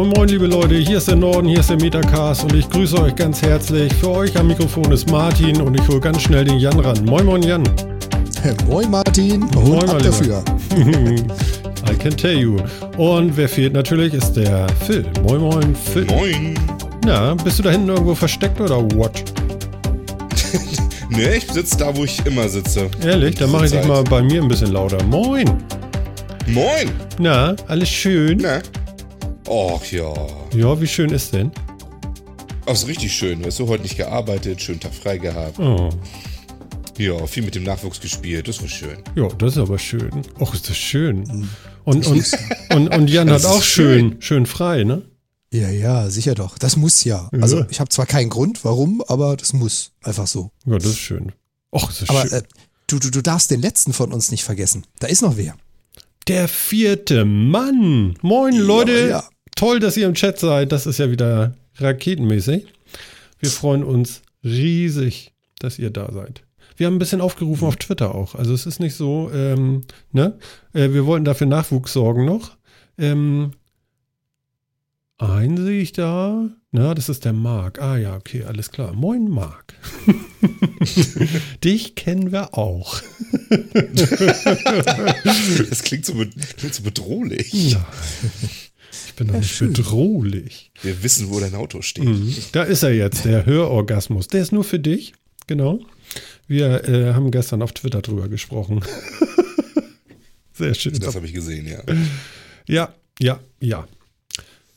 Moin moin liebe Leute, hier ist der Norden, hier ist der Metacast und ich grüße euch ganz herzlich. Für euch am Mikrofon ist Martin und ich hole ganz schnell den Jan ran. Moin moin Jan. Moin Martin, Moin, ab dafür. I can tell you. Und wer fehlt natürlich ist der Phil. Moin moin Phil. Moin. Na, bist du da hinten irgendwo versteckt oder what? Ne, ich sitze da, wo ich immer sitze. Ehrlich, dann mache ich dich mal bei mir ein bisschen lauter. Moin. Moin. Na, alles schön? Na. Och ja. Ja, wie schön ist denn? Ach, ist richtig schön. Weißt du, heute nicht gearbeitet, schönen Tag frei gehabt. Oh, Ja, viel mit dem Nachwuchs gespielt, das war schön. ja, das ist aber schön. Och, ist das schön. Und, und, und, und Jan hat Das ist auch schön, schön frei, ne? Ja, ja, sicher doch. Das muss ja. Ja. Also ich habe zwar keinen Grund, warum, aber das muss. Einfach so. Ja, das ist schön. Och, ist das Aber schön. äh, du, du, du darfst den letzten von uns nicht vergessen. Da ist noch wer. Der vierte Mann. Moin, Leute. ja. Toll, dass ihr im Chat seid. Das ist ja wieder raketenmäßig. Wir freuen uns riesig, dass ihr da seid. Wir haben ein bisschen aufgerufen auf Twitter auch. Also es ist nicht so, ähm, ne? Äh, wir wollten dafür Nachwuchs sorgen noch. Ähm, einen sehe ich da. Na, das ist der Marc. Ah ja, okay, alles klar. Moin, Marc. Dich kennen wir auch. Das klingt so, klingt so bedrohlich. Ja. Ich bin doch nicht schön. bedrohlich. Wir wissen, wo dein Auto steht. Mhm. Da ist er jetzt, der Hörorgasmus. Der ist nur für dich. Genau. Wir äh, haben gestern auf Twitter drüber gesprochen. Sehr schön. Das habe ich gesehen, ja. Ja, ja, ja.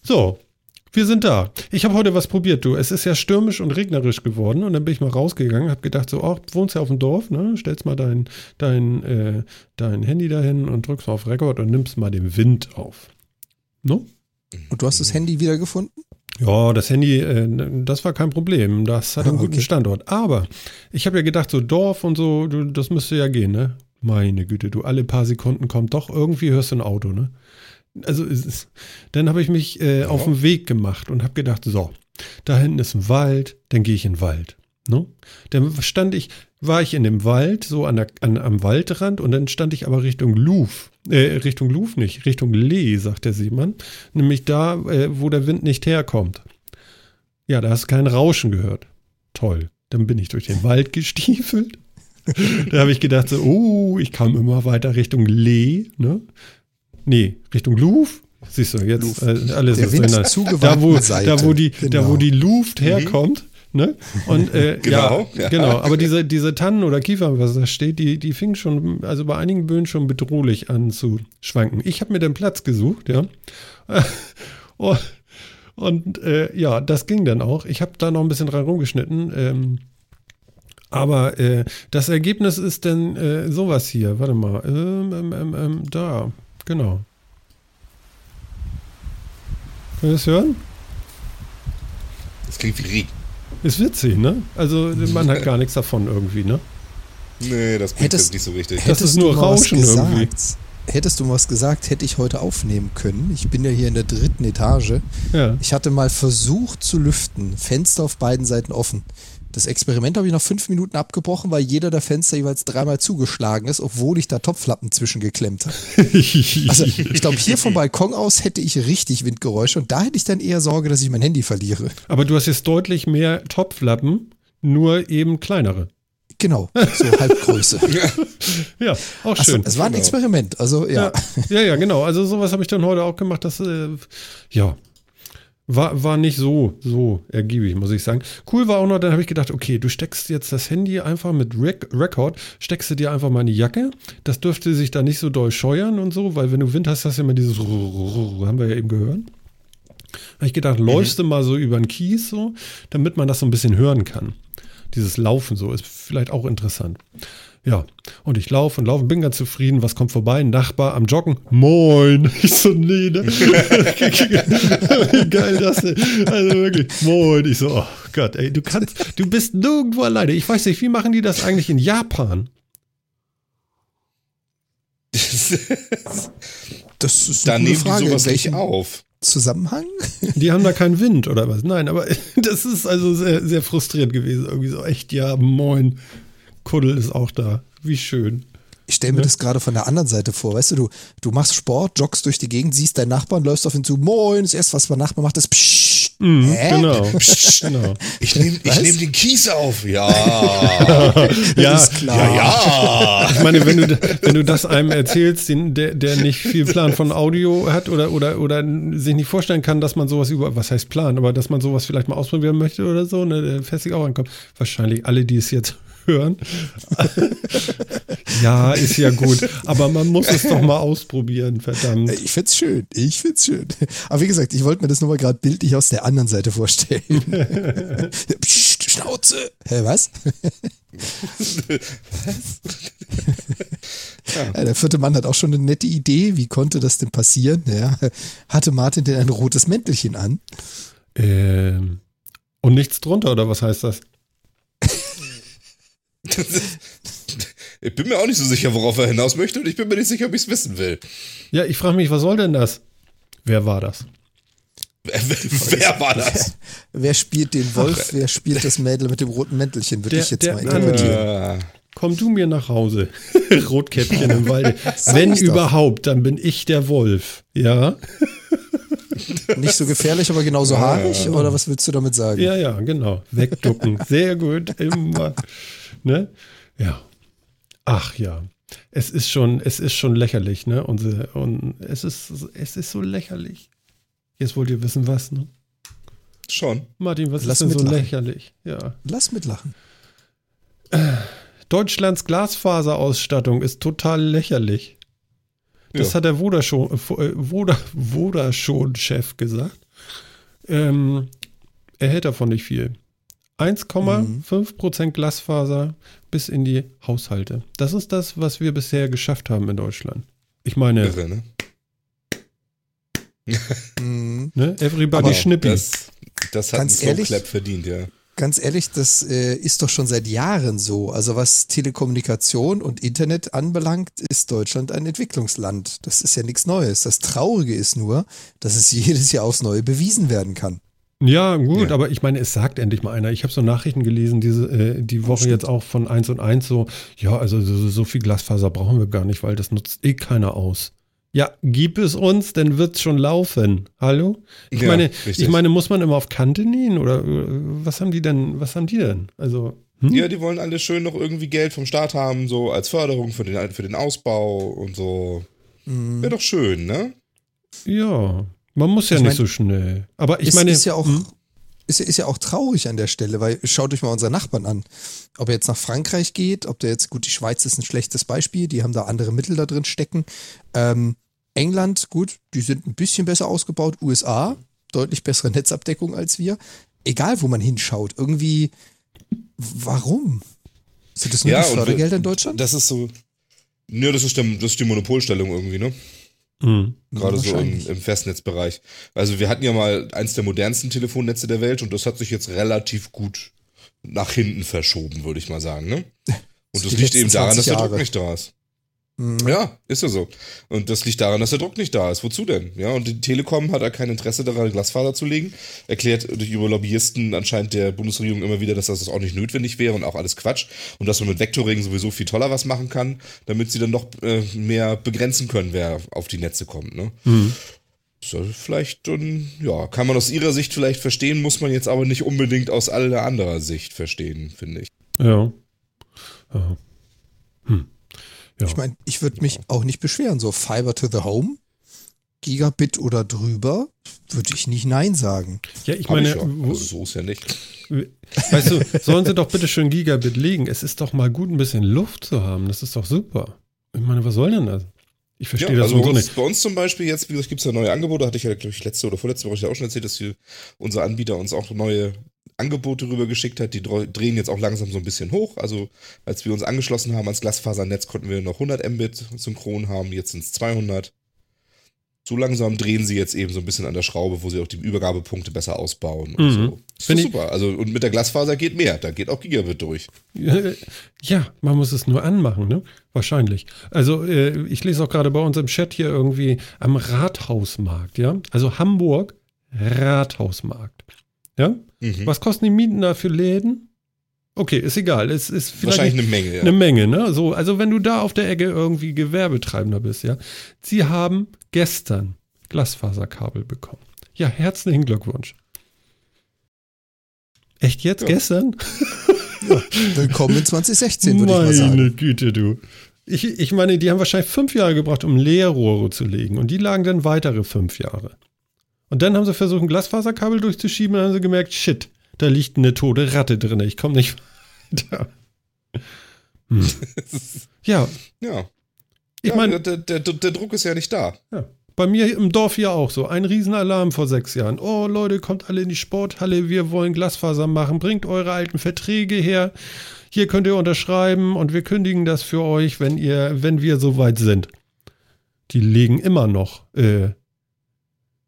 So, wir sind da. Ich habe heute was probiert, du. Es ist ja stürmisch und regnerisch geworden und dann bin ich mal rausgegangen, habe gedacht so, ach, wohnst ja auf dem Dorf, ne? Stellst mal dein, dein, äh, dein Handy dahin und drückst mal auf Rekord und nimmst mal den Wind auf. No? Und du hast das Handy wiedergefunden? Ja, das Handy, äh, das war kein Problem. Das hat einen guten Okay. Standort. Aber ich habe ja gedacht, so Dorf und so, das müsste ja gehen, ne? Meine Güte, du, alle paar Sekunden kommt doch irgendwie hörst du ein Auto, ne? Also ist, dann habe ich mich äh, auf den Weg gemacht und habe gedacht, so, da hinten ist ein Wald, dann gehe ich in den Wald. Ne? Dann stand ich, war ich in dem Wald, so an der, an, am Waldrand und dann stand ich aber Richtung Luf. Äh, Richtung Luf nicht, Richtung Lee, sagt der Seemann. Nämlich da, äh, wo der Wind nicht herkommt. Ja, da hast du kein Rauschen gehört. Toll. Dann bin ich durch den Wald gestiefelt. da habe ich gedacht, so, oh, ich kam immer weiter Richtung Lee, ne? Nee, Richtung Luf. Siehst du, jetzt äh, alles Der ist Wind drin. zugewandten Da wo, da, wo die, da, Genau. wo die Luft herkommt, ne? Und äh, Genau, ja, ja. genau. Aber diese, diese Tannen oder Kiefern, was da steht, die, die fingen schon, also bei einigen Böen schon bedrohlich an zu schwanken. Ich habe mir den Platz gesucht, ja. Und, und äh, ja, das ging dann auch. Ich habe da noch ein bisschen dran rumgeschnitten. Ähm, aber äh, das Ergebnis ist dann äh, sowas hier. Warte mal. Ähm, ähm, ähm, ähm, da. Genau. Könnt ihr das hören? Das klingt wie Regen. Ist witzig, ne? Also man hat gar nichts davon irgendwie, ne? Nee, das klingt Hättest- jetzt nicht so richtig. Das ist nur Rauschen irgendwie. gesagt, hättest du mal was gesagt, hätte ich heute aufnehmen können. Ich bin ja hier in der dritten Etage. Ja. Ich hatte mal versucht zu lüften, Fenster auf beiden Seiten offen. Das Experiment habe ich nach fünf Minuten abgebrochen, weil jeder der Fenster jeweils dreimal zugeschlagen ist, obwohl ich da Topflappen zwischengeklemmt habe. Also ich glaube, hier vom Balkon aus hätte ich richtig Windgeräusche und da hätte ich dann eher Sorge, dass ich mein Handy verliere. Aber du hast jetzt deutlich mehr Topflappen, nur eben kleinere. Genau, so Halbgröße. Ja, auch Achso, schön. es war ein Genau. Experiment, also ja. Ja, ja, ja, genau. Also sowas habe ich dann heute auch gemacht. Das, äh, ja, war, war nicht so, so ergiebig, muss ich sagen. Cool war auch noch, dann habe ich gedacht, okay, du steckst jetzt das Handy einfach mit Rec Record, steckst du dir einfach mal in die Jacke. Das dürfte sich da nicht so doll scheuern und so, weil wenn du Wind hast, hast du immer dieses haben wir ja eben gehört. Habe ich gedacht, läufst du mal so über den Kies so, damit man das so ein bisschen hören kann. Dieses Laufen so ist vielleicht auch interessant. Ja, und ich laufe und laufe, bin ganz zufrieden. Was kommt vorbei? Ein Nachbar am Joggen. Moin. Ich so, nee, ne? Wie geil das denn? Also wirklich, moin. Ich so, oh Gott, ey, du kannst, du bist nirgendwo alleine. Ich weiß nicht, wie machen die das eigentlich in Japan? Das ist da eine nehmen Frage. die sowas nicht auf. Zusammenhang? Die haben da keinen Wind oder was? Nein, aber das ist also sehr, sehr frustrierend gewesen. Irgendwie so, echt, ja, moin. Kuddel ist auch da. Wie schön. Ich stelle mir Ja. das gerade von der anderen Seite vor. Weißt du, du, du machst Sport, joggst durch die Gegend, siehst deinen Nachbarn, läufst auf ihn zu, moin, das erste, was mein Nachbar macht, ist pssst. Mhm, Hä? genau. genau. Ich nehme nehm den Kies auf. Ja. Ja, ist klar. ja. Ich meine, wenn du, wenn du das einem erzählst, den, der, der nicht viel Plan von Audio hat oder, oder, oder sich nicht vorstellen kann, dass man sowas über, was heißt Plan, aber dass man sowas vielleicht mal ausprobieren möchte oder so, ne, der fährt sich auch ankommt. Wahrscheinlich alle, die es jetzt hören. ja, ist ja gut. Aber man muss es doch mal ausprobieren, verdammt. Ich find's schön, ich find's schön. Aber wie gesagt, ich wollte mir das nur mal gerade bildlich aus der anderen Seite vorstellen. Psst, Schnauze. Hä, was? Ja, der vierte Mann hat auch schon eine nette Idee. Wie konnte das denn passieren? Ja. Hatte Martin denn ein rotes Mäntelchen an? Ähm, und nichts drunter, oder was heißt das? Ich bin mir auch nicht so sicher, worauf er hinaus möchte und ich bin mir nicht sicher, ob ich es wissen will. Ja, ich frage mich, was soll denn das? Wer war das? Wer, wer war das? Wer spielt den Wolf? Wer spielt das Mädel mit dem roten Mäntelchen? Würde ich jetzt der mal interpretieren. Äh, Komm du mir nach Hause. Rotkäppchen im Walde. Wenn überhaupt, dann bin ich der Wolf. Ja? Nicht so gefährlich, aber genauso haarig? Oder was willst du damit sagen? Ja, ja, genau. Wegducken. Sehr gut. Immer. Ne? Ja. Ach ja. Es ist schon, es ist schon lächerlich, ne? Unsere, und es ist, es ist so lächerlich. Jetzt wollt ihr wissen, was, ne? schon. Martin, was Lass ist denn so lächerlich? Ja. Lass mitlachen. Deutschlands Glasfaserausstattung ist total lächerlich. Das Ja. hat der Vodafone- äh, Voda- Vodafone-Chef gesagt. Ähm, er hält davon nicht viel. 1,5% Glasfaser bis in die Haushalte. Das ist das, was wir bisher geschafft haben in Deutschland. Ich meine, Irre, ne? Mhm. ne? everybody Aber schnippi. Das, das hat Ganz ein ehrlich? Clap verdient, ja. Ganz ehrlich, das äh, ist doch schon seit Jahren so. Also was Telekommunikation und Internet anbelangt, ist Deutschland ein Entwicklungsland. Das ist ja nichts Neues. Das Traurige ist nur, dass es jedes Jahr aufs Neue bewiesen werden kann. Ja, gut, Ja. aber ich meine, es sagt endlich mal einer. Ich habe so Nachrichten gelesen, diese, äh, die Woche jetzt auch von 1 und 1 so, ja, also so, so viel Glasfaser brauchen wir gar nicht, weil das nutzt eh keiner aus. Ja, gib es uns, dann wird's schon laufen. Hallo? Ich Ja, meine, richtig. ich meine, muss man immer auf Kante nähen oder äh, was haben die denn, was haben die denn? Also, hm? Ja, die wollen alle schön noch irgendwie Geld vom Staat haben, so als Förderung für den, für den Ausbau und so. Mhm. Wäre doch schön, ne? ja, man muss ja Ich nicht mein, so schnell. Aber ich ist, meine, ist ja auch hm? ist, ja- ist ja auch traurig an der Stelle, weil schaut euch mal unsere Nachbarn an. Ob er jetzt nach Frankreich geht, ob der jetzt, gut, die Schweiz ist ein schlechtes Beispiel, die haben da andere Mittel da drin stecken. Ähm, England, gut, die sind ein bisschen besser ausgebaut. USA, deutlich bessere Netzabdeckung als wir. Egal, wo man hinschaut, irgendwie, warum? Sind das nur die und Fördergelder in Deutschland? Das ist so. Nö, das ist, der, das ist die Monopolstellung irgendwie, ne? Hm. Gerade so im, im Festnetzbereich. Also wir hatten ja mal eins der modernsten Telefonnetze der Welt und das hat sich jetzt relativ gut nach hinten verschoben, würde ich mal sagen, ne? Und das die liegt eben daran, 20 dass der Druck nicht da ist. Mhm. Ja, ist ja so. Und das liegt daran, dass der Druck nicht da ist. Wozu denn? Ja, und die Telekom hat da kein Interesse daran, Glasfaser zu legen. Erklärt durch über Lobbyisten anscheinend der Bundesregierung immer wieder, dass das auch nicht notwendig wäre und auch alles Quatsch. Und dass man mit Vectoring sowieso viel toller was machen kann, damit sie dann noch äh, mehr begrenzen können, wer auf die Netze kommt. Ne? So, vielleicht, ähm, ja, kann man aus ihrer Sicht vielleicht verstehen, muss man jetzt aber nicht unbedingt aus aller anderer Sicht verstehen, finde ich. ja. ja. Hm. Ja. Ich meine, ich würde mich auch nicht beschweren. So Fiber to the Home, Gigabit oder drüber, würde ich nicht Nein sagen. ja, ich Hab meine, ich ja. Also so ist ja nicht. Weißt du, sollen sie doch bitte schön Gigabit legen. Es ist doch mal gut, ein bisschen Luft zu haben. Das ist doch super. Ich meine, was soll denn das? Ich verstehe das also uns, nicht. bei uns zum Beispiel jetzt, wie gesagt, gibt es ja neue Angebote, hatte ich ja, glaube ich, letzte oder vorletzte Woche ja auch schon erzählt, dass die, unser Anbieter uns auch neue Angebote rübergeschickt hat. Die drehen jetzt auch langsam so ein bisschen hoch. Also als wir uns angeschlossen haben ans Glasfasernetz, konnten wir noch 100 Mbit synchron haben, jetzt sind es 200. So langsam drehen sie jetzt eben so ein bisschen an der Schraube, wo sie auch die Übergabepunkte besser ausbauen und Mhm. so. Ist doch ich- super. Also und mit der Glasfaser geht mehr, da geht auch Gigabit durch. Ja, man muss es nur anmachen, ne? Wahrscheinlich. Also, äh, ich lese auch gerade bei uns im Chat hier irgendwie am Rathausmarkt, ja? Also Hamburg, Rathausmarkt. Ja? Mhm. Was kosten die Mieten da für Läden? Okay, ist egal. Es ist vielleicht Wahrscheinlich eine Menge, ja. Eine Menge, ne? So, also wenn du da auf der Ecke irgendwie Gewerbetreibender bist, ja. Sie haben gestern Glasfaserkabel bekommen. Ja, herzlichen Glückwunsch. Echt jetzt? Ja. Gestern? Willkommen in 2016, würde ich mal sagen. Meine Güte, du. Ich, ich meine, die haben wahrscheinlich fünf Jahre gebraucht, um Leerrohre zu legen. Und die lagen dann weitere fünf Jahre. Und dann haben sie versucht, ein Glasfaserkabel durchzuschieben und dann haben sie gemerkt, shit, da liegt eine tote Ratte drin. Ich komme nicht weiter. Hm. Ja, Ja. ich ja, meine, der, der, der Druck ist ja nicht da. ja, bei mir im Dorf hier auch so. Ein Riesenalarm vor sechs Jahren. Oh Leute, kommt alle in die Sporthalle, wir wollen Glasfaser machen. Bringt eure alten Verträge her. Hier könnt ihr unterschreiben und wir kündigen das für euch, wenn ihr, wenn wir soweit sind. Die liegen immer noch. Äh,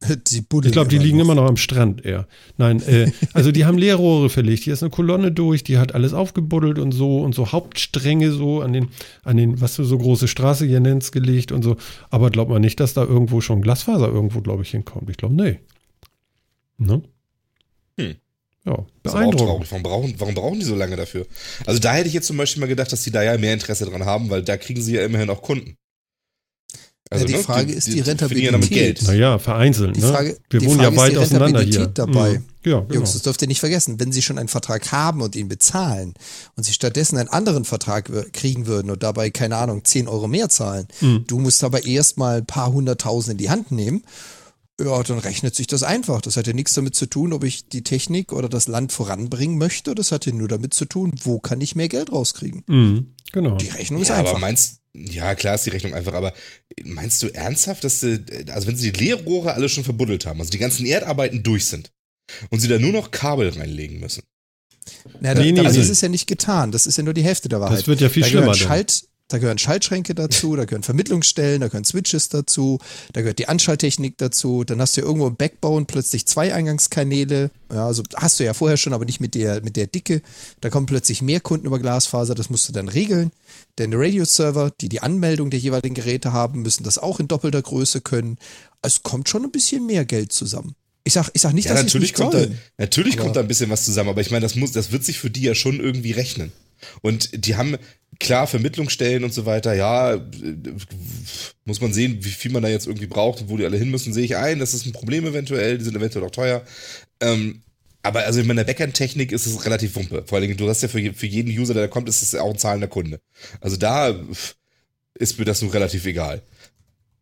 Die ich glaube, die liegen immer noch am Strand eher. Nein, äh, also die haben Leerrohre verlegt. Hier ist eine Kolonne durch, die hat alles aufgebuddelt und so und so Hauptstränge so an den, an den, was du so große Straße hier nennst, gelegt und so. Aber glaubt man nicht, dass da irgendwo schon Glasfaser irgendwo, glaube ich, hinkommt. Ich glaube, nee. Ne? Hm. Ja, beeindruckend. Warum brauchen, warum brauchen die so lange dafür? Also da hätte ich jetzt zum Beispiel mal gedacht, dass die da ja mehr Interesse dran haben, weil da kriegen sie ja immerhin auch Kunden. Also, Ja, die Frage ist die ja damit Rentabilität. Geld. Naja, vereinzelt. Die ne? Frage- Wir die wohnen Frage ja ist weit die auseinander hier. Rentabilität dabei. Mhm. Ja, genau. Jungs, das dürft ihr nicht vergessen. Wenn Sie schon einen Vertrag haben und ihn bezahlen und Sie stattdessen einen anderen Vertrag kriegen würden und dabei, keine Ahnung, 10 Euro mehr zahlen, Mhm. du musst aber erst mal ein paar hunderttausend in die Hand nehmen, ja, dann rechnet sich das einfach. Das hat ja nichts damit zu tun, ob ich die Technik oder das Land voranbringen möchte. Das hat ja nur damit zu tun, wo kann ich mehr Geld rauskriegen. Mhm. Genau. Die Rechnung ist Ja, aber einfach. meinst ja klar ist die Rechnung einfach, aber meinst du ernsthaft, dass sie, also wenn sie die Leerrohre alle schon verbuddelt haben, also die ganzen Erdarbeiten durch sind und sie da nur noch Kabel reinlegen müssen? Na, da, Nee, nee, aber nee. das ist ja nicht getan. Das ist ja nur die Hälfte der Wahrheit. Das wird ja viel da schlimmer. Schalt, da gehören Schaltschränke dazu, da gehören Vermittlungsstellen, da gehören Switches dazu, da gehört die Anschalttechnik dazu. Dann hast du ja irgendwo im Backbone plötzlich zwei Eingangskanäle. Ja, also hast du ja vorher schon, aber nicht mit der, mit der Dicke. Da kommen plötzlich mehr Kunden über Glasfaser, das musst du dann regeln. Denn die Radio-Server, die die Anmeldung der jeweiligen Geräte haben, müssen das auch in doppelter Größe können. Es kommt schon ein bisschen mehr Geld zusammen. Ich sag, ich sag nicht, Ja, dass natürlich es nicht kommt da, natürlich Aber- kommt da ein bisschen was zusammen, aber ich meine, das muss, das wird sich für die ja schon irgendwie rechnen. Und die haben klar Vermittlungsstellen und so weiter, ja, äh, muss man sehen, wie viel man da jetzt irgendwie braucht und wo die alle hin müssen, sehe ich ein, das ist ein Problem eventuell, die sind eventuell auch teuer. Ähm, aber also in meiner Backend-Technik ist es relativ wumpe. Vor allen Dingen, du hast ja für, für jeden User, der da kommt, ist es ja auch ein zahlender Kunde. Also da ist mir das nun relativ egal.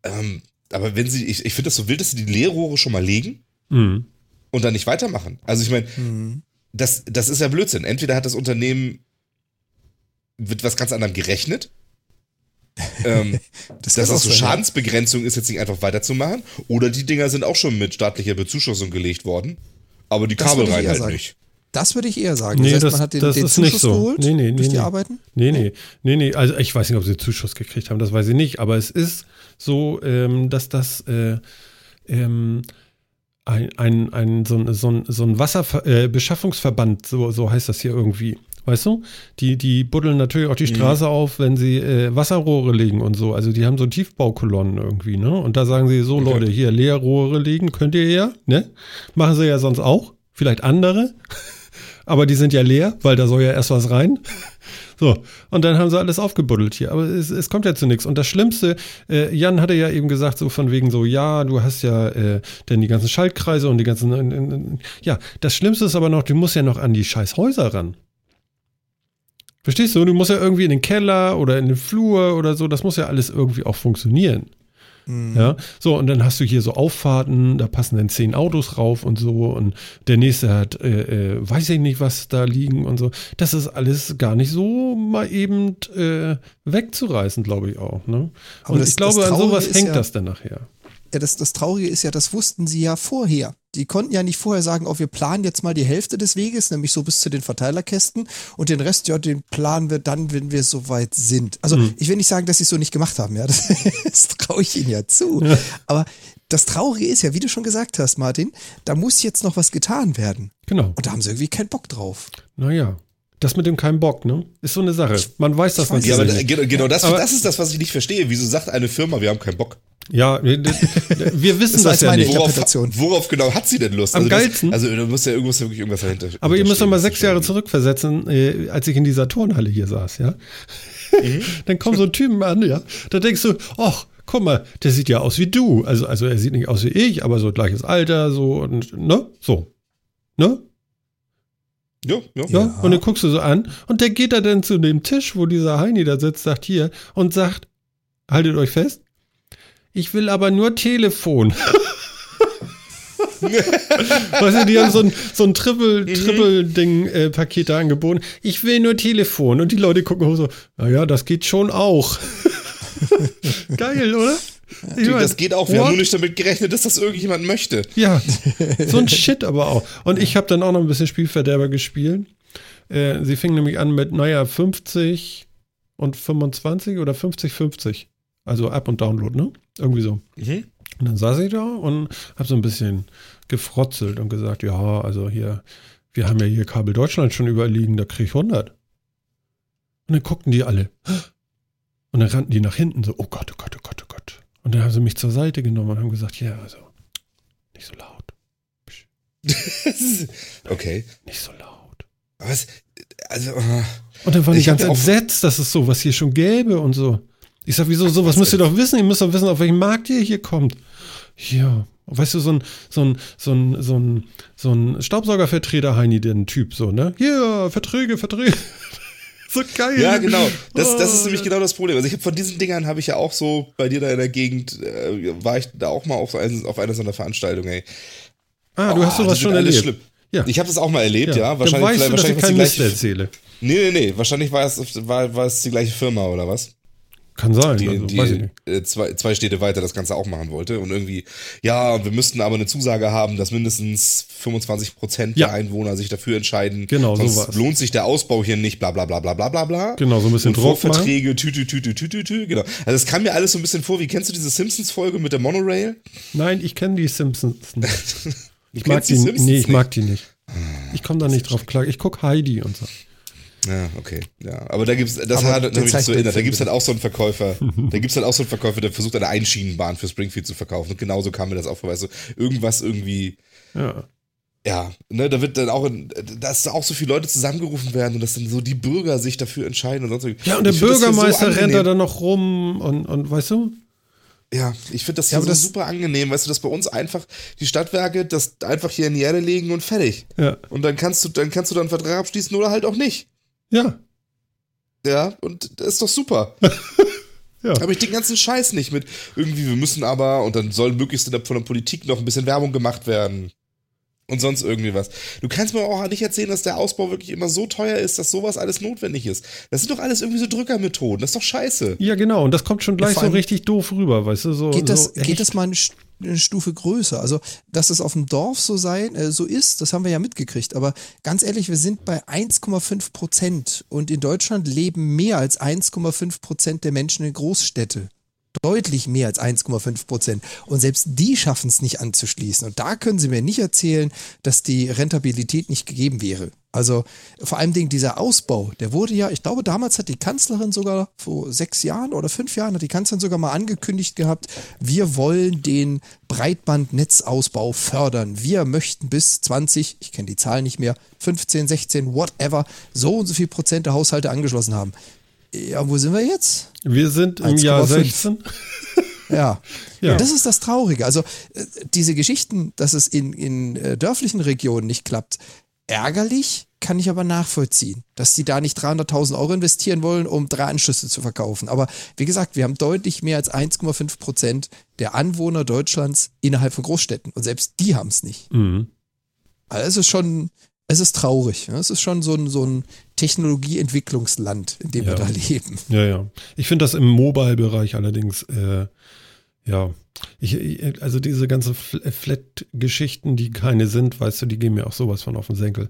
Ähm, aber wenn sie, ich, ich finde das so wild, dass sie die Leerrohre schon mal legen Mhm. und dann nicht weitermachen. Also ich meine, Mhm. das, das ist ja Blödsinn. Entweder hat das Unternehmen wird was ganz anderem gerechnet, ähm, Das dass das so sein, ja. Schadensbegrenzung ist, jetzt nicht einfach weiterzumachen, oder die Dinger sind auch schon mit staatlicher Bezuschussung gelegt worden, aber die Das Kabel rein halt sagen. nicht. Das würde ich eher sagen. Nee, das heißt, das- man hat den, das den ist nicht Zuschuss so. geholt Nee, nee, nee, durch die nee. Arbeiten. Nee, nee, nee, nee. Also ich weiß nicht, ob sie Zuschuss gekriegt haben, das weiß ich nicht. Aber es ist so, ähm, dass das äh, ähm, ein, ein, ein, so, ein- so ein, so ein Wasserbeschaffungsverband, äh, so, so heißt das hier irgendwie. Weißt du? Die, die buddeln natürlich auch die Straße auf, wenn sie äh, Wasserrohre legen und so. Also die haben so Tiefbaukolonnen irgendwie, ne? Und da sagen sie so, Okay. Leute, hier Leerrohre legen, könnt ihr ja, ne? Machen sie ja sonst auch. Vielleicht andere. Aber die sind ja leer, weil da soll ja erst was rein. So, und dann haben sie alles aufgebuddelt hier. Aber es, es kommt ja zu nichts. Und das Schlimmste, äh, Jan hatte ja eben gesagt, so von wegen so, ja, du hast ja äh, dann die ganzen Schaltkreise und die ganzen. äh, äh, ja, das Schlimmste ist aber noch, du musst ja noch an die scheiß Häuser ran. Verstehst du? Du musst ja irgendwie in den Keller oder in den Flur oder so, das muss ja alles irgendwie auch funktionieren. Mhm. Ja, so, und dann hast du hier so Auffahrten, da passen dann zehn Autos rauf und so, und der nächste hat, äh, äh, weiß ich nicht, was da liegen und so. Das ist alles gar nicht so mal eben äh, wegzureißen, glaube ich auch. Ne? Und das- ich glaube, an sowas hängt ja- das dann nachher. Ja, das, das Traurige ist ja, das wussten sie ja vorher. Die konnten ja nicht vorher sagen, oh, wir planen jetzt mal die Hälfte des Weges, nämlich so bis zu den Verteilerkästen und den Rest, ja, den planen wir dann, wenn wir soweit sind. Also Mhm. ich will nicht sagen, dass sie es so nicht gemacht haben, ja, das, das traue ich ihnen ja zu. Aber das Traurige ist ja, wie du schon gesagt hast, Martin, da muss jetzt noch was getan werden. Genau. Und da haben sie irgendwie keinen Bock drauf. Naja. Das mit dem keinen Bock, ne? Ist so eine Sache. Man weiß das weiß man Ja, aber genau, genau das, Aber- das ist das, was ich nicht verstehe. Wieso sagt eine Firma, wir haben keinen Bock? Ja, wir wir wissen Das das, ja meine nicht. Worauf, worauf genau hat sie denn Lust? Am also geilsten- Das, also da muss ja irgendwas, wirklich irgendwas dahinter Aber ihr müsst doch mal hinterstehen. sechs Jahre zurückversetzen, äh, als ich in dieser Turnhalle hier saß, ja? Mhm. Dann kommen so Typen an, ja? Da denkst du, ach, guck mal, der sieht ja aus wie du. Also, also er sieht nicht aus wie ich, aber so gleiches Alter, so und, ne? So. Ne? Ja, ja. Ja, Ja. und dann guckst du so an und der geht da dann zu dem Tisch, wo dieser Heini da sitzt, sagt hier und sagt, haltet euch fest, ich will aber nur Telefon. weißt du, die haben so ein, so ein Triple, Triple-Ding-Paket da angeboten. Ich will nur Telefon. Und die Leute gucken hoch so, naja, das geht schon auch. Geil, oder? Mein, das geht auch. Wir what? haben nur nicht damit gerechnet, dass das irgendjemand möchte. Ja, so ein Shit aber auch. Und ich habe dann auch noch ein bisschen Spielverderber gespielt. Äh, sie fing nämlich an mit, naja, 50 und 25 oder 50, 50. Also Up- und Download, ne? Irgendwie so. Mhm. Und dann saß ich da und habe so ein bisschen gefrotzelt und gesagt, ja, also hier, wir haben ja hier Kabel Deutschland schon überliegen, da krieg ich 100. Und dann guckten die alle. Und dann rannten die nach hinten so, oh Gott, oh Gott, oh Gott, oh Gott. Und dann haben sie mich zur Seite genommen und haben gesagt, ja, also, nicht so laut, okay. nicht so laut. Was? Also, äh, Und dann die Ich hab ganz entsetzt, dass es sowas hier schon gäbe und so. Ich sag, wieso, sowas müsst ihr doch wissen. Ihr müsst doch wissen, auf welchen Markt ihr hier kommt. Ja. Weißt du, so ein, so ein, so ein, so ein, so ein Staubsaugervertreter Heini, den Typ, so, ne? Hier, Verträge, Verträge. so geil. ja, genau. Das, das ist Oh, nämlich genau das Problem. Also ich habe von diesen Dingern habe ich ja auch so bei dir da in der Gegend äh, war ich da auch mal auf, ein, auf einer so einer Veranstaltung. Ey. Ah, du hast Oh, sowas die schon erlebt. schlimm. Ja. Ich habe das auch mal erlebt, ja. Dann Wahrscheinlich, weißt vielleicht, du, dass ich wahrscheinlich die keinen gleiche. erzähle. Nee, nee, nee. Wahrscheinlich war es, war, war es die gleiche Firma oder was? Kann sein, die, also, die äh, zwei, zwei Städte weiter das Ganze auch machen wollte. Und irgendwie, ja, wir müssten aber eine Zusage haben, dass mindestens 25 Prozent Ja. der Einwohner sich dafür entscheiden. Genau, sonst sowas. lohnt sich der Ausbau hier nicht, bla bla bla bla bla bla bla. Genau, so ein bisschen und Druck Vorverträge, tütü, tütü, tütü, tü, genau. Also es kam mir alles so ein bisschen vor, wie kennst du diese Simpsons-Folge mit der Monorail? Nein, ich kenne die Simpsons nicht. Ich mag kennst die, Simpsons nee, ich mag die nicht. Ich komme da nicht drauf klar. Ich guck Heidi und so. Ja, okay. Ja, aber da gibt's, das hat mich so erinnert. Da gibt's halt auch so einen Verkäufer, da gibt's halt auch so einen Verkäufer, der versucht eine Einschienenbahn für Springfield zu verkaufen. Und genauso kam mir das auch vor. Also irgendwas irgendwie, Ja. ja, ne, da wird dann auch, in, dass da auch so viele Leute zusammengerufen werden und dass dann so die Bürger sich dafür entscheiden und sonst irgendwie. Ja, und der hier so Bürgermeister rennt da dann noch rum und, und weißt du? Ja, ich finde das Ja, hier aber so das- super angenehm, weißt du, dass bei uns einfach die Stadtwerke das einfach hier in die Erde legen und fertig. Ja. Und dann kannst du, dann kannst du dann einen Vertrag abschließen oder halt auch nicht. Ja. Ja, und das ist doch super. Ja. Aber ich den ganzen Scheiß nicht mit irgendwie, wir müssen aber und dann soll möglichst in der, von der Politik noch ein bisschen Werbung gemacht werden. Und sonst irgendwie was. Du kannst mir auch nicht erzählen, dass der Ausbau wirklich immer so teuer ist, dass sowas alles notwendig ist. Das sind doch alles irgendwie so Drückermethoden. Das ist doch scheiße. Ja, genau. Und das kommt schon gleich so richtig doof rüber, weißt du? So, Geht das, so geht das mal eine, St- eine Stufe größer? Also, dass es auf dem Dorf so sein, äh, so ist, das haben wir ja mitgekriegt. Aber ganz ehrlich, wir sind bei 1,5 Prozent und in Deutschland leben mehr als 1,5 Prozent der Menschen in Großstädte. Deutlich mehr als 1,5 Prozent. Und selbst die schaffen es nicht anzuschließen. Und da können sie mir nicht erzählen, dass die Rentabilität nicht gegeben wäre. Also vor allem Ding, dieser Ausbau, der wurde ja, ich glaube, damals hat die Kanzlerin sogar vor sechs Jahren oder fünf Jahren hat die Kanzlerin sogar mal angekündigt gehabt, wir wollen den Breitbandnetzausbau fördern. Wir möchten bis 20, ich kenne die Zahl nicht mehr, 15, 16, whatever, so und so viel Prozent der Haushalte angeschlossen haben. Ja, wo sind wir jetzt? Wir sind im Jahr 1,5. 16. Ja. Ja. Und das ist das Traurige. Also äh, diese Geschichten, dass es in, in äh, dörflichen Regionen nicht klappt, ärgerlich kann ich aber nachvollziehen, dass die da nicht 300.000 Euro investieren wollen, um drei Anschlüsse zu verkaufen. Aber wie gesagt, wir haben deutlich mehr als 1,5 Prozent der Anwohner Deutschlands innerhalb von Großstädten. Und selbst die haben es nicht. Mhm. Also es ist schon, es ist traurig. ja. Es ist schon so ein, so ein Technologieentwicklungsland, in dem Ja. wir da leben. Ja, ja. Ich finde das im Mobile-Bereich allerdings, äh, ja, ich, also diese ganzen Fl- Flat-Geschichten, die keine sind, weißt du, die gehen mir auch sowas von auf den Senkel.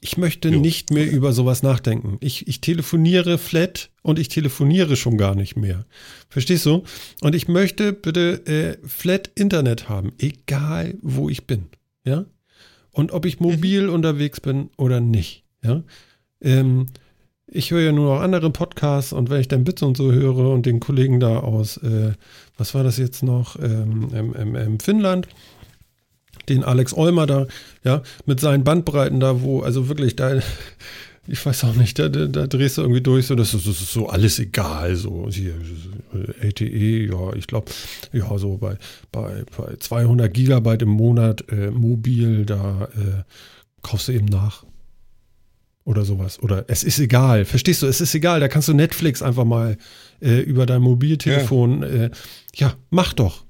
Ich möchte Jo. nicht mehr über sowas nachdenken. Ich, ich telefoniere flat und ich telefoniere schon gar nicht mehr. Verstehst du? Und ich möchte bitte äh, flat Internet haben, egal wo ich bin. Ja? Und ob ich mobil unterwegs bin oder nicht. Ja? ähm, ich höre ja nur noch andere Podcasts und wenn ich dann Bits und so höre und den Kollegen da aus, äh, was war das jetzt noch, ähm, im, im, im Finnland, den Alex Olmer da, ja, mit seinen Bandbreiten da, wo, also wirklich, da, ich weiß auch nicht, da, da, da drehst du irgendwie durch, so, das ist, das ist so alles egal, so, hier, LTE, ja, ich glaube, ja, so bei, bei, bei 200 Gigabyte im Monat äh, mobil, da äh, kaufst du eben nach oder sowas. Oder es ist egal. Verstehst du? Es ist egal. Da kannst du Netflix einfach mal äh, über dein Mobiltelefon. Ja. Äh, ja, mach doch.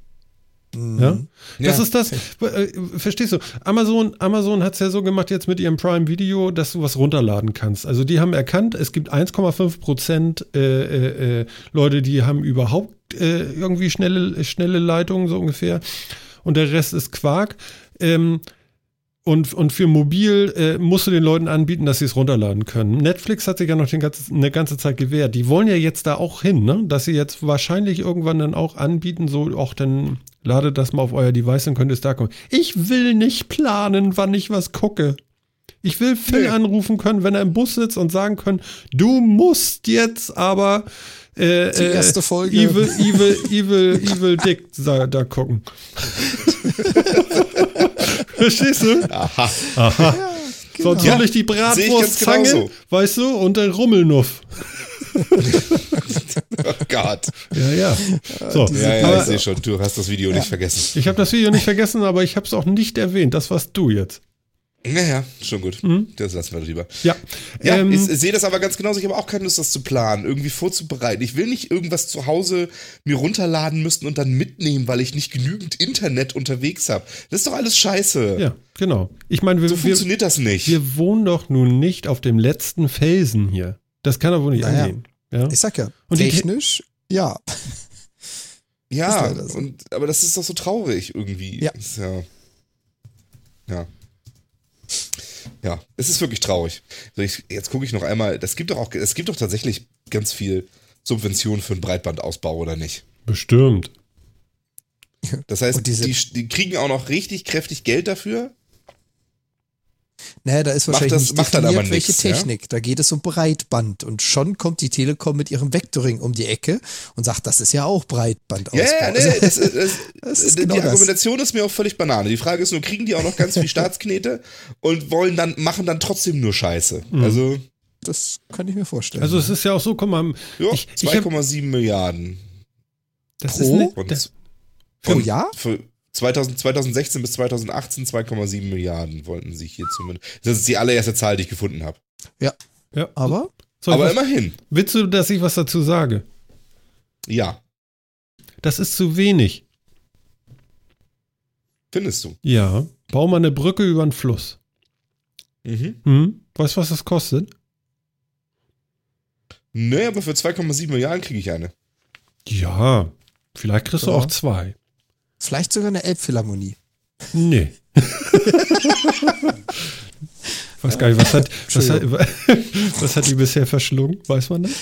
Mhm. Ja? Das ja. ist das. Äh, verstehst du? Amazon, Amazon hat es ja so gemacht jetzt mit ihrem Prime Video, dass du was runterladen kannst. Also die haben erkannt, es gibt 1,5 Prozent äh, äh, äh, Leute, die haben überhaupt irgendwie schnelle, schnelle Leitungen, so ungefähr. Und der Rest ist Quark. Ähm, und, und für mobil äh, musst du den Leuten anbieten, dass sie es runterladen können. Netflix hat sich ja noch ganze, eine ganze Zeit gewehrt. Die wollen ja jetzt da auch hin, ne? dass sie jetzt wahrscheinlich irgendwann dann auch anbieten, so auch dann ladet das mal auf euer Device und könnt es da kommen. Ich will nicht planen, wann ich was gucke. Ich will Phil nee. anrufen können, wenn er im Bus sitzt und sagen können, du musst jetzt aber äh, die erste äh, Folge Evil, Evil, Evil, Evil Dick da, da gucken. Verstehst du? Aha. Aha. Ja, genau. Sonst ja, ich die Bratwurstzange, weißt du, und der Rummelnuff. oh Gott. Ja, ja. So, ja, ja, aber, ich sehe schon, du hast das Video ja. nicht vergessen. Ich habe das Video nicht vergessen, aber ich habe es auch nicht erwähnt. Das warst du jetzt. Naja, schon gut. Mhm. Das lassen wir lieber. Ja. Ja, ähm, ich sehe das aber ganz genauso. Ich habe auch keine Lust, das zu planen, irgendwie vorzubereiten. Ich will nicht irgendwas zu Hause mir runterladen müssen und dann mitnehmen, weil ich nicht genügend Internet unterwegs habe. Das ist doch alles scheiße. Ja, genau. Ich meine, wir, so funktioniert wir, das nicht. Wir wohnen doch nun nicht auf dem letzten Felsen hier. Das kann doch wohl nicht naja. angehen. Ja? Ich sag ja, und technisch, ja. Ja, so. und, aber das ist doch so traurig irgendwie. Ja. ja. Ja. Ja, es ist wirklich traurig. Also ich, jetzt gucke ich noch einmal. Das gibt doch auch, es gibt doch tatsächlich ganz viel Subventionen für einen Breitbandausbau, oder nicht? Bestimmt. Das heißt, die, die kriegen auch noch richtig kräftig Geld dafür. Naja, da ist wahrscheinlich das, nicht macht definiert, aber welche nichts, Technik. Ja? Da geht es um Breitband. Und schon kommt die Telekom mit ihrem Vectoring um die Ecke und sagt, das ist ja auch Breitbandausbau. Ja, ja, nee, das, das, das ist die genau Argumentation ist mir auch völlig Banane. Die Frage ist nur, kriegen die auch noch ganz viel Staatsknete und wollen dann, machen dann trotzdem nur Scheiße. Mhm. Also. Das kann ich mir vorstellen. Also es ist ja auch so, komm mal. 2,7 Milliarden. Das pro? ist ne, das, pro Jahr? Für, 2000, 2016 bis 2018 2,7 Milliarden wollten sie hier zumindest. Das ist die allererste Zahl, die ich gefunden habe. Ja. ja. Aber? Aber was, immerhin. Willst du, dass ich was dazu sage? Ja. Das ist zu wenig. Findest du? Ja. Bau mal eine Brücke über einen Fluss. Mhm. Hm? Weißt du, was das kostet? Nee, aber für 2,7 Milliarden kriege ich eine. Ja. Vielleicht kriegst ja. du auch zwei. Vielleicht sogar eine Elbphilharmonie. Nee. weiß gar nicht, was hat, was, hat, was hat die bisher verschlungen? Weiß man das?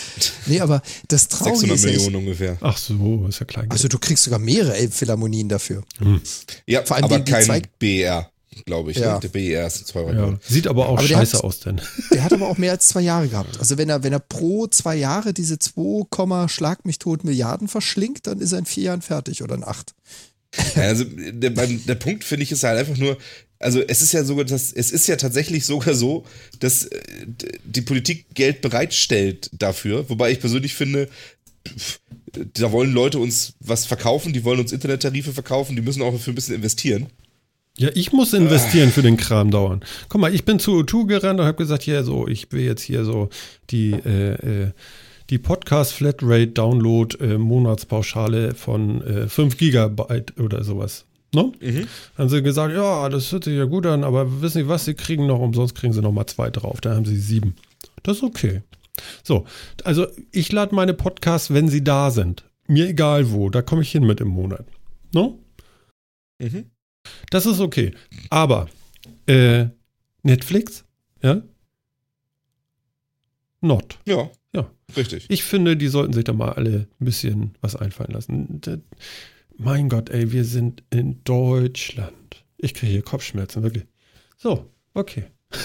Nee, aber das Traurige 600 ist Millionen ungefähr. Ach so, ist ja klein. Also du kriegst sogar mehrere Elbphilharmonien dafür. Hm. Ja, Vor allem aber die, kein BR, glaube ich. Ne? Ja. Der BR ist zwei ja. Sieht aber auch aber scheiße hat, aus denn. Der hat aber auch mehr als zwei Jahre gehabt. Also wenn er, wenn er pro zwei Jahre diese 2, Schlag mich tot Milliarden verschlingt, dann ist er in vier Jahren fertig oder in acht. Also der, der Punkt finde ich ist halt einfach nur, also es ist ja sogar, dass, es ist ja tatsächlich sogar so, dass äh, die Politik Geld bereitstellt dafür, wobei ich persönlich finde, da wollen Leute uns was verkaufen, die wollen uns Internettarife verkaufen, die müssen auch dafür ein bisschen investieren. Ja, ich muss investieren für den Kram dauern. Guck mal, ich bin zu O2 gerannt und habe gesagt, ja, so, ich will jetzt hier so die äh, äh, die Podcast Flatrate Download äh, Monatspauschale von äh, 5 Gigabyte oder sowas. Ne? Mhm. Haben sie gesagt, ja, das hört sich ja gut an, aber wissen Sie was, Sie kriegen noch umsonst, kriegen Sie noch mal zwei drauf. Da haben Sie sieben. Das ist okay. So, also ich lade meine Podcasts, wenn sie da sind. Mir egal wo, da komme ich hin mit im Monat. No? Mhm. Das ist okay. Aber äh, Netflix, ja? Not. Ja. Richtig. Ich finde, die sollten sich da mal alle ein bisschen was einfallen lassen. Mein Gott, ey, wir sind in Deutschland. Ich kriege hier Kopfschmerzen, wirklich. So, okay.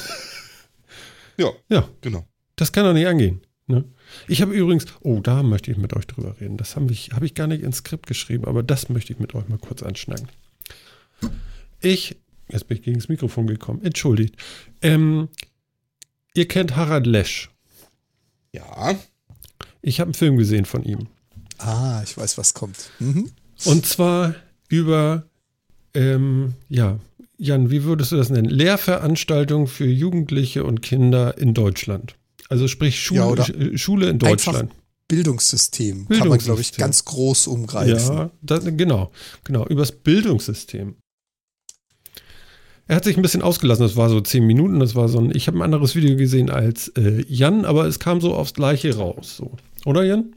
Ja. Ja. Genau. Das kann doch nicht angehen. Ne? Ich habe übrigens, oh, da möchte ich mit euch drüber reden. Das habe ich, hab ich gar nicht ins Skript geschrieben, aber das möchte ich mit euch mal kurz anschneiden. Ich, jetzt bin ich gegen das Mikrofon gekommen, entschuldigt. Ähm, ihr kennt Harald Lesch. Ja. Ich habe einen Film gesehen von ihm. Ah, ich weiß, was kommt. Mhm. Und zwar über, ähm, ja, Jan, wie würdest du das nennen? Lehrveranstaltungen für Jugendliche und Kinder in Deutschland. Also sprich Schule, Ja, Sch- Schule in Deutschland. Bildungssystem, kann man, glaube ich, Bildungssystem. ganz groß umgreifen. Ja, das, genau, genau, übers Bildungssystem. Er hat sich ein bisschen ausgelassen, das war so zehn Minuten, das war so ein, ich habe ein anderes Video gesehen als äh, Jan, aber es kam so aufs Gleiche raus, so. Oder Jan?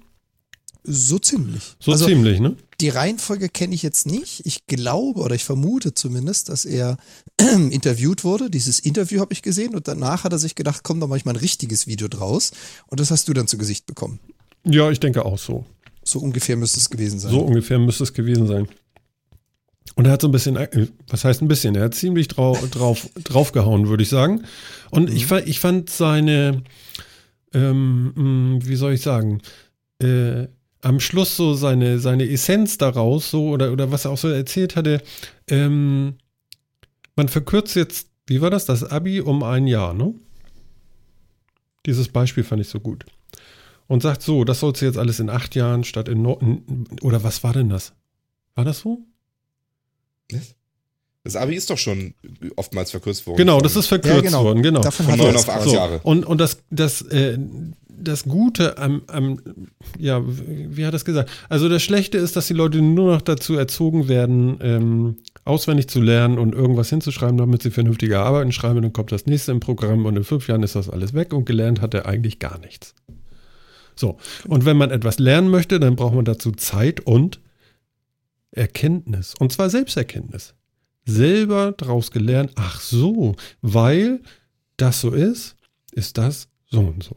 So ziemlich. So also, ziemlich, ne? Die Reihenfolge kenne ich jetzt nicht. Ich glaube oder ich vermute zumindest, dass er interviewt wurde. Dieses Interview habe ich gesehen und danach hat er sich gedacht, komm, da mache ich mal ein richtiges Video draus. Und das hast du dann zu Gesicht bekommen. Ja, ich denke auch so. So ungefähr müsste es gewesen sein. So ungefähr müsste es gewesen sein. Und er hat so ein bisschen, äh, was heißt ein bisschen? Er hat ziemlich drau drauf, draufgehauen, würde ich sagen. Und ich, fa- ich fand seine, ähm, mh, wie soll ich sagen, äh, am Schluss so seine, seine Essenz daraus, so, oder, oder was er auch so erzählt hatte, ähm, man verkürzt jetzt, wie war das, das Abi um ein Jahr, ne? Dieses Beispiel fand ich so gut. Und sagt so, das sollst du jetzt alles in acht Jahren statt in, no in oder was war denn das? War das so? Das Abi ist doch schon oftmals verkürzt worden. Genau, das ist verkürzt Ja, genau. worden, genau. Davon Von hat er neun es auf acht quasi. Jahre. Und, und das, das, äh, das Gute am, am, ja, wie hat er es gesagt? Also das Schlechte ist, dass die Leute nur noch dazu erzogen werden, ähm, auswendig zu lernen und irgendwas hinzuschreiben, damit sie vernünftige Arbeiten schreiben. Dann kommt das nächste im Programm und in fünf Jahren ist das alles weg und gelernt hat er eigentlich gar nichts. So. Und wenn man etwas lernen möchte, dann braucht man dazu Zeit und Erkenntnis. Und zwar Selbsterkenntnis. Selber draus gelernt, ach so, weil das so ist, ist das so und so.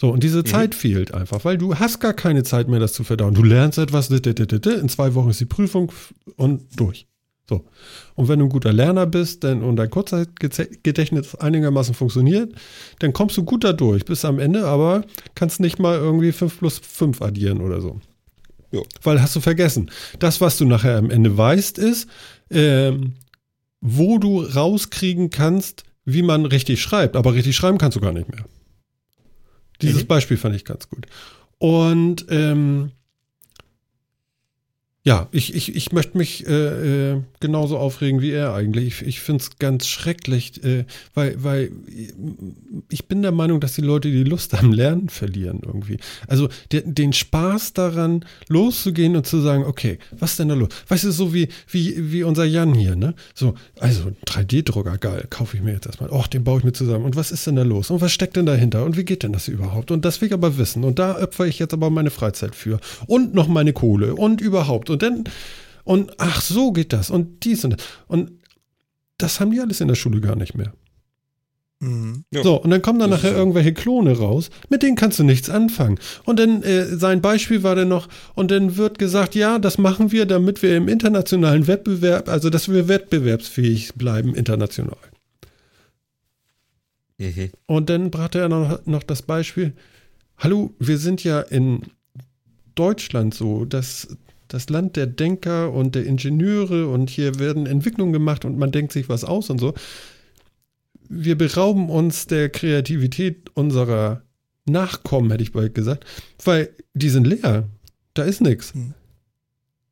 So, und diese Zeit fehlt einfach, weil du hast gar keine Zeit mehr, das zu verdauen. Du lernst etwas, in zwei Wochen ist die Prüfung und durch. So. Und wenn du ein guter Lerner bist denn, und dein Kurzzeitgedächtnis einigermaßen funktioniert, dann kommst du gut da durch bis am Ende, aber kannst nicht mal irgendwie 5 plus 5 addieren oder so. Ja. Weil hast du vergessen. Das, was du nachher am Ende weißt, ist, ähm, wo du rauskriegen kannst, wie man richtig schreibt. Aber richtig schreiben kannst du gar nicht mehr. Dieses Mhm. Beispiel fand ich ganz gut. Und ähm, ja, ich, ich, ich möchte mich äh, äh, genauso aufregen wie er eigentlich. Ich, ich finde es ganz schrecklich, äh, weil, weil ich bin der Meinung, dass die Leute die Lust am Lernen verlieren irgendwie. Also der, den Spaß daran, loszugehen und zu sagen, okay, was ist denn da los? Weißt du, so wie, wie, wie unser Jan hier, ne? So, also 3D-Drucker, geil, kaufe ich mir jetzt erstmal. Och, den baue ich mir zusammen. Und was ist denn da los? Und was steckt denn dahinter? Und wie geht denn das überhaupt? Und das will ich aber wissen. Und da opfer ich jetzt aber meine Freizeit für. Und noch meine Kohle. Und überhaupt. Und dann, und ach, so geht das. Und dies und das. Und das haben die alles in der Schule gar nicht mehr. Mhm. Ja. So, und dann kommen dann Das nachher so. irgendwelche Klone raus, mit denen kannst du nichts anfangen. Und dann, äh, sein Beispiel war dann noch, und dann wird gesagt, ja, das machen wir, damit wir im internationalen Wettbewerb, also dass wir wettbewerbsfähig bleiben international. Mhm. Und dann brachte er noch, noch das Beispiel, hallo, wir sind ja in Deutschland so, das, das Land der Denker und der Ingenieure und hier werden Entwicklungen gemacht und man denkt sich was aus und so. Wir berauben uns der Kreativität unserer Nachkommen, hätte ich bald gesagt, weil die sind leer. Da ist nichts. Hm.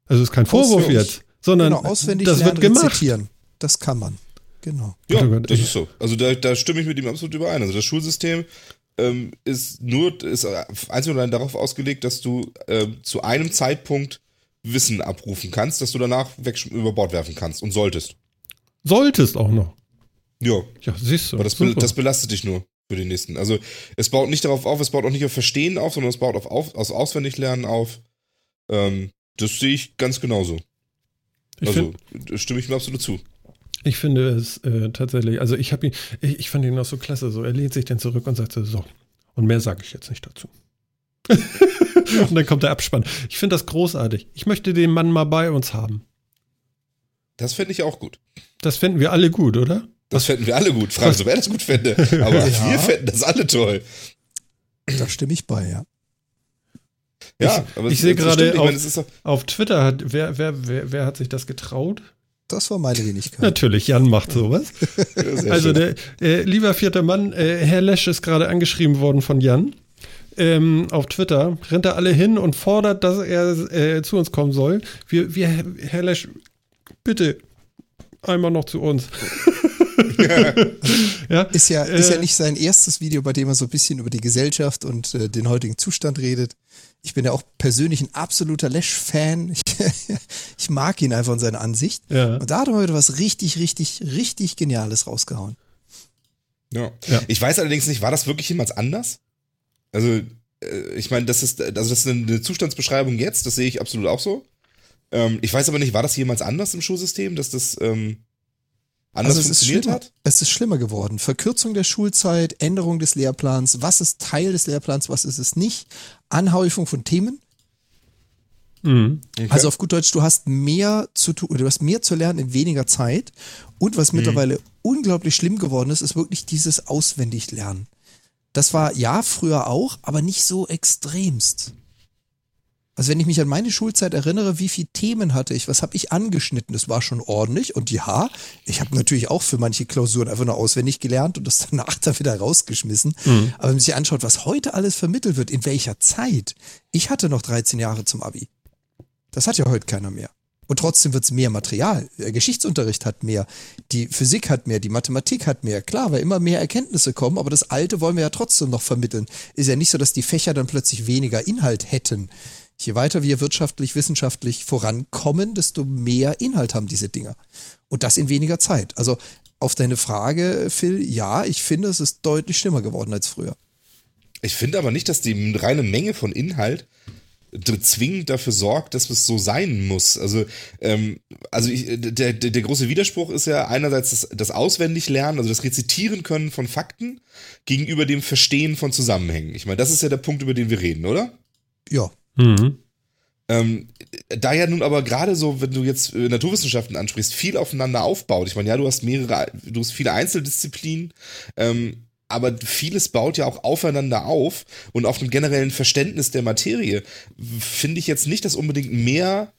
Also ist kein Vorwurf Auswendig. jetzt, sondern Genau, auswendig das lernen, wird gemacht. rezitieren. Das kann man. Genau. Ja, Oh Gott, das ist so. Also da, da stimme ich mit ihm absolut überein. Also das Schulsystem ähm, ist nur, ist einzig und allein darauf ausgelegt, dass du ähm, zu einem Zeitpunkt Wissen abrufen kannst, dass du danach weg über Bord werfen kannst und solltest. Solltest auch noch. Ja, Ja, siehst du. aber das, be das belastet dich nur für den nächsten. Also es baut nicht darauf auf, es baut auch nicht auf Verstehen auf, sondern es baut auf, auf aus Auswendiglernen auf. Ähm, das sehe ich ganz genauso. ich Also find- stimme ich mir absolut zu. Ich finde es äh, tatsächlich, also ich habe ihn, ich, ich fand ihn auch so klasse, so er lehnt sich dann zurück und sagt so, so, und mehr sage ich jetzt nicht dazu. und dann kommt der Abspann. Ich finde das großartig. Ich möchte den Mann mal bei uns haben. Das fände ich auch gut. Das finden wir alle gut, oder? Das fänden wir alle gut. Frage, ob er das gut fände. Aber Ja. wir fänden das alle toll. Da stimme ich bei, ja. Ja, ich, aber ich sehe gerade auf, meine, auf Twitter, hat, wer, wer, wer, wer hat sich das getraut? Das war meine Wenigkeit. Natürlich, Jan macht sowas. also, der, äh, lieber vierter Mann, äh, Herr Lesch ist gerade angeschrieben worden von Jan. Ähm, auf Twitter rennt er alle hin und fordert, dass er äh, zu uns kommen soll. Wir, wir, Herr Lesch, bitte einmal noch zu uns. ja, Ist ja, ist ja äh, nicht sein erstes Video, bei dem er so ein bisschen über die Gesellschaft und äh, den heutigen Zustand redet. Ich bin ja auch persönlich ein absoluter Lesch-Fan. Ich, ich mag ihn einfach in seiner Ansicht. Ja. Und da hat er heute was richtig, richtig, richtig Geniales rausgehauen. Ja. Ja. Ich weiß allerdings nicht, war das wirklich jemals anders? Also, äh, ich meine, das ist, also das ist eine Zustandsbeschreibung jetzt, das sehe ich absolut auch so. Ähm, ich weiß aber nicht, war das jemals anders im Schulsystem, dass das ähm, anders Also es ist funktioniert schlimmer. hat? Es ist schlimmer geworden. Verkürzung der Schulzeit, Änderung des Lehrplans, was ist Teil des Lehrplans, was ist es nicht, Anhäufung von Themen. Mhm. Also auf gut Deutsch, du hast mehr zu tun, du hast mehr zu lernen in weniger Zeit. Und was mittlerweile unglaublich schlimm geworden ist, ist wirklich dieses Auswendiglernen. Das war ja früher auch, aber nicht so extremst. Also wenn ich mich an meine Schulzeit erinnere, wie viele Themen hatte ich, was habe ich angeschnitten, das war schon ordentlich. Und ja, ich habe natürlich auch für manche Klausuren einfach nur auswendig gelernt und das danach dann wieder rausgeschmissen. Aber wenn man sich anschaut, was heute alles vermittelt wird, in welcher Zeit. Ich hatte noch 13 Jahre zum Abi. Das hat ja heute keiner mehr. Und trotzdem wird's mehr Material. Der Geschichtsunterricht hat mehr, die Physik hat mehr, die Mathematik hat mehr. Klar, weil immer mehr Erkenntnisse kommen, aber das Alte wollen wir ja trotzdem noch vermitteln. Ist ja nicht so, dass die Fächer dann plötzlich weniger Inhalt hätten. Je weiter wir wirtschaftlich, wissenschaftlich vorankommen, desto mehr Inhalt haben diese Dinger. Und das in weniger Zeit. Also auf deine Frage, Phil, ja, ich finde, es ist deutlich schlimmer geworden als früher. Ich finde aber nicht, dass die reine Menge von Inhalt zwingend dafür sorgt, dass es so sein muss. Also, ähm, also ich, der, der, der große Widerspruch ist ja einerseits das, das Auswendiglernen, also das Rezitieren können von Fakten gegenüber dem Verstehen von Zusammenhängen. Ich meine, das ist ja der Punkt, über den wir reden, oder? Ja, Mhm. Ähm, da ja nun aber gerade so, wenn du jetzt äh, Naturwissenschaften ansprichst, viel aufeinander aufbaut. Ich meine, ja, du hast mehrere, du hast viele Einzeldisziplinen, ähm, aber vieles baut ja auch aufeinander auf und auf einem generellen Verständnis der Materie finde ich jetzt nicht, dass unbedingt mehr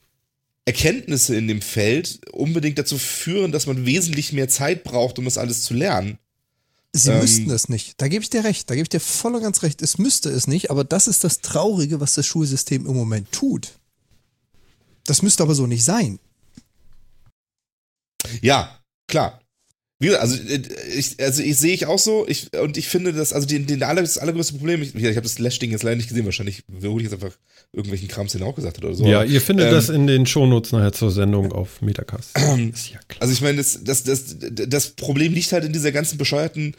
Erkenntnisse in dem Feld unbedingt dazu führen, dass man wesentlich mehr Zeit braucht, um das alles zu lernen. Sie Ähm, müssten es nicht. Da gebe ich dir recht. Da gebe ich dir voll und ganz recht. Es müsste es nicht, aber das ist das Traurige, was das Schulsystem im Moment tut. Das müsste aber so nicht sein. Ja, klar. Wie gesagt, also äh, ich, also ich sehe ich auch so, ich, und ich finde das, also den, den aller, das allergrößte Problem, ich, ich habe das Lash-Ding jetzt leider nicht gesehen, wahrscheinlich wiederhole ich jetzt einfach irgendwelchen Krams, den er auch gesagt hat oder so. Ja, ihr findet ähm, das in den Shownotes nachher zur Sendung auf Metacast. ist ja klar. Also ich meine, das, das, das, das Problem liegt halt in dieser ganzen bescheuerten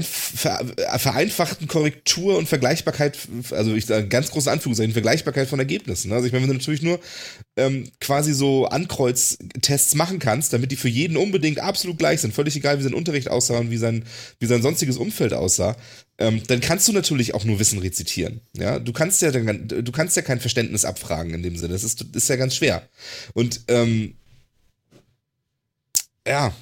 vereinfachten Korrektur und Vergleichbarkeit, also ich sage ganz große Anführungszeichen, Vergleichbarkeit von Ergebnissen. Also ich meine, wenn du natürlich nur ähm, quasi so Ankreuztests machen kannst, damit die für jeden unbedingt absolut gleich sind, völlig egal, wie sein Unterricht aussah und wie sein, wie sein sonstiges Umfeld aussah, ähm, dann kannst du natürlich auch nur Wissen rezitieren. Ja, du kannst ja dann, du kannst ja kein Verständnis abfragen in dem Sinne. Das ist, ist ja ganz schwer. Und ähm, ja,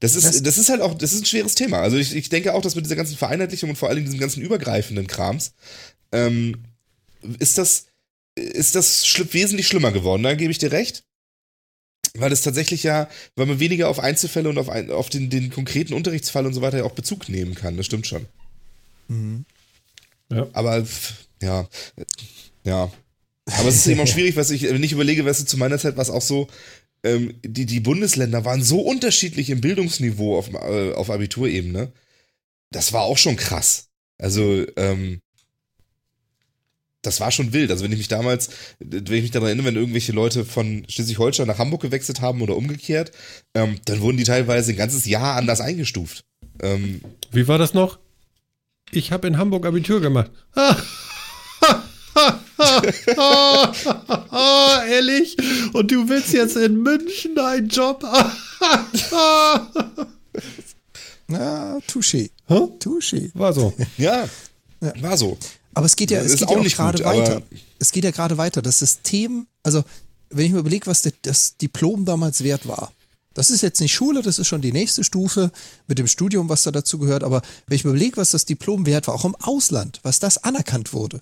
das ist, Das- das ist halt auch, das ist ein schweres Thema. Also ich, ich denke auch, dass mit dieser ganzen Vereinheitlichung und vor allem diesem ganzen übergreifenden Krams, ähm, ist das, ist das schli wesentlich schlimmer geworden. Da gebe ich dir recht. Weil es tatsächlich ja, weil man weniger auf Einzelfälle und auf, ein, auf den, den konkreten Unterrichtsfall und so weiter ja auch Bezug nehmen kann. Das stimmt schon. Ja. Aber ja, ja. Aber es ist eben auch schwierig, was ich, wenn ich überlege, weißt du, zu meiner Zeit war es auch so, ähm, die, die Bundesländer waren so unterschiedlich im Bildungsniveau auf, äh, auf Abiturebene. Das war auch schon krass. Also, ähm, das war schon wild. Also wenn ich mich damals, wenn ich mich daran erinnere, wenn irgendwelche Leute von Schleswig-Holstein nach Hamburg gewechselt haben oder umgekehrt, ähm, dann wurden die teilweise ein ganzes Jahr anders eingestuft. Ähm, Wie war das noch? Ich habe in Hamburg Abitur gemacht. Ehrlich? Und du willst jetzt in München einen Job? Na, touché. Hä? Touché. War so. ja, war so. Aber es geht ja, Das es geht auch ja auch nicht gerade gut, weiter. Es geht ja gerade weiter. Das System, also wenn ich mir überlege, was das, das Diplom damals wert war, Das ist jetzt nicht Schule, das ist schon die nächste Stufe mit dem Studium, was da dazu gehört. Aber wenn ich mir überlege, was das Diplom wert war, auch im Ausland, was das anerkannt wurde.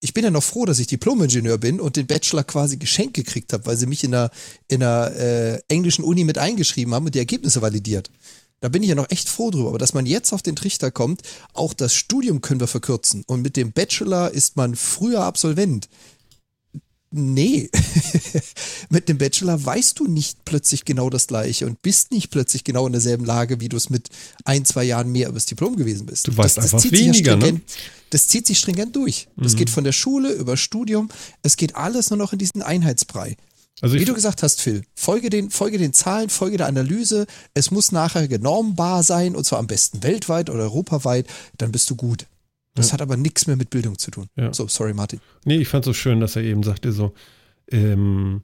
Ich bin ja noch froh, dass ich Diplom-Ingenieur bin und den Bachelor quasi geschenkt gekriegt habe, weil sie mich in einer, in einer äh, englischen Uni mit eingeschrieben haben und die Ergebnisse validiert. Da bin ich ja noch echt froh drüber. Aber dass man jetzt auf den Trichter kommt, auch das Studium können wir verkürzen. Und mit dem Bachelor ist man früher Absolvent. Nee, mit dem Bachelor weißt du nicht plötzlich genau das Gleiche und bist nicht plötzlich genau in derselben Lage, wie du es mit ein, zwei Jahren mehr übers Diplom gewesen bist. Du weißt das, einfach das zieht sich ja weniger, ne? stringent, Das zieht sich stringent durch. Das geht von der Schule über Studium. Es geht alles nur noch in diesen Einheitsbrei. Also Wie du gesagt hast, Phil, folge den, folge den Zahlen, folge der Analyse. Es muss nachher genormbar sein und zwar am besten weltweit oder europaweit. Dann bist du gut. Das hat aber nichts mehr mit Bildung zu tun. Ja. So, sorry, Martin. nee, ich fand so schön, dass er eben sagte so, ähm,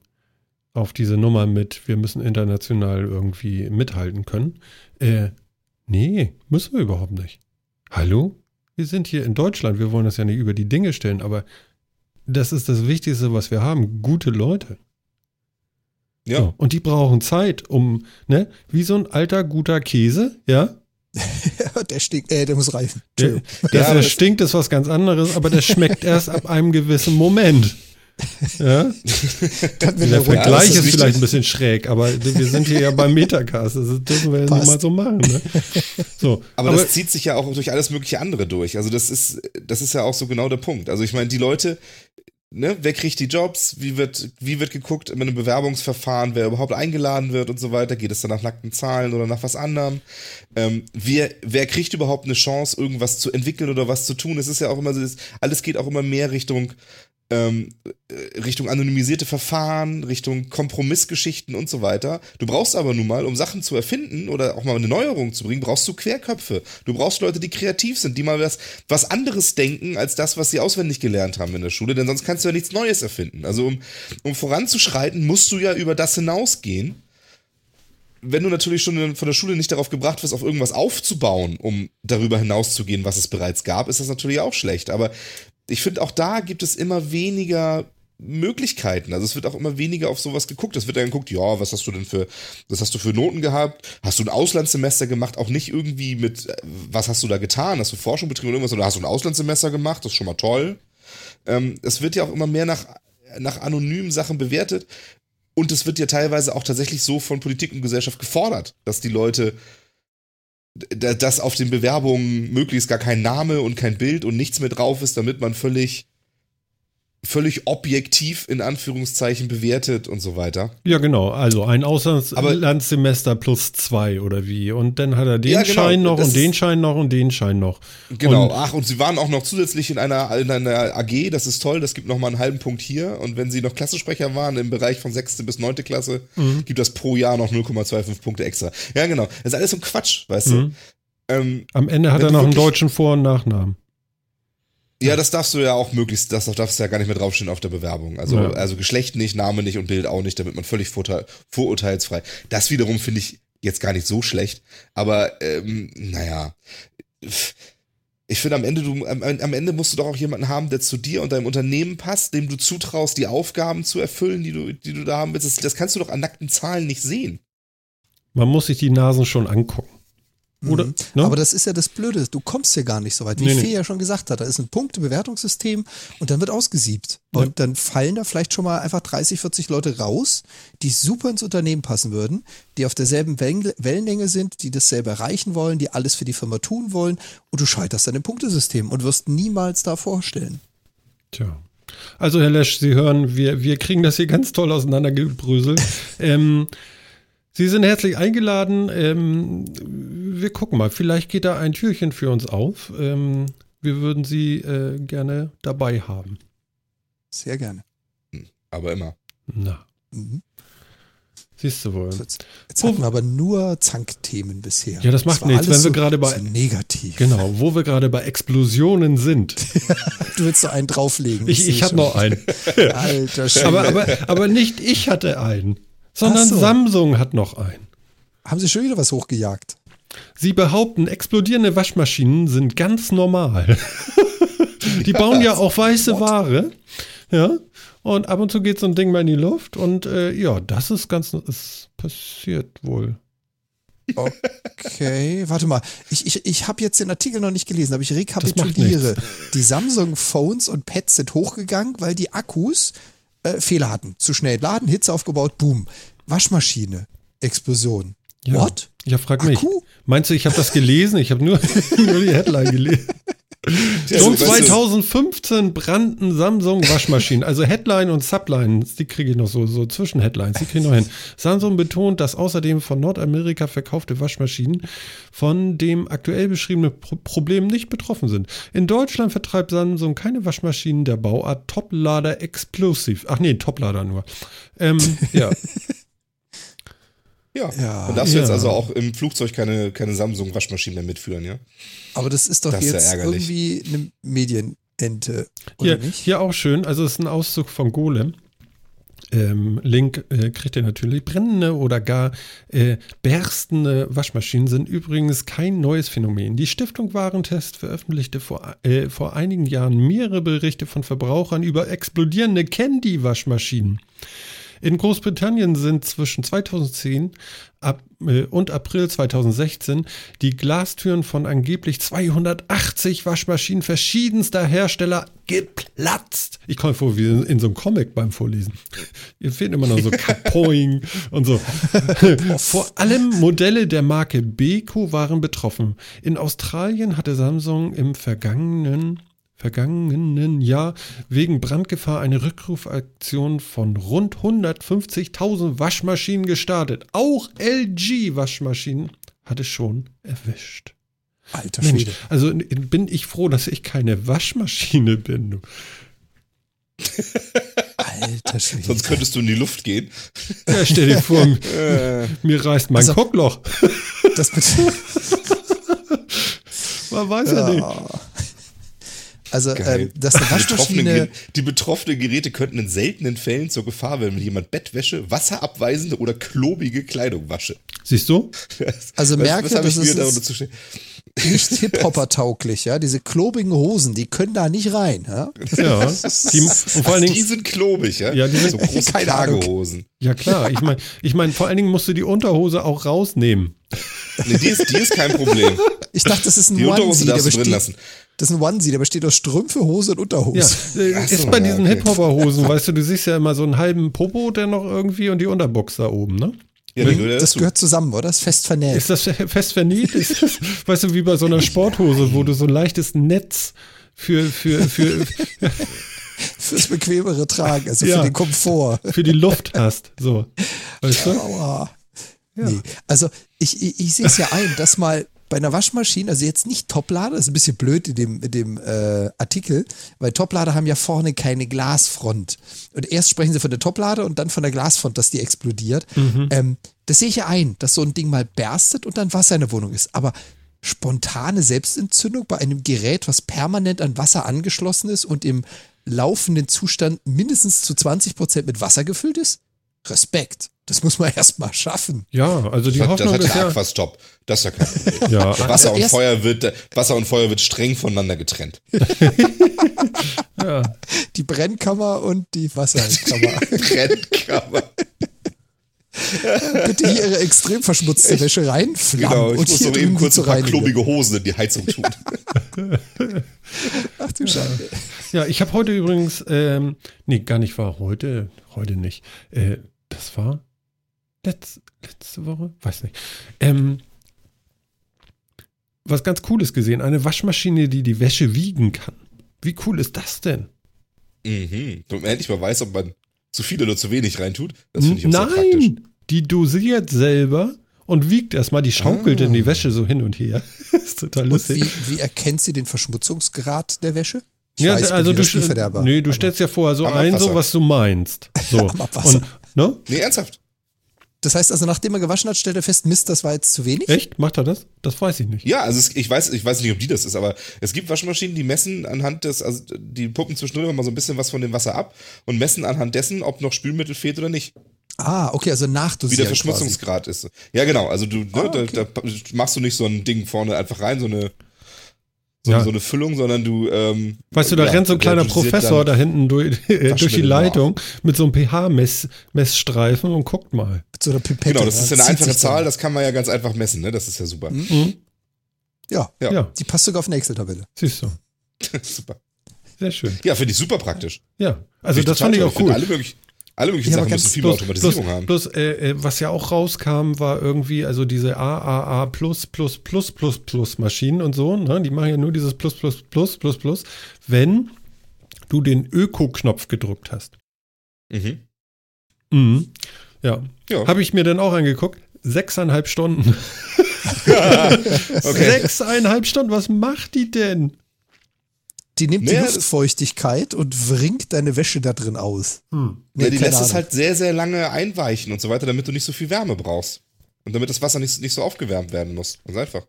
auf diese Nummer mit, wir müssen international irgendwie mithalten können. Äh, nee, müssen wir überhaupt nicht. Hallo? Wir sind hier in Deutschland, wir wollen das ja nicht über die Dinge stellen, aber das ist das Wichtigste, was wir haben. Gute Leute. Ja. So, und die brauchen Zeit, um, ne, wie so ein alter, guter Käse, ja? der stinkt, äh, der muss reifen. Der, dass Ja, er aber das- stinkt, ist was ganz anderes, aber das schmeckt erst ab einem gewissen Moment. Ja? Dann, Der der Vergleich ist, ist vielleicht ein bisschen schräg, aber wir sind hier ja beim Metacast. Das dürfen wir ja mal so machen. Ne? So, Aber, das zieht sich ja auch durch alles mögliche andere durch. Also das ist, das ist ja auch so genau der Punkt. Also ich meine, die Leute, ne, wer kriegt die Jobs, wie wird, wie wird geguckt in einem Bewerbungsverfahren, wer überhaupt eingeladen wird und so weiter, geht es dann nach nackten Zahlen oder nach was anderem? Ähm, wer, wer kriegt überhaupt eine Chance, irgendwas zu entwickeln oder was zu tun? Es ist ja auch immer so, alles geht auch immer mehr Richtung ähm, äh, Richtung anonymisierte Verfahren, Richtung Kompromissgeschichten und so weiter. Du brauchst aber nun mal, um Sachen zu erfinden oder auch mal eine Neuerung zu bringen, brauchst du Querköpfe. Du brauchst Leute, die kreativ sind, die mal was, was anderes denken als das, was sie auswendig gelernt haben in der Schule, denn sonst kannst du ja nichts Neues erfinden. Also um, um voranzuschreiten, musst du ja über das hinausgehen. Wenn du natürlich schon von der Schule nicht darauf gebracht wirst, auf irgendwas aufzubauen, um darüber hinauszugehen, was es bereits gab, ist das natürlich auch schlecht. Aber ich finde, auch da gibt es immer weniger Möglichkeiten. Also es wird auch immer weniger auf sowas geguckt. Es wird dann geguckt, ja, was hast du denn für, was hast du für Noten gehabt? Hast du ein Auslandssemester gemacht? Auch nicht irgendwie mit, was hast du da getan? Hast du Forschung betrieben oder irgendwas? Oder hast du ein Auslandssemester gemacht? Das ist schon mal toll. Ähm, es wird ja auch immer mehr nach, nach anonymen Sachen bewertet. Und es wird ja teilweise auch tatsächlich so von Politik und Gesellschaft gefordert, dass die Leute dass auf den Bewerbungen möglichst gar kein Name und kein Bild und nichts mehr drauf ist, damit man völlig völlig objektiv in Anführungszeichen bewertet und so weiter. Ja, genau. Also ein Auslandssemester plus zwei oder wie. Und dann hat er den Ja, genau. Schein noch Das und den Schein noch und den Schein noch. Genau. Und, Ach, und sie waren auch noch zusätzlich in einer, in einer AG, das ist toll, das gibt nochmal einen halben Punkt hier. Und wenn sie noch Klassensprecher waren im Bereich von 6. bis 9. Klasse, gibt das pro Jahr noch 0,25 Punkte extra. Ja, genau. Das ist alles so ein Quatsch, weißt du? Ähm, am Ende hat er noch einen deutschen Vor- und Nachnamen. Ja, das darfst du ja auch möglichst, das darfst du ja gar nicht mehr draufstehen auf der Bewerbung. Also, Ja. also Geschlecht nicht, Name nicht und Bild auch nicht, damit man völlig vorurteilsfrei. Das wiederum finde ich jetzt gar nicht so schlecht, aber ähm, naja. Ich finde am Ende, du, am, am Ende musst du doch auch jemanden haben, der zu dir und deinem Unternehmen passt, dem du zutraust, die Aufgaben zu erfüllen, die du, die du da haben willst. Das, das kannst du doch an nackten Zahlen nicht sehen. Man muss sich die Nasen schon angucken. Oder? Mhm. Ne? Aber das ist ja das Blöde. Du kommst ja gar nicht so weit. Wie Nee, nee. Fee ja schon gesagt hat, da ist ein Punktebewertungssystem und dann wird ausgesiebt. Ja. Und dann fallen da vielleicht schon mal einfach 30, 40 Leute raus, die super ins Unternehmen passen würden, die auf derselben Wellen- Wellenlänge sind, die dasselbe erreichen wollen, die alles für die Firma tun wollen. Und du scheiterst an dem Punktesystem und wirst niemals da vorstellen. Tja. Also, Herr Lesch, Sie hören, wir, wir kriegen das hier ganz toll auseinandergebröselt. ähm, Sie sind herzlich eingeladen. Ähm, wir gucken mal, vielleicht geht da ein Türchen für uns auf. Ähm, wir würden Sie äh, gerne dabei haben. Sehr gerne. Aber immer. Na, Mhm. siehst du wohl. Jetzt, jetzt hatten wir aber nur Zankthemen bisher. Ja, das macht war nichts, wenn wir gerade bei- so negativ. Genau, wo wir gerade bei Explosionen sind. Du willst noch einen drauflegen. Ich, seh ich habe noch einen. Alter Schwede. aber, aber, aber nicht ich hatte einen, sondern so. Samsung hat noch einen. Haben sie schon wieder was hochgejagt? Sie behaupten, explodierende Waschmaschinen sind ganz normal. Die bauen ja auch weiße Ware. Ja. Und ab und zu geht so ein Ding mal in die Luft und äh, ja, das ist ganz, ist passiert wohl. Okay, warte mal. Ich, ich, ich habe jetzt den Artikel noch nicht gelesen, aber ich rekapituliere. Die Samsung Phones und Pads sind hochgegangen, weil die Akkus äh, Fehler hatten. Zu schnell laden, Hitze aufgebaut, boom. Waschmaschine, Explosion. Ja. What? Ja, frag mich. Akku? Meinst du, ich habe das gelesen? Ich habe nur, nur die Headline gelesen. Schon weißt du- 2015 brannten Samsung Waschmaschinen. Also Headline und Sublines, die kriege ich noch so, so Zwischenheadlines, die kriege ich noch hin. Samsung betont, dass außerdem von Nordamerika verkaufte Waschmaschinen von dem aktuell beschriebenen Pro Problem nicht betroffen sind. In Deutschland vertreibt Samsung keine Waschmaschinen der Bauart Toplader Explosive. Ach nee, Toplader nur. Ähm, ja. Ja. Ja. Dann darfst du jetzt Ja. also auch im Flugzeug keine, keine Samsung-Waschmaschine mehr mitführen, ja? Aber das ist doch Das ist ja jetzt ärgerlich. irgendwie eine Medienente, oder Hier, nicht? hier auch schön. Also es ist ein Auszug von Golem. Ähm, Link äh, kriegt ihr natürlich. Brennende oder gar äh, berstende Waschmaschinen sind übrigens kein neues Phänomen. Die Stiftung Warentest veröffentlichte vor, äh, vor einigen Jahren mehrere Berichte von Verbrauchern über explodierende Candy-Waschmaschinen. In Großbritannien sind zwischen 2010 ab, äh, und April 2016 die Glastüren von angeblich 280 Waschmaschinen verschiedenster Hersteller geplatzt. Ich komme vor wie in, in so einem Comic beim Vorlesen. Hier fehlen immer noch so Kapoing und so. Vor allem Modelle der Marke Beko waren betroffen. In Australien hatte Samsung im vergangenen vergangenen Jahr wegen Brandgefahr eine Rückrufaktion von rund 150.000 Waschmaschinen gestartet. Auch LG-Waschmaschinen hatte schon erwischt. Alter Mensch, Schwede. also bin ich froh, dass ich keine Waschmaschine bin. Alter Schwede. Sonst könntest du in die Luft gehen. Ja, stell dir vor, mir reißt mein Also- Cockloch. Das bet- Man weiß ja, nicht. Also, ähm, dass eine die, betroffenen, Waschmaschine. Die betroffenen Geräte könnten in seltenen Fällen zur Gefahr werden, wenn jemand Bettwäsche, wasserabweisende oder klobige Kleidung wasche. Siehst du? Also Was- merke, was das ist stehen? nicht Hip-Hopper-tauglich, ja. Diese klobigen Hosen, die können da nicht rein, ja. Ja. Die, und vor allen Ach, die Dingen, sind klobig, ja? Ja, die sind- so große. Tragehosen. ja klar, ich meine, ich mein, vor allen Dingen musst du die Unterhose auch rausnehmen. Nee, die ist, die ist kein Problem. Ich dachte, das ist ein Die Unterhose darfst du drin lassen. Das ist ein Onesie, der besteht aus Strümpfe, Hose und Unterhose. Ja, so, ist bei ja, diesen okay. Hip-Hopper-Hosen, weißt du, du siehst ja immer so einen halben Popo, der noch irgendwie und die Unterbox da oben, ne? Ja, gehört Das dazu. gehört zusammen, oder? Das ist fest vernäht. Ist das fest vernäht? Ist das, weißt du, wie bei so einer Sporthose, wo du so ein leichtes Netz für, für, für, Fürs bequemere Tragen, also Ja. für den Komfort. für die Luft hast. So. Weißt du? Aua. Nee. Also ich, ich, ich sehe es ja ein, dass mal bei einer Waschmaschine, also jetzt nicht Toplader, das ist ein bisschen blöd in dem, in dem äh, Artikel, weil Toplader haben ja vorne keine Glasfront. Und erst sprechen sie von der Toplader und dann von der Glasfront, dass die explodiert. Ähm, das sehe ich ja ein, dass so ein Ding mal berstet und dann Wasser in der Wohnung ist. Aber spontane Selbstentzündung bei einem Gerät, was permanent an Wasser angeschlossen ist und im laufenden Zustand mindestens zu 20 Prozent mit Wasser gefüllt ist? Respekt. Das muss man erst mal schaffen. Ja, also die Das hat, das Hoffnung hat ist der ja. Aquastop. Das ist ja kein Problem. Ja, Wasser und, Feuer wird, Wasser und Feuer wird streng voneinander getrennt. ja. Die Brennkammer und die Wasserkammer. Brennkammer. Bitte hier ihre extrem verschmutzte Wäsche rein, Flammen Genau, ich und muss hier eben kurz ein paar klobige Hosen in die Heizung tun. Ach du Scheiße. Ja, ich habe heute übrigens, ähm, nee, gar nicht war heute, heute nicht. Äh, das war letz, letzte Woche, weiß nicht. Ähm, was ganz Cooles gesehen, eine Waschmaschine, die die Wäsche wiegen kann. Wie cool ist das denn? mhm. Und man endlich mal weiß, ob man zu viel oder zu wenig reintut. Das finde ich auch sehr praktisch. Nein, die dosiert selber und wiegt erstmal, die schaukelt Ah. in die Wäsche so hin und her. ist total Und lustig. wie, wie erkennt sie den Verschmutzungsgrad der Wäsche? Ich Ja, weiß, also du, nee, du stellst ja vorher so ein, so was du meinst. So. Und, ne? Nee, ernsthaft. Das heißt also, nachdem er gewaschen hat, stellt er fest, Mist, das war jetzt zu wenig? Echt? Macht er das? Das weiß ich nicht. Ja, also es, ich weiß, ich weiß nicht, ob die das ist, aber es gibt Waschmaschinen, die messen anhand des, also die puppen zwischendurch immer mal so ein bisschen was von dem Wasser ab und messen anhand dessen, ob noch Spülmittel fehlt oder nicht. Ah, okay, also Wie der nachdosieren quasi. Verschmutzungsgrad ist. Ja, genau. Also du, ne, Ah, da, okay. da machst du nicht so ein Ding vorne einfach rein, so eine so, Ja. so eine Füllung, sondern du. Ähm, Weißt du, da ja, rennt so ein kleiner Professor da hinten durch, durch die Leitung mit so einem pH-Messstreifen und guckt mal. Mit so einer Pipette. Genau, das ist ja eine einfache. Zahl, das kann man ja ganz einfach messen, ne? Das ist ja super. Mhm. Ja, Ja. Ja, die passt sogar auf eine Excel-Tabelle. siehst du. super. Sehr schön. Ja, finde ich super praktisch. Ja, also das fand ich auch cool. Alle, möglich, alle möglichen Ja, Sachen müssen viel Bloß, Automatisierung bloß, haben. bloß äh, äh, was ja auch rauskam, war irgendwie, also diese AAA plus plus plus plus plus Maschinen und so, ne? die machen ja nur dieses plus plus plus plus plus, wenn du den Öko-Knopf gedrückt hast. Mhm. Mhm. Ja, Ja. habe ich mir dann auch angeguckt. Sechseinhalb Stunden. okay. Sechseinhalb Stunden, was macht die denn? Die nimmt Naja, die Luftfeuchtigkeit und wringt deine Wäsche da drin aus. Hm. Nee, Ja, die lässt es Ahnung. halt sehr, sehr lange einweichen und so weiter, damit du nicht so viel Wärme brauchst. Und damit das Wasser nicht, nicht so aufgewärmt werden muss. Ganz einfach.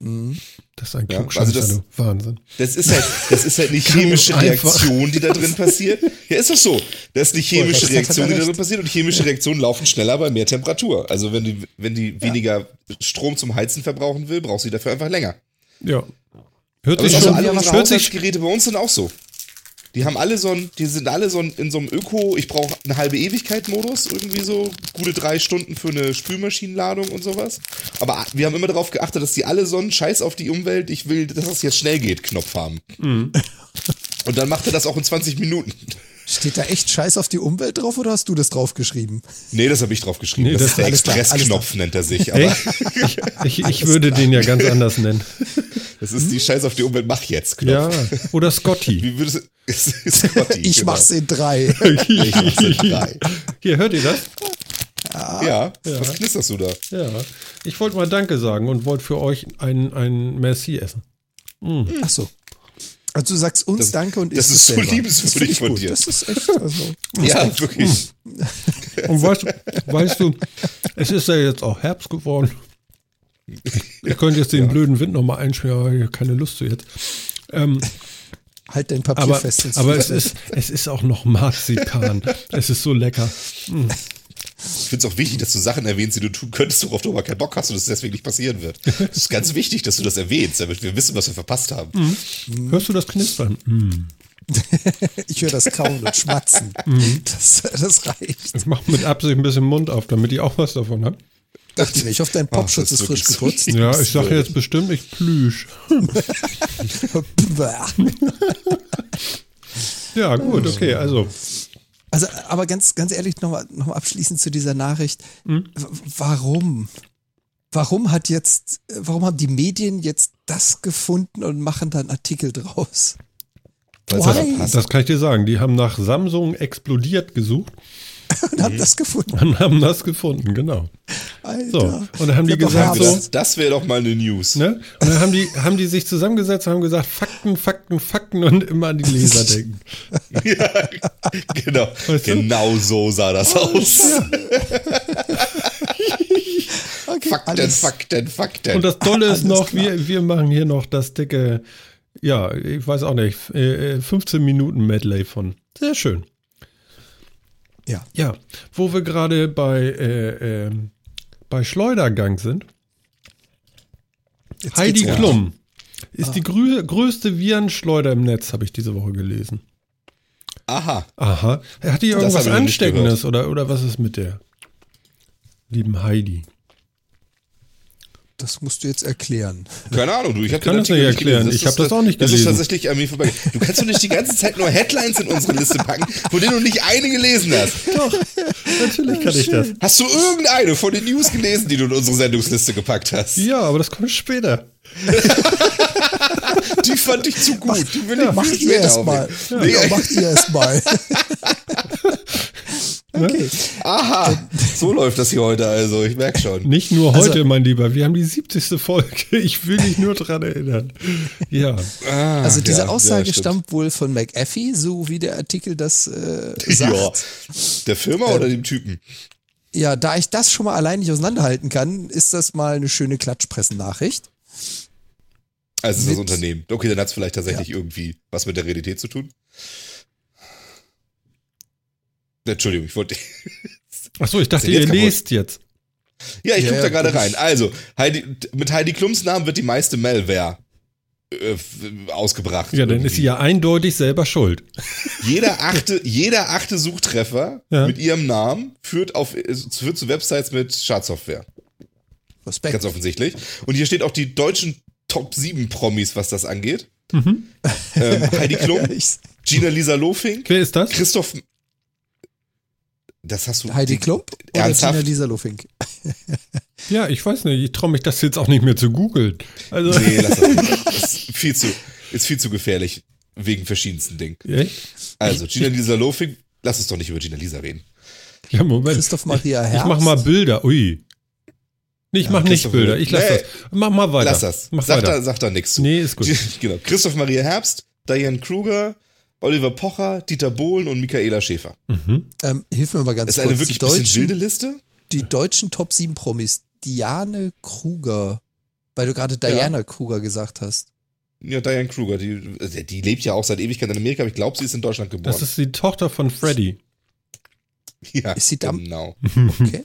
Mhm. Das ist ein Ja, also das-. Wahnsinn. Das ist halt, das ist halt eine chemische. Reaktion, die da drin passiert. Ja, ist doch so. Das ist eine chemische das hat Reaktion, die da drin passiert und chemische Reaktionen laufen schneller bei mehr Temperatur. Also wenn die, wenn die weniger Strom zum Heizen verbrauchen will, braucht sie dafür einfach länger. Ja. Hört sich also schon, alle unsere hört sich, Haushaltsgeräte bei uns sind auch so. Die haben alle so ein, die sind alle so ein, in so einem Öko, ich brauche eine halbe Ewigkeit-Modus, irgendwie so gute drei Stunden für eine Spülmaschinenladung und sowas. Aber wir haben immer darauf geachtet, dass die alle so einen Scheiß auf die Umwelt, ich will, dass es jetzt schnell geht, Knopf haben. Mhm. Und dann macht er das auch in 20 Minuten. Steht da echt Scheiß auf die Umwelt drauf oder hast du das draufgeschrieben? Nee, das habe ich drauf geschrieben. Nee, das, das- ist der Expressknopf, nennt er sich. Aber Echt? Ich, ich würde den ja ganz anders nennen. Das ist die Scheiß auf die Umwelt, mach jetzt Knopf. Ja, oder Scotty. Wie würdest du, Scotty, Ich genau. mach's in drei. Ich mach's in drei. Hier, hört ihr das? Ja, was knisterst du da? Ja. Ich wollte mal Danke sagen und wollte für euch ein, ein Merci essen. Ach so. Also du sagst uns Das- Danke und das isst ist es so selber. liebenswürdig Das ich von gut. dir. Das ist echt, also. Ja, wirklich. Und weißt, weißt du, es ist ja jetzt auch Herbst geworden. Ich könnte jetzt den blöden Wind nochmal einschmieren, aber ich habe keine Lust zu jetzt. Ähm, Halt dein Papier aber fest. aber es, ist, es ist auch noch Marzipan. es ist so lecker. Ich finde es auch wichtig, dass du Sachen erwähnst, die du tun könntest, worauf du aber keinen Bock hast und es deswegen nicht passieren wird. Es ist ganz wichtig, dass du das erwähnst, damit wir wissen, was wir verpasst haben. Hörst du das Knistern? Mm. Ich höre das Kauen und Schmatzen. Mhm. Das, das reicht. Ich mache mit Absicht ein bisschen Mund auf, damit ich auch was davon habe. Dachte ich nicht. Ich hoffe, dein Popschutz das ist ist frisch geputzt. Ja, ich sage jetzt bestimmt, ich plüsch. Ja, gut, okay, also. Also, aber ganz, ganz ehrlich, nochmal noch mal abschließend zu dieser Nachricht. Hm? Warum? Warum hat jetzt, warum haben die Medien jetzt das gefunden und machen da einen Artikel draus? Passt. Das kann ich dir sagen. Die haben nach Samsung explodiert gesucht Und haben das gefunden. und haben das gefunden, genau. Alter. So, und dann haben die gesagt, so. Das, das wäre doch mal eine News. ne? Und dann haben die, haben die sich zusammengesetzt und haben gesagt, Fakten, Fakten, Fakten und immer an die Leser denken. Ja, genau. Weißt du? Genau so sah das aus. Okay, Fakten, alles- Fakten, Fakten. Und das Tolle ist Alles noch, klar. wir, wir machen hier noch das dicke, ja, ich weiß auch nicht, äh, äh, 15 Minuten Medley von. Sehr schön. Ja. Ja, wo wir gerade bei, äh, ähm, bei Schleudergang sind. Jetzt Heidi. Klum ist die grö größte Virenschleuder im Netz, habe ich diese Woche gelesen. Aha. Aha. Hat die irgendwas Ansteckendes oder, oder was ist mit der lieben Heidi? Das musst du jetzt erklären. Keine Ahnung, du. Ich, hab kann das nicht erklären. Ich hab das auch nicht Das gelesen. ist tatsächlich an mir vorbeigegangen. Du kannst doch nicht die ganze Zeit nur Headlines in unsere Liste packen, von denen du nicht eine gelesen hast. Doch, natürlich kann ich das. Hast du irgendeine von den News gelesen, die du in unsere Sendungsliste gepackt hast? Ja, aber das kommt später. Die fand ich zu gut. Die will ich Mach viel ihr später erst mal. aufnehmen. Ja, mach ihr erst mal. okay. Aha, so läuft das hier heute also. Ich merke schon. Nicht nur Also- heute, mein Lieber. Wir haben die 70. Folge. Ich will dich nur dran erinnern. Ja. Ah, Also diese ja, Aussage ja, stammt wohl von McAfee, so wie der Artikel das äh, sagt. Ja. Der Firma oder dem Typen? Ja, da ich das schon mal allein nicht auseinanderhalten kann, ist das mal eine schöne Klatschpressennachricht. Also ist das Unternehmen. Okay, dann hat es vielleicht tatsächlich irgendwie was mit der Realität zu tun. Entschuldigung, ich wollte. Achso, ich dachte, ihr lest jetzt. Ja, ich Ja, guck da gerade rein. Also, Heidi, mit Heidi Klums Namen wird die meiste Malware äh, ausgebracht. Ja, dann ist sie ja eindeutig selber schuld. Jeder achte, jeder achte Suchtreffer Ja. mit ihrem Namen führt, auf, äh, führt zu Websites mit Schadsoftware. Respekt. Ganz offensichtlich. Und hier steht auch die deutschen Top 7 Promis, was das angeht. Mhm. Ähm, Heidi Klum, Gina Lisa Lofink, Wer ist das? Christoph. Das hast du. Heidi die- Klump oder Ernsthaft? Gina Lisa Lofink? Ja, ich weiß nicht. Ich traue mich das jetzt auch nicht mehr zu googeln. Also, Nee, lass das. das ist viel zu, ist viel zu gefährlich. Wegen verschiedensten Dingen. Echt? Also, Gina Lisa Lofink, lass uns doch nicht über Gina Lisa reden. Ja, Moment. Christoph Maria Herbst. Ich mach mal Bilder. Ui. Nee, ich mach nicht Bilder. Ich lass Nee. das. Mach mal weiter. Lass das. Mach Sag weiter. da, sag da nichts zu. Nee, ist gut. Genau. Christoph Maria Herbst, Diane Kruger, Oliver Pocher, Dieter Bohlen und Michaela Schäfer. Ähm, hilf mir mal ganz Das ist eine kurz. wirklich die, bisschen deutschen, wilde Liste. die deutschen Top 7 Promis. Diane Kruger. Weil du gerade Diana Kruger gesagt hast. Ja, Diane Kruger, die, äh, die lebt ja auch seit Ewigkeit in Amerika, aber ich glaube, sie ist in Deutschland geboren. Das ist die Tochter von Freddy. ja, Ist sie Dam- genau. Okay.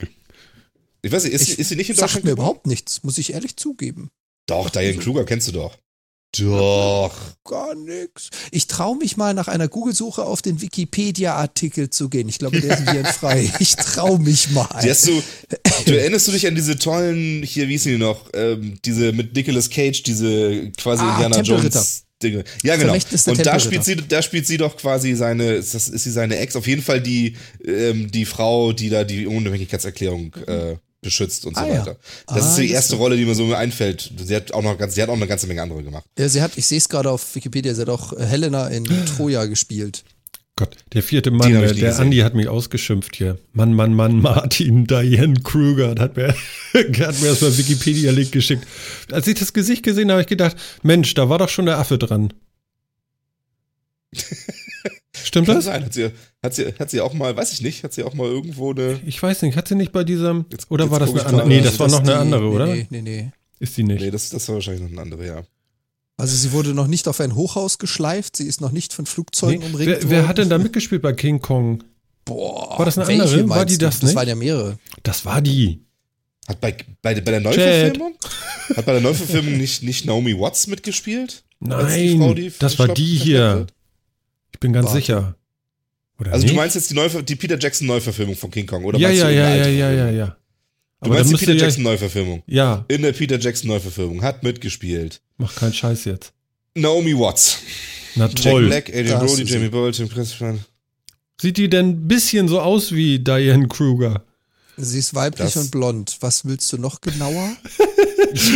Ich weiß nicht, ist, Ich- sie- ist sie nicht in Sagt Deutschland mir geboren? überhaupt nichts, muss ich ehrlich zugeben. Doch, Diane Kruger kennst du doch. Doch. Gar nix. Ich traue mich mal nach einer Google-Suche auf den Wikipedia-Artikel zu gehen. Ich glaube, der ist virenfrei. Ich traue mich mal. Du, du erinnerst du dich an diese tollen, hier, wie hießen die noch, ähm, diese mit Nicolas Cage, diese quasi Ah, Indiana. Jones Dinge. Ja, genau. Und da spielt sie, da spielt sie doch quasi seine, ist, das, ist sie seine Ex, auf jeden Fall die, ähm, die Frau, die da die Unabhängigkeitserklärung äh, beschützt und so Ah, ja. weiter. Das Ah, ist so die erste Rolle, die mir so einfällt. Sie hat auch noch ganz, sie hat auch eine ganze Menge andere gemacht. Ja, sie hat, ich sehe es gerade auf Wikipedia, sie hat auch äh, Helena in Troja gespielt. Gott, der vierte Mann, der, der. Andi hat mich ausgeschimpft hier. Mann, Mann, Mann, Martin, Diane Kruger, hat mir, hat mir erstmal Wikipedia-Link geschickt. Als ich das Gesicht gesehen habe, habe ich gedacht, Mensch, da war doch schon der Affe dran. Stimmt Kann das? sein. Hat sie, hat sie, hat sie auch mal, weiß ich nicht, hat sie auch mal irgendwo eine, Ich weiß nicht, hat sie nicht bei diesem, Jetzt- oder jetzt war das eine andere? Nee, das war Dass noch eine andere, oder? Nee, nee, nee. Ist die nicht. nee, das, das war wahrscheinlich noch eine andere, ja. Also sie wurde noch nicht auf ein Hochhaus geschleift, sie ist noch nicht von Flugzeugen Nee. umringt Wer, wer hat denn da mitgespielt bei King Kong? Boah, War das eine andere? War die das Das nicht? waren ja mehrere. Das war die. Hat bei, bei, bei der Neuverfilmung? Hat bei der Neuverfilmung nicht, nicht Naomi Watts mitgespielt? Als die Nein, Frau, die das war die hier. wird? Ich bin ganz Warte. sicher. Oder Also nicht? du meinst jetzt die, Neuver die Peter Jackson Neuverfilmung von King Kong, oder ja, ja, ja, ja, ja, ja, ja. Du Aber meinst die Peter ja, Jackson Neuverfilmung? ja, In der Peter Jackson Neuverfilmung hat mitgespielt mach keinen Scheiß jetzt. Naomi Watts, Na Jack toll. Black, Adrian Brody. Jamie Bolt, Tim Pressman. Sieht die denn ein bisschen so aus wie Diane Kruger? Sie ist weiblich Das- und blond. Was willst du noch genauer?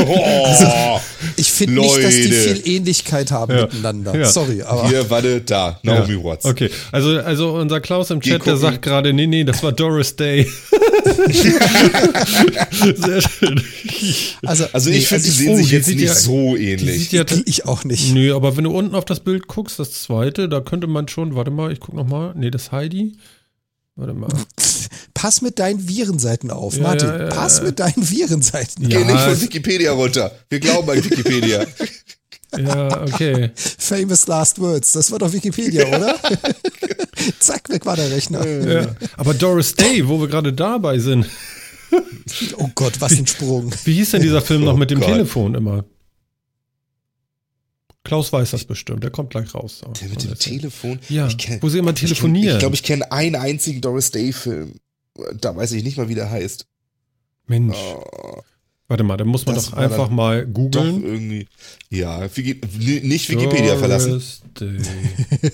Oh, Ich finde nicht, dass die viel Ähnlichkeit haben Ja. miteinander. Ja. Sorry, aber hier, warte, da, Naomi ja. Watts. Okay, also, also unser Klaus im Geh Chat, der sagt gerade, nee, nee, das war Doris Day. Sehr schön. also, Also nee, ich finde, also sie sehen oh, sich die jetzt nicht so Die ähnlich. sieht ja, ich auch nicht. nö, aber wenn du unten auf das Bild guckst, das zweite, da könnte man schon, warte mal, ich guck noch mal, nee, das Heidi. Warte mal. Pass mit deinen Virenseiten auf, Ja, Martin. ja, ja, pass ja. mit deinen Virenseiten Ja. Geh nicht von Wikipedia runter. Wir glauben an Wikipedia. Ja, okay. Famous Last Words. Das war doch Wikipedia, oder? Zack, weg war der Rechner. Ja. Aber Doris Day, wo wir gerade dabei sind, Oh Gott, was ein Sprung. wie hieß denn dieser Film noch Oh mit dem Gott. Telefon immer? Klaus weiß das bestimmt, der kommt gleich raus. Der mit dem Telefon. Ja, ich kenn, wo sie immer telefonieren. Ich glaube, ich kenne einen einzigen Doris Day-Film. Da weiß ich nicht mal, wie der heißt. Mensch, Oh, warte mal, da muss man das doch einfach mal googeln. irgendwie. Ja, Wiki, nicht Wikipedia verlassen. Doris Day.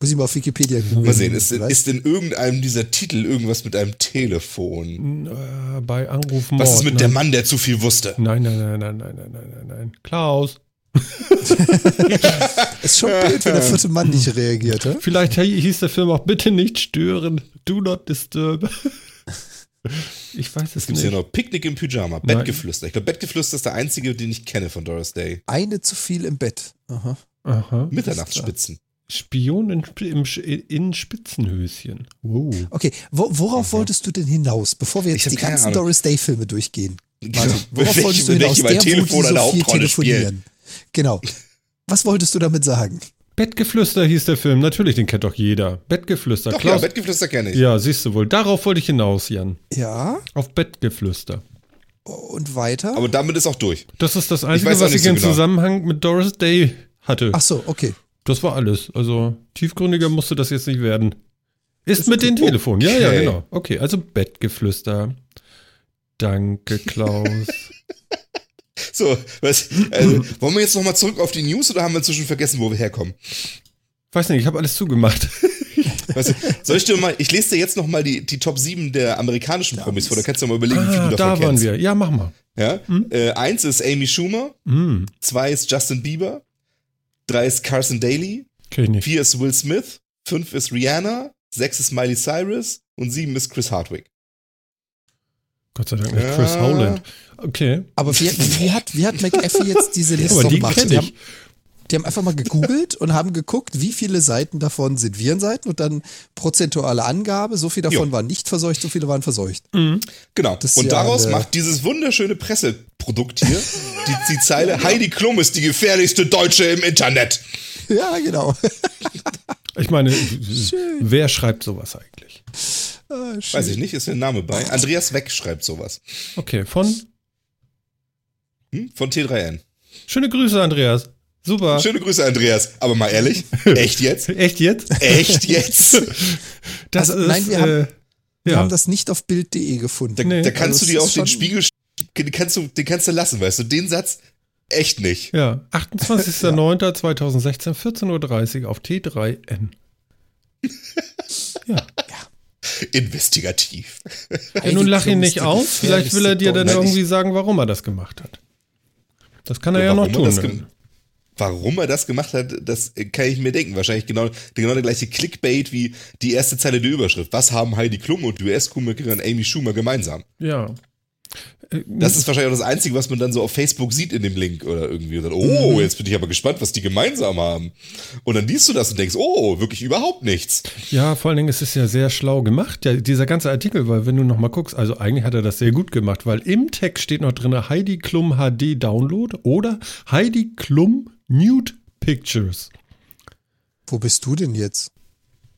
Muss ich mal auf Wikipedia googeln. Mal sehen, ist, ist in irgendeinem dieser Titel irgendwas mit einem Telefon? Äh, bei Anrufen Was ist mit ne? der Mann, der zu viel wusste? Nein, nein, nein, nein, nein, nein, nein, nein, nein. Klaus. Ist schon blöd, wenn der vierte Mann nicht reagiert. hä? Vielleicht hieß der Film auch Bitte nicht stören. Do not disturb. Ich weiß es Gibt es nicht. hier noch Picknick im Pyjama, Nein. Bettgeflüster. Ich glaube, Bettgeflüster ist der einzige, den ich kenne von Doris Day. Eine zu viel im Bett. Aha. Aha. Mitternachtsspitzen. Spion in, im, in Spitzenhöschen. Wow. Okay, wo, worauf wolltest du denn hinaus, bevor wir jetzt die ganzen Ahnung. Doris Day-Filme durchgehen? Genau. Martin, worauf Welche- wolltest du welche hinaus? bei Der, wo die Telefon so viel Hauptrolle spielen. Genau. Was wolltest du damit sagen? Bettgeflüster hieß der Film. Natürlich, den kennt doch jeder. Bettgeflüster. Doch, ja, Klaus. Bettgeflüster kenne ich. ja, siehst du wohl. Darauf wollte ich hinaus, Jan. Ja, Auf Bettgeflüster. Und weiter? Aber damit ist auch durch. Das ist das Einzige, auch was ich so im genau. Zusammenhang mit Doris Day hatte. Ach so, okay. Das war alles. Also tiefgründiger musste das jetzt nicht werden. Ist mit den Telefonen. Ja, ja, Okay. genau. Okay, also Bettgeflüster. Danke, Klaus. So, was, also, wollen wir jetzt nochmal zurück auf die News oder haben wir inzwischen vergessen, wo wir herkommen? Weiß nicht, ich habe alles zugemacht. Weißt du, soll ich dir mal, ich lese dir jetzt nochmal die, die Top 7 der amerikanischen Promis vor, da kannst du mal überlegen, wie Ah, du da davon waren kennst. wir. Ja, mach mal. Ja? Äh, eins ist Amy Schumer, Hm, zwei ist Justin Bieber, drei ist Carson Daly, kenn ich nicht. vier ist Will Smith, fünf ist Rihanna, sechs ist Miley Cyrus und sieben ist Chris Hardwick. Gott sei Dank nicht Ja. Chris Howland. Okay. Aber wie, wie, hat, wie hat McAfee jetzt diese Liste Aber die gemacht? Die haben, die haben einfach mal gegoogelt und haben geguckt, wie viele Seiten davon sind Virenseiten und dann prozentuale Angabe. So viel davon Jo. waren nicht verseucht, so viele waren verseucht. Genau. Das ist und ja daraus eine- macht dieses wunderschöne Presseprodukt hier die, die Zeile Heidi Klum ist die gefährlichste Deutsche im Internet. Ja, genau. Ich meine, wer schreibt sowas eigentlich? Ah. Weiß ich nicht, ist der Name bei. Andreas Weck schreibt sowas. Okay, von Hm? Von T3N. schöne Grüße, Andreas. Super. Schöne Grüße, Andreas. Aber mal ehrlich, echt jetzt? Echt jetzt? Echt jetzt? Das Also, nein, wir haben- äh, Wir ja. haben das nicht auf Bild.de gefunden. Da, Nee, da kannst also du dir auch ist den Spiegel, den kannst, du, den kannst du lassen, weißt du, den Satz echt nicht. Ja, 28.09.2016, 14.30 Uhr auf T3N. Ja. Investigativ. ja nun lach ihn nicht aus. Vielleicht will er dir dann Nein, irgendwie sagen, warum er das gemacht hat. Das kann er ja, Und noch tun. gem- Warum er das gemacht hat, das kann ich mir denken. Wahrscheinlich genau, genau der gleiche Clickbait wie die erste Zeile der Überschrift. Was haben Heidi Klum und US-Komikerin Amy Schumer gemeinsam? ja. Das ist wahrscheinlich auch das Einzige, was man dann so auf Facebook sieht in dem Link oder irgendwie. Und dann, oh, Mhm. jetzt bin ich aber gespannt, was die gemeinsam haben. Und dann liest du das und denkst, oh, wirklich überhaupt nichts. Ja, vor allen Dingen ist es ja sehr schlau gemacht, ja, dieser ganze Artikel, weil wenn du nochmal guckst, also eigentlich hat er das sehr gut gemacht, weil im Text steht noch drin Heidi Klum HD Download oder Heidi Klum Nude Pictures. Wo bist du denn jetzt?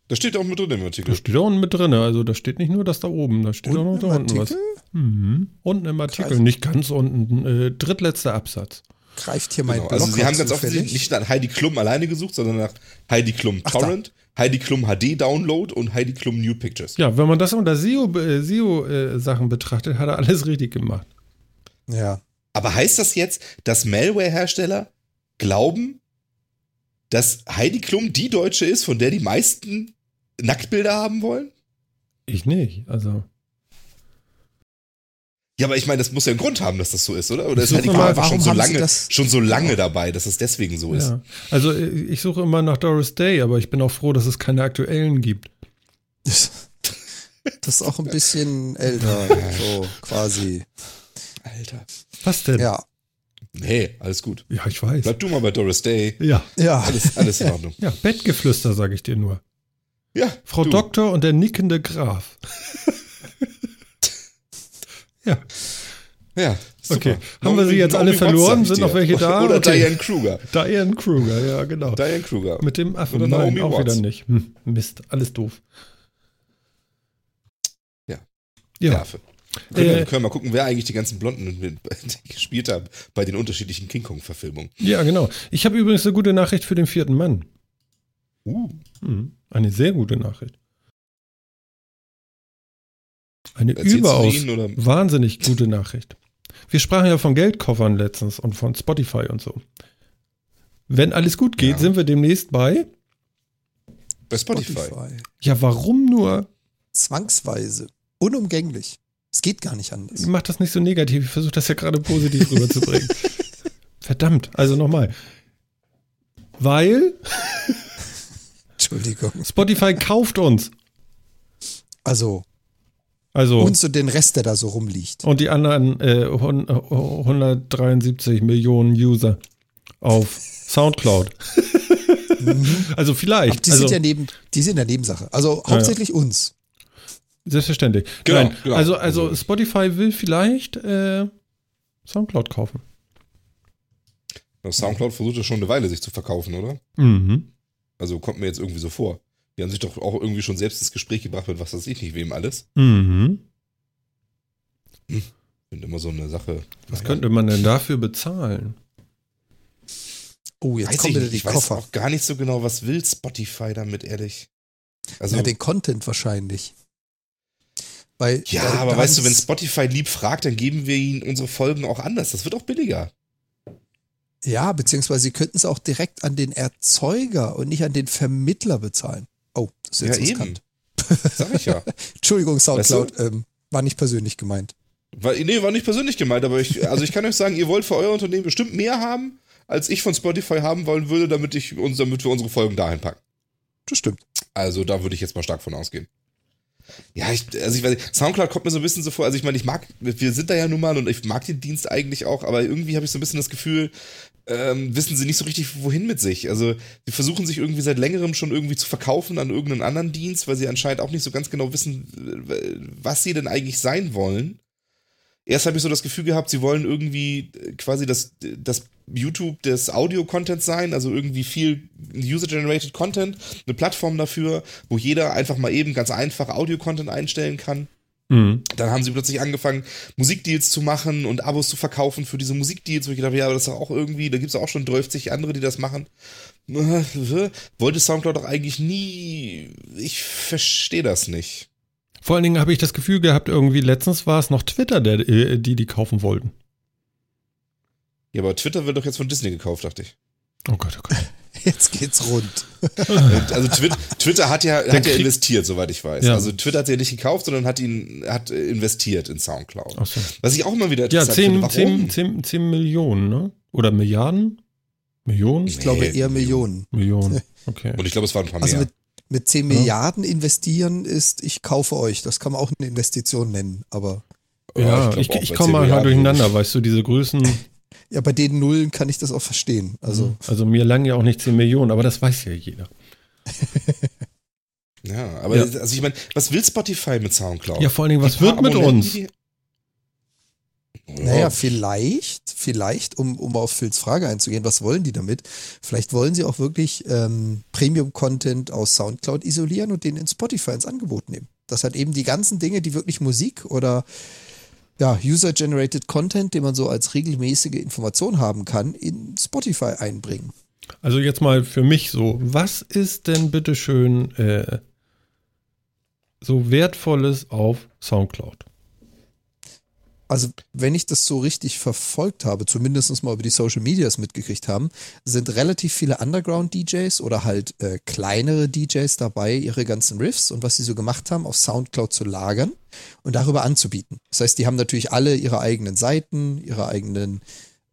Das steht auch mit drin im Artikel. Das steht da unten mit drin, also da steht nicht nur das da oben, da steht auch noch da unten was. Artikel? Mhm. Unten im Artikel, Krass. nicht ganz unten, äh, drittletzter Absatz. Greift hier mein Genau. Also sie haben ganz offensichtlich nicht nach Heidi Klum alleine gesucht, sondern nach Heidi Klum Ach, da. Torrent, Heidi Klum HD Download und Heidi Klum New Pictures. Ja, wenn man das unter SEO-Sachen äh, SEO, äh, Sachen betrachtet, hat er alles richtig gemacht. Ja. Aber heißt das jetzt, dass Malware-Hersteller glauben, dass Heidi Klum die Deutsche ist, von der die meisten Nacktbilder haben wollen? Ich nicht, also. Ja, aber ich meine, das muss ja einen Grund haben, dass das so ist, oder? Oder ist Klum einfach warum schon so haben sie lange, das- schon so lange dabei, dass es deswegen so ist? Ja. Also ich suche immer nach Doris Day, aber ich bin auch froh, dass es keine aktuellen gibt. Das ist auch ein bisschen älter, so quasi. Alter. Was denn? Ja. Nee, alles gut. Ja, ich weiß. Bleib du mal bei Doris Day. Ja. Ja. Alles, alles in Ordnung. Ja, Bettgeflüster, sage ich dir nur. Ja, Frau du. Doktor und der nickende Graf. ja, Ja, super. okay. Haben wir sie jetzt alle Watts, verloren? Sind noch welche da? Oder Okay. Diane Kruger. Diane Kruger, ja, genau. Diane Kruger. Mit dem Affen. Oder Nein, Naomi auch Watts. wieder nicht. Hm, Mist, alles doof. Ja. Ja. Ja. Können, wir, Äh, können wir mal gucken, wer eigentlich die ganzen Blonden gespielt hat bei den unterschiedlichen King Kong-Verfilmungen. ja, genau. Ich habe übrigens eine gute Nachricht für den vierten Mann. Uh. Hm, Eine sehr gute Nachricht. Eine Erzählst überaus ihn, oder? wahnsinnig gute Nachricht. Wir sprachen ja von Geldkoffern letztens und von Spotify und so. Wenn alles gut geht, Ja. sind wir demnächst bei. Bei Spotify. Spotify. Ja, warum nur? Zwangsweise. Unumgänglich. Es geht gar nicht anders. Ich mach das nicht so negativ. Ich versuche das ja gerade positiv rüberzubringen. Verdammt. Also nochmal. Weil Entschuldigung. Spotify kauft uns. Also, Also. uns und den Rest, der da so rumliegt. Und die anderen äh, hun- 173 Millionen User auf Soundcloud. also vielleicht. Die also, sind ja neben, die sind ja Nebensache. Also hauptsächlich uns. selbstverständlich. Genau, Nein, genau. Also, also Also- Spotify will vielleicht äh, Soundcloud kaufen. Soundcloud versucht ja schon eine Weile, sich zu verkaufen, oder? Mhm. Also kommt mir jetzt irgendwie so vor. Die haben sich doch auch irgendwie schon selbst ins Gespräch gebracht mit was weiß ich nicht wem alles. Mhm. Finde immer so eine Sache. Was könnte man denn dafür bezahlen? Oh, jetzt Weiß kommen ich wieder nicht. die Ich weiß auch gar nicht so genau, was will Spotify damit, ehrlich. Also, ja, ja, den Content wahrscheinlich. Weil, da- aber weißt du, wenn Spotify lieb fragt, dann geben wir ihnen unsere Folgen auch anders. Das wird auch billiger. Ja, beziehungsweise sie könnten es auch direkt an den Erzeuger und nicht an den Vermittler bezahlen. Oh, das ist Ja, jetzt eben. riskant. Sag ich ja. Entschuldigung, Soundcloud, Weißt ähm, war nicht persönlich gemeint. War, nee, war nicht persönlich gemeint, aber ich, also ich kann euch sagen, ihr wollt für euer Unternehmen bestimmt mehr haben, als ich von Spotify haben wollen würde, damit, ich uns, damit wir unsere Folgen dahin packen. Das stimmt. Also da würde ich jetzt mal stark von ausgehen. Ja, ich, also ich weiß nicht, Soundcloud kommt mir so ein bisschen so vor, also ich meine, ich mag, wir sind da ja nun mal und ich mag den Dienst eigentlich auch, aber irgendwie habe ich so ein bisschen das Gefühl, ähm, wissen sie nicht so richtig, wohin mit sich. Also sie versuchen sich irgendwie seit längerem schon irgendwie zu verkaufen an irgendeinen anderen Dienst, weil sie anscheinend auch nicht so ganz genau wissen, äh, was sie denn eigentlich sein wollen. Erst habe ich so das Gefühl gehabt, sie wollen irgendwie äh, quasi das, das YouTube des Audio-Contents sein, also irgendwie viel User-Generated Content, eine Plattform dafür, wo jeder einfach mal eben ganz einfach Audio-Content einstellen kann. Mhm. Dann haben sie plötzlich angefangen, Musikdeals zu machen und Abos zu verkaufen für diese Musikdeals, wo ich gedacht habe, ja, aber das ist auch irgendwie, da gibt es auch schon 30 andere, die das machen. Wollte Soundcloud doch eigentlich nie, ich verstehe das nicht. Vor allen Dingen habe ich das Gefühl gehabt, irgendwie letztens war es noch Twitter, der, äh, die die kaufen wollten. Ja, aber Twitter wird doch jetzt von Disney gekauft, dachte ich. Oh Gott, oh Gott. Jetzt geht's rund. Also Twitter, Twitter hat ja, hat ja investiert, soweit ich weiß. Ja. Also Twitter hat ja nicht gekauft, sondern hat ihn hat investiert in Soundcloud. So. Was ich auch immer wieder Ja, interessant 10, finde, warum? 10, 10, 10 Millionen, ne? Oder Milliarden? Millionen? Ich glaube Nee, eher Millionen. Millionen. Okay. Und ich glaube, es waren ein paar Also mehr. mit, mit 10 Milliarden investieren ist, ich kaufe euch. Das kann man auch eine Investition nennen. Aber Ja, glaub ich, ich, bei komme 10 mal halt durcheinander, weißt du, diese Größen, ja, bei den Nullen kann ich das auch verstehen. Also also mir langen ja auch nicht 10 Millionen, aber das weiß ja jeder. Ja, aber Ja. also ich meine, was will Spotify mit Soundcloud? Ja, vor allen Dingen, was wird mit uns? die- Naja, Ja, vielleicht, vielleicht, um, um auf Phils Frage einzugehen, was wollen die damit? Vielleicht wollen sie auch wirklich ähm, Premium-Content aus Soundcloud isolieren und den in Spotify ins Angebot nehmen. Das hat eben die ganzen Dinge, die wirklich Musik oder ja, User-Generated Content, den man so als regelmäßige Information haben kann, in Spotify einbringen. Also jetzt mal für mich so, was ist denn bitteschön äh, so Wertvolles auf Soundcloud? Also, wenn ich das so richtig verfolgt habe, zumindest mal über die Social Medias mitgekriegt haben, sind relativ viele Underground-DJs oder halt äh, kleinere DJs dabei, ihre ganzen Riffs und was sie so gemacht haben, auf Soundcloud zu lagern und darüber anzubieten. Das heißt, die haben natürlich alle ihre eigenen Seiten, ihre eigenen,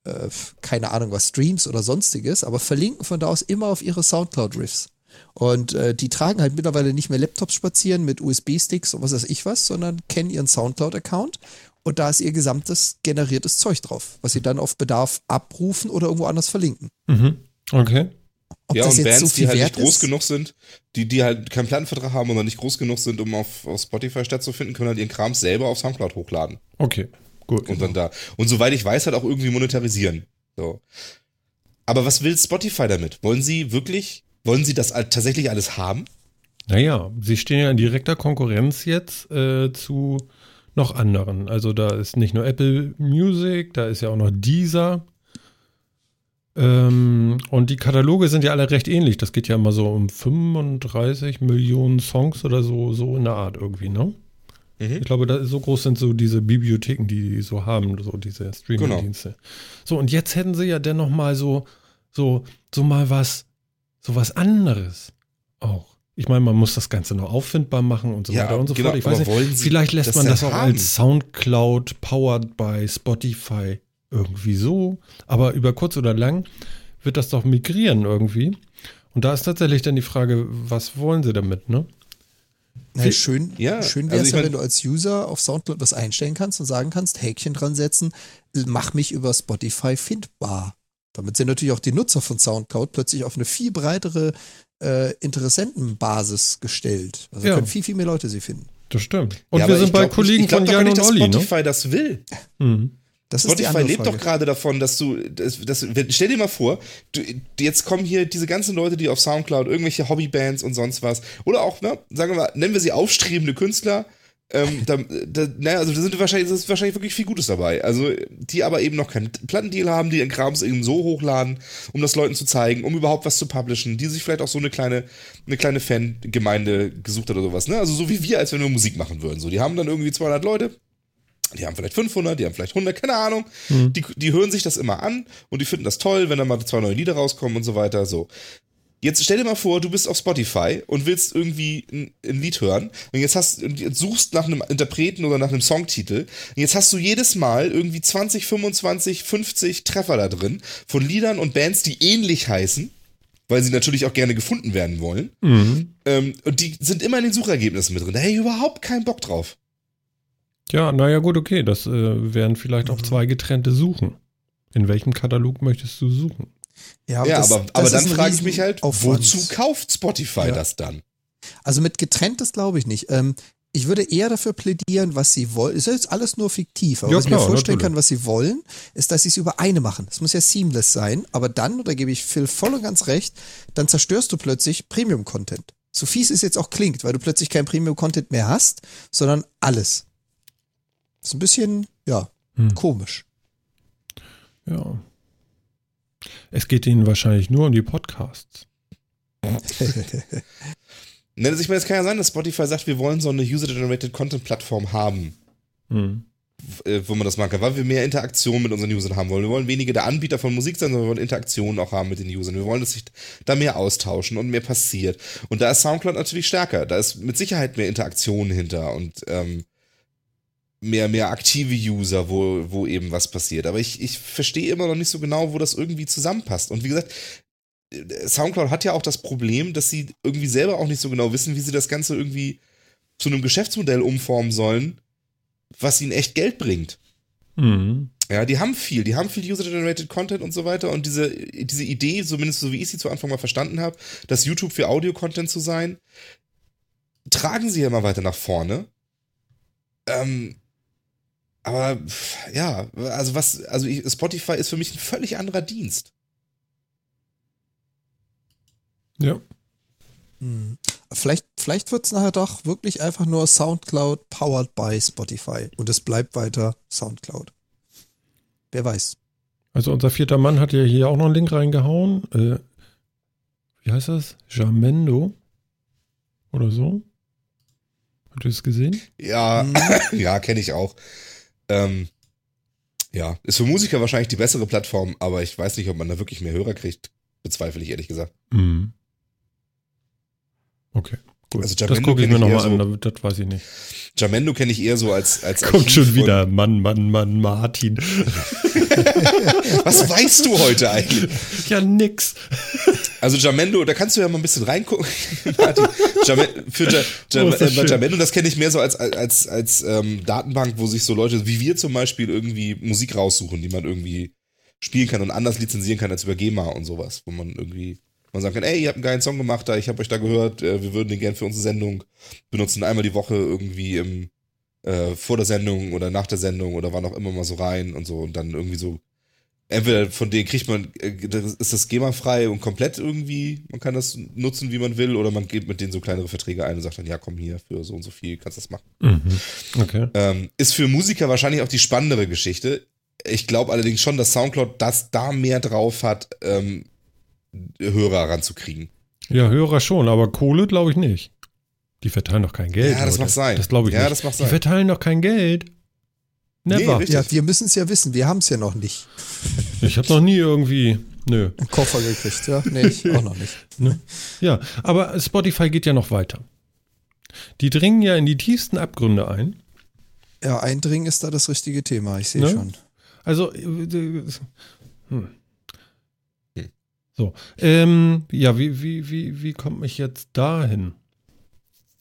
äh, keine Ahnung was, Streams oder sonstiges, aber verlinken von da aus immer auf ihre Soundcloud-Riffs. Und äh, die tragen halt mittlerweile nicht mehr Laptops spazieren mit USB-Sticks und was weiß ich was, sondern kennen ihren Soundcloud-Account und da ist ihr gesamtes generiertes Zeug drauf, was sie dann auf Bedarf abrufen oder irgendwo anders verlinken. Mhm. Okay. Ob ja, das und jetzt Bands, so die viel halt wert nicht groß ist? genug sind, die, die halt keinen Plattenvertrag haben oder nicht groß genug sind, um auf, auf Spotify stattzufinden, können halt ihren Kram selber auf Soundcloud hochladen. Okay. Gut. Und dann da. Und soweit ich weiß, halt auch irgendwie monetarisieren. So. Aber was will Spotify damit? Wollen sie wirklich, wollen sie das tatsächlich alles haben? Naja, sie stehen ja in direkter Konkurrenz jetzt äh, zu noch anderen. Also da ist nicht nur Apple Music, da ist ja auch noch Deezer. Ähm, und die Kataloge sind ja alle recht ähnlich. Das geht ja immer so um 35 Millionen Songs oder so, so in der Art irgendwie, ne? Mhm. Ich glaube, da, so groß sind so diese Bibliotheken, die die so haben, so diese Streaming-Dienste. So, und jetzt hätten sie ja dennoch mal so, so, so mal was, so was anderes auch. Ich meine, man muss das Ganze noch auffindbar machen und so Ja, weiter und so genau, fort. Ich weiß nicht, vielleicht lässt das man das auch haben? als Soundcloud powered by Spotify irgendwie so. Aber über kurz oder lang wird das doch migrieren irgendwie. Und da ist tatsächlich dann die Frage, was wollen sie damit, ne? Na, schön Ja, schön also wäre es ich ja, wenn du als User auf Soundcloud was einstellen kannst und sagen kannst, Häkchen dran setzen, mach mich über Spotify findbar. Damit sind natürlich auch die Nutzer von Soundcloud plötzlich auf eine viel breitere äh, Interessentenbasis gestellt. Also Ja. können viel, viel mehr Leute sie finden. Das stimmt. Und Ja, wir sind ich bei glaub Kollegen ich glaub von Jan nicht, und dass Olli, ne? Spotify das will. Mhm. Das Spotify lebt Frage. doch gerade davon, dass du, das, das, stell dir mal vor, du, jetzt kommen hier diese ganzen Leute, die auf Soundcloud, irgendwelche Hobbybands und sonst was, oder auch, ne, sagen wir mal, nennen wir sie aufstrebende Künstler, Ähm, da, da, naja, also da sind wahrscheinlich, das ist wahrscheinlich wirklich viel Gutes dabei. Also, die aber eben noch keinen Plattendeal haben, die ihren Krams eben so hochladen, um das Leuten zu zeigen, um überhaupt was zu publishen, die sich vielleicht auch so eine kleine, eine kleine Fangemeinde gesucht hat oder sowas, ne? Also so wie wir, als wenn wir Musik machen würden. So, die haben dann irgendwie 200 Leute, die haben vielleicht 500, die haben vielleicht 100, keine Ahnung. Mhm. Die, die hören sich das immer an und die finden das toll, wenn da mal zwei neue Lieder rauskommen und so weiter. So. Jetzt stell dir mal vor, du bist auf Spotify und willst irgendwie ein, ein Lied hören und jetzt hast jetzt suchst nach einem Interpreten oder nach einem Songtitel und jetzt hast du jedes Mal irgendwie 20, 25, 50 Treffer da drin von Liedern und Bands, die ähnlich heißen, weil sie natürlich auch gerne gefunden werden wollen. Mhm. Ähm, und die sind immer in den Suchergebnissen mit drin. Da hätte ich überhaupt keinen Bock drauf. Ja, naja, gut, okay. Das äh, wären vielleicht auch mhm. zwei getrennte Suchen. In welchem Katalog möchtest du suchen? Ja, aber, ja, das, aber, aber dann frage ich mich halt, wozu kauft Spotify ja. das dann? Also mit getrenntes glaube ich nicht. Ähm, ich würde eher dafür plädieren, was sie wollen. Ist ja jetzt alles nur fiktiv, aber ja, was klar, ich mir vorstellen natürlich. kann, was sie wollen, ist, dass sie es über eine machen. Es muss ja seamless sein, aber dann, da gebe ich Phil voll und ganz recht, dann zerstörst du plötzlich Premium-Content. So fies es jetzt auch klingt, weil du plötzlich kein Premium-Content mehr hast, sondern alles. Das ist ein bisschen, ja, hm. komisch. Ja, es geht ihnen wahrscheinlich nur um die Podcasts. ne, also ich meine, es kann ja sein, dass Spotify sagt, wir wollen so eine User-Generated Content-Plattform haben. Mhm. Wo man das machen kann, weil wir mehr Interaktion mit unseren Usern haben wollen. Wir wollen weniger der Anbieter von Musik sein, sondern wir wollen Interaktion auch haben mit den Usern. Wir wollen, dass sich da mehr austauschen und mehr passiert. Und da ist Soundcloud natürlich stärker. Da ist mit Sicherheit mehr Interaktion hinter und ähm, mehr, mehr aktive User, wo, wo eben was passiert. Aber ich, ich verstehe immer noch nicht so genau, wo das irgendwie zusammenpasst. Und wie gesagt, Soundcloud hat ja auch das Problem, dass sie irgendwie selber auch nicht so genau wissen, wie sie das Ganze irgendwie zu einem Geschäftsmodell umformen sollen, was ihnen echt Geld bringt. Mhm. Ja, die haben viel, die haben viel User-Generated Content und so weiter und diese, diese Idee, zumindest so wie ich sie zu Anfang mal verstanden habe, dass YouTube für Audio-Content zu sein, tragen sie ja immer weiter nach vorne. Ähm, aber ja, also was, also ich, Spotify ist für mich ein völlig anderer Dienst. Ja. Hm. Vielleicht, vielleicht wird es nachher doch wirklich einfach nur Soundcloud powered by Spotify und es bleibt weiter Soundcloud. Wer weiß. Also unser vierter Mann hat ja hier auch noch einen Link reingehauen. Äh, wie heißt das? Jamendo oder so? Habt ihr es gesehen? Ja, mhm. ja, kenne ich auch. Ähm, ja, ist für Musiker wahrscheinlich die bessere Plattform, aber ich weiß nicht, ob man da wirklich mehr Hörer kriegt. Bezweifle ich ehrlich gesagt. Mhm. Okay. Gut. Also das gucke ich mir nochmal so, an, das weiß ich nicht. Jamendo kenne ich eher so als als Kommt schon wieder Mann, Mann, Mann, Martin. Was weißt du heute eigentlich? Ja, nix. Also Jamendo, da kannst du ja mal ein bisschen reingucken. Martin, für ja, ja, oh, das äh, Jamendo, das kenne ich mehr so als als als ähm, Datenbank, wo sich so Leute wie wir zum Beispiel irgendwie Musik raussuchen, die man irgendwie spielen kann und anders lizenzieren kann als über GEMA und sowas, wo man irgendwie man sagen kann, ey, ihr habt einen geilen Song gemacht, da ich habe euch da gehört, äh, wir würden den gern für unsere Sendung benutzen, einmal die Woche irgendwie im äh, vor der Sendung oder nach der Sendung oder wann auch immer mal so rein und so und dann irgendwie so entweder von denen kriegt man äh, ist das GEMA frei und komplett irgendwie, man kann das nutzen, wie man will oder man geht mit denen so kleinere Verträge ein und sagt dann, ja, komm hier für so und so viel, kannst das machen. Mhm. Okay. Ähm, ist für Musiker wahrscheinlich auch die spannendere Geschichte. Ich glaube allerdings schon, dass Soundcloud das da mehr drauf hat, ähm, Hörer ranzukriegen. Ja, Hörer schon, aber Kohle glaube ich nicht. Die verteilen doch kein Geld. Ja, das macht sein. Das glaube ich ja, nicht. Das macht sein. Die verteilen doch kein Geld. Never. Nee, ja, wir müssen es ja wissen. Wir haben es ja noch nicht. Ich habe noch nie irgendwie. Nö. Einen Koffer gekriegt, ja? Nee, ich auch noch nicht. Ne? Ja, aber Spotify geht ja noch weiter. Die dringen ja in die tiefsten Abgründe ein. Ja, eindringen ist da das richtige Thema, ich sehe ne? schon. Also, äh, hm. So, ähm, ja, wie, wie, wie, wie kommt mich jetzt dahin?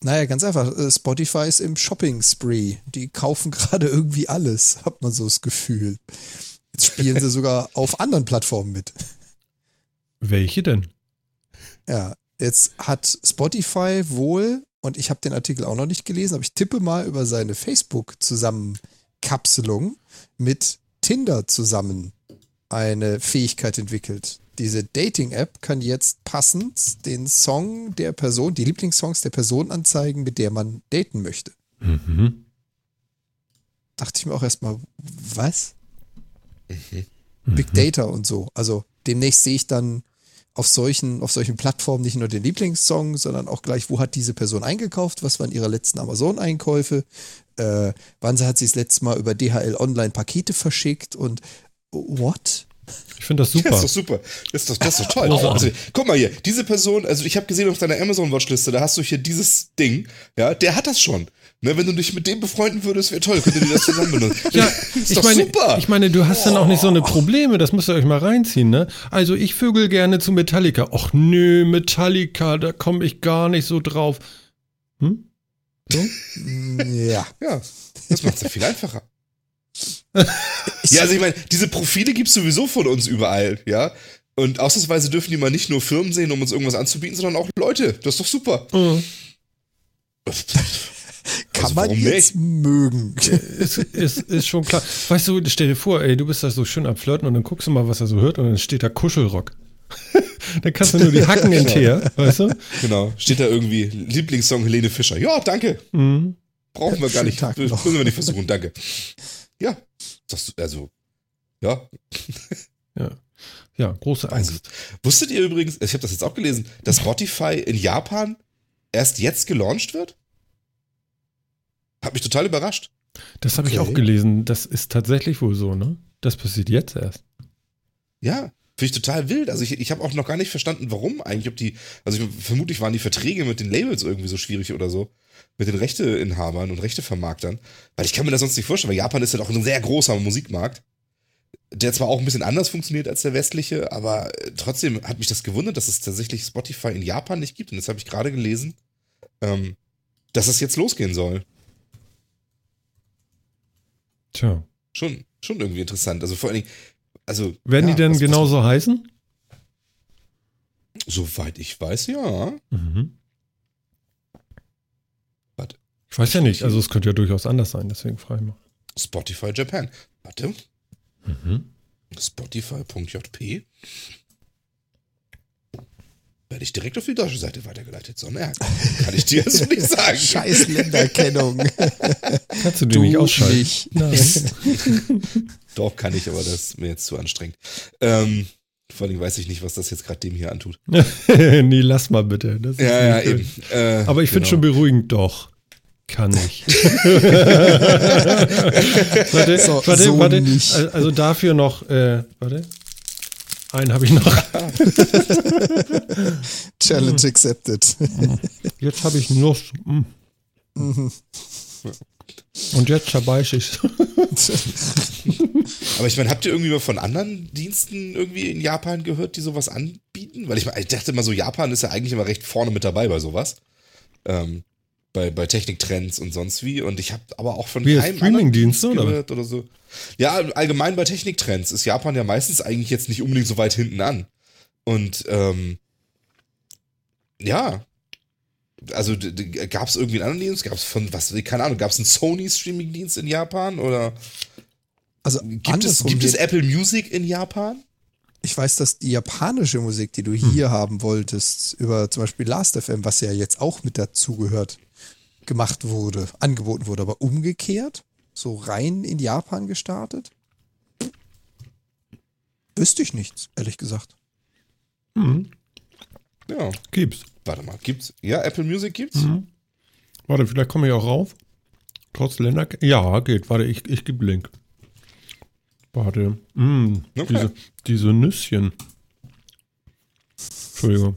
Naja, ganz einfach. Äh, Spotify ist im Shopping-Spree. Die kaufen gerade irgendwie alles, hat man so das Gefühl. Jetzt spielen sie sogar auf anderen Plattformen mit. Welche denn? Ja, jetzt hat Spotify wohl, und ich habe den Artikel auch noch nicht gelesen, aber ich tippe mal über seine Facebook-Zusammenkapselung mit Tinder zusammen eine Fähigkeit entwickelt diese Dating-App kann jetzt passend den Song der Person, die Lieblingssongs der Person anzeigen, mit der man daten möchte. Mhm. Dachte ich mir auch erstmal, was? Mhm. Big Data und so. Also demnächst sehe ich dann auf solchen, auf solchen Plattformen nicht nur den Lieblingssong, sondern auch gleich, wo hat diese Person eingekauft, was waren ihre letzten Amazon-Einkäufe, äh, wann hat sie das letzte Mal über DHL Online Pakete verschickt und what? Ich finde das super. Das ist doch super. Das ist doch, das ist doch toll. Also, guck mal hier, diese Person, also ich habe gesehen auf deiner Amazon-Watchliste, da hast du hier dieses Ding, ja, der hat das schon. Ne, wenn du dich mit dem befreunden würdest, wäre toll, könntet ihr das zusammen benutzen. Ja, ist ich doch meine, super. ich meine, du hast dann auch nicht so eine Probleme, das müsst ihr euch mal reinziehen, ne? Also ich vögel gerne zu Metallica. Och nö, Metallica, da komme ich gar nicht so drauf. Hm? So? Ja. ja, das macht es ja viel einfacher. Ja, also ich meine, diese Profile gibt's sowieso von uns überall, ja. Und ausnahmsweise dürfen die mal nicht nur Firmen sehen, um uns irgendwas anzubieten, sondern auch Leute. Das ist doch super. Mhm. Kann Also man jetzt mögen. ist, ist, ist schon klar. Weißt du, stell dir vor, ey, du bist da so schön am Flirten und dann guckst du mal, was er so hört und dann steht da Kuschelrock. dann kannst du nur die Hacken hinterher, weißt du? Genau. Steht da irgendwie Lieblingssong Helene Fischer. Ja, danke. Mhm. Brauchen wir gar nicht. Schönen Tag noch. Müssen wir nicht versuchen, danke. Ja. Das, also, ja. Ja. ja, große Also, Angst. wusstet ihr übrigens, ich habe das jetzt auch gelesen, dass Spotify in Japan erst jetzt gelauncht wird? Hat mich total überrascht. Das habe ich Okay. auch gelesen. Das ist tatsächlich wohl so, ne? Das passiert jetzt erst. Ja, finde ich total wild. Also ich, ich habe auch noch gar nicht verstanden, warum eigentlich, ob die, also ich, vermutlich waren die Verträge mit den Labels irgendwie so schwierig oder so. Mit den Rechteinhabern und Rechtevermarktern. Weil ich kann mir das sonst nicht vorstellen, weil Japan ist ja doch ein sehr großer Musikmarkt. Der zwar auch ein bisschen anders funktioniert als der westliche, aber äh, trotzdem hat mich das gewundert, dass es tatsächlich Spotify in Japan nicht gibt. Und jetzt habe ich gerade gelesen, ähm, dass es jetzt losgehen soll. Tja. Schon, schon irgendwie interessant. Also vor allen Dingen, also. Werden ja, die denn was- was- genauso heißen? Soweit ich weiß, ja. Mhm. Warte. Ich weiß ja nicht, also es könnte ja durchaus anders sein, deswegen frage ich mal. Spotify Japan. Warte. Mhm. Spotify.jp. Werde ich direkt auf die deutsche Seite weitergeleitet. So, naja, kann ich dir also nicht sagen. Scheiß Länderkennung. Kannst du die nicht ausschalten? nicht. Nein. Doch, kann ich, aber das ist mir jetzt zu anstrengend. Ähm, vor allem weiß ich nicht, was das jetzt gerade dem hier antut. nee, lass mal bitte. Das ist Ja, ja, eben. Äh, Aber ich finde genau. schon beruhigend, doch. Kann ich. warte, So, warte, so warte. nicht. Al- Also dafür noch, äh, warte. Einen habe ich noch. Challenge accepted. Jetzt habe ich Nuss. Mm. Und jetzt zerbeiß ich Aber ich meine, habt ihr irgendwie mal von anderen Diensten irgendwie in Japan gehört, die sowas anbieten? Weil ich, mein, ich dachte immer so, Japan ist ja eigentlich immer recht vorne mit dabei bei sowas. Ähm, bei, bei Techniktrends und sonst wie. Und ich habe aber auch von Wie, keinem Streamingdienste, oder oder so. Ja, allgemein bei Techniktrends ist Japan ja meistens eigentlich jetzt nicht unbedingt so weit hinten an. Und ähm, ja, also gab es irgendwie einen anderen Dienst? Gab es von, was, keine Ahnung, gab es einen Sony-Streaming-Dienst in Japan? Oder Also gibt es, gibt es Apple Music in Japan? Ich weiß, dass die japanische Musik, die du Hm. hier haben wolltest, über zum Beispiel Last.fm, was ja jetzt auch mit dazugehört, gemacht wurde, angeboten wurde, aber umgekehrt, so rein in Japan gestartet? Wüsste ich nichts, ehrlich gesagt. Mhm. Ja, Gibt's. warte mal, gibt's? Ja, Apple Music gibt's? Mhm. Warte, vielleicht komme ich auch rauf. Trotz Länder. Ja, geht. Warte, ich, ich gebe Link. Warte. Mm, Okay. diese, diese Nüsschen. Entschuldigung.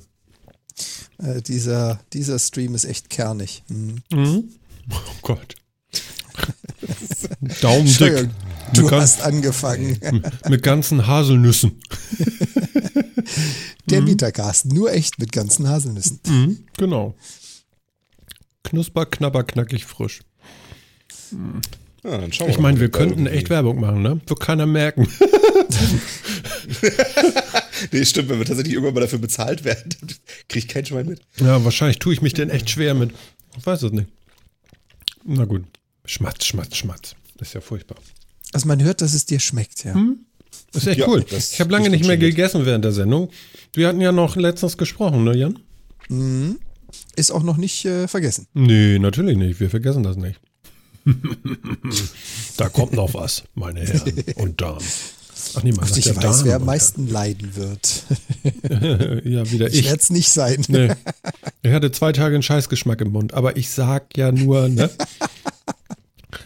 Äh, dieser, dieser Stream ist echt kernig. Hm. Mhm. Oh Gott. Entschuldigung, Mit, Du ganz, hast angefangen. mit ganzen Haselnüssen. Der Mietercast, nur echt mit ganzen Haselnüssen. Mhm, genau. Knusper, knabber, knackig, frisch. Ja, dann schauen wir Ich meine, wir könnten irgendwie- echt Werbung machen, ne? Wird keiner merken. Nee, stimmt, wenn wir tatsächlich irgendwann mal dafür bezahlt werden, dann krieg ich kein Schwein mit. Ja, wahrscheinlich tue ich mich denn echt schwer mit. Ich weiß es nicht. Na gut. Schmatz, schmatz, schmatz. Das ist ja furchtbar. Also man hört, dass es dir schmeckt, ja. Das ist echt Ja, cool. Ich habe lange nicht mehr gegessen während der Sendung. Wir hatten ja noch letztens gesprochen, ne, Jan? Mhm. Ist auch noch nicht äh, vergessen. Nee, natürlich nicht. Wir vergessen das nicht. da kommt noch was, meine Herren und Damen. Ach nee, man ich ja weiß, Damen wer am meisten leiden wird. ja, wieder ich. Ich werde es nicht sein. Nee. Ich hatte zwei Tage einen Scheißgeschmack im Mund, aber ich sag ja nur, ne?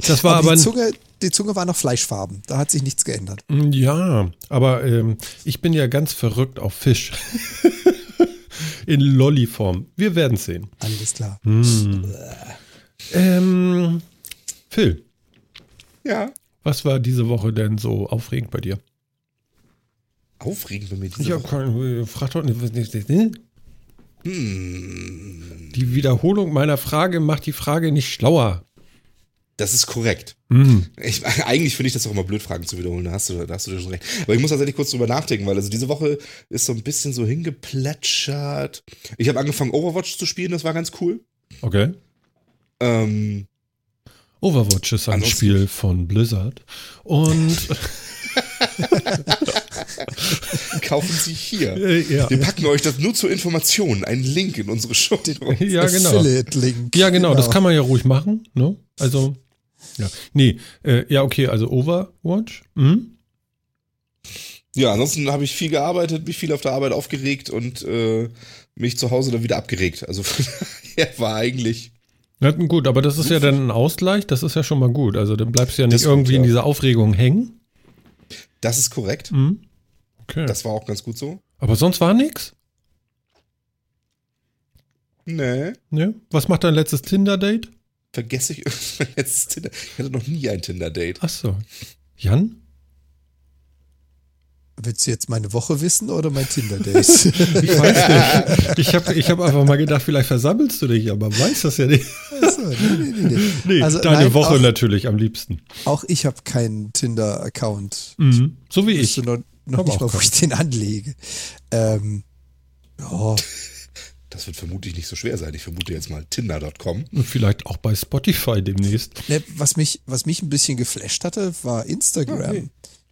Das war aber. aber die, Zunge, die Zunge war noch fleischfarben. Da hat sich nichts geändert. Ja, aber ähm, ich bin ja ganz verrückt auf Fisch. In Lolliform. Wir werden sehen. Alles klar. Hm. Ähm, Phil. Ja. Was war diese Woche denn so aufregend bei dir? Aufregend bei mir diese ich Woche? Keine, frag doch nicht. Hm. Die Wiederholung meiner Frage macht die Frage nicht schlauer. Das ist korrekt. Mhm. Ich, eigentlich finde ich das auch immer blöd, Fragen zu wiederholen. Da hast, du, da hast du schon recht. Aber ich muss tatsächlich kurz drüber nachdenken, weil also diese Woche ist so ein bisschen so hingeplätschert. Ich habe angefangen, Overwatch zu spielen, das war ganz cool. Okay. Ähm, Overwatch ist ein Spiel von Blizzard. Und. Kaufen Sie hier. Ja. Wir packen euch das nur zur Information, einen Link in unsere Show. Ja, genau. Affiliate-Link. Ja, genau, genau, das kann man ja ruhig machen. Ne? Also, ja. Nee, äh, ja, okay, also Overwatch. Mhm. Ja, ansonsten habe ich viel gearbeitet, mich viel auf der Arbeit aufgeregt und äh, mich zu Hause dann wieder abgeregt. Also von daher war eigentlich. Ja, gut, aber das ist ja dann ein Ausgleich, das ist ja schon mal gut. Also dann bleibst du ja nicht irgendwie gut, ja. in dieser Aufregung hängen. Das ist korrekt. Mhm. Okay. Das war auch ganz gut so. Aber sonst war nichts? Nee. Nee? Was macht dein letztes Tinder-Date? vergesse ich mein letztes Tinder. Ich hatte noch nie ein Tinder-Date. Ach so. Jan? Willst du jetzt meine Woche wissen oder mein Tinder-Date? ich weiß nicht. Ich habe ich hab einfach mal gedacht, vielleicht versammelst du dich, aber weiß das ja nicht. Achso, nee, nee, nee. nee also, deine nein, Woche auch, natürlich am liebsten. Auch ich habe keinen Tinder-Account. Mhm. So wie ich. Ich noch, noch nicht mal, wo ich den anlege. Ähm, ja. Das wird vermutlich nicht so schwer sein. Ich vermute jetzt mal Tinder.com. Und vielleicht auch bei Spotify demnächst. Ne, was, mich, was mich ein bisschen geflasht hatte, war Instagram. Okay.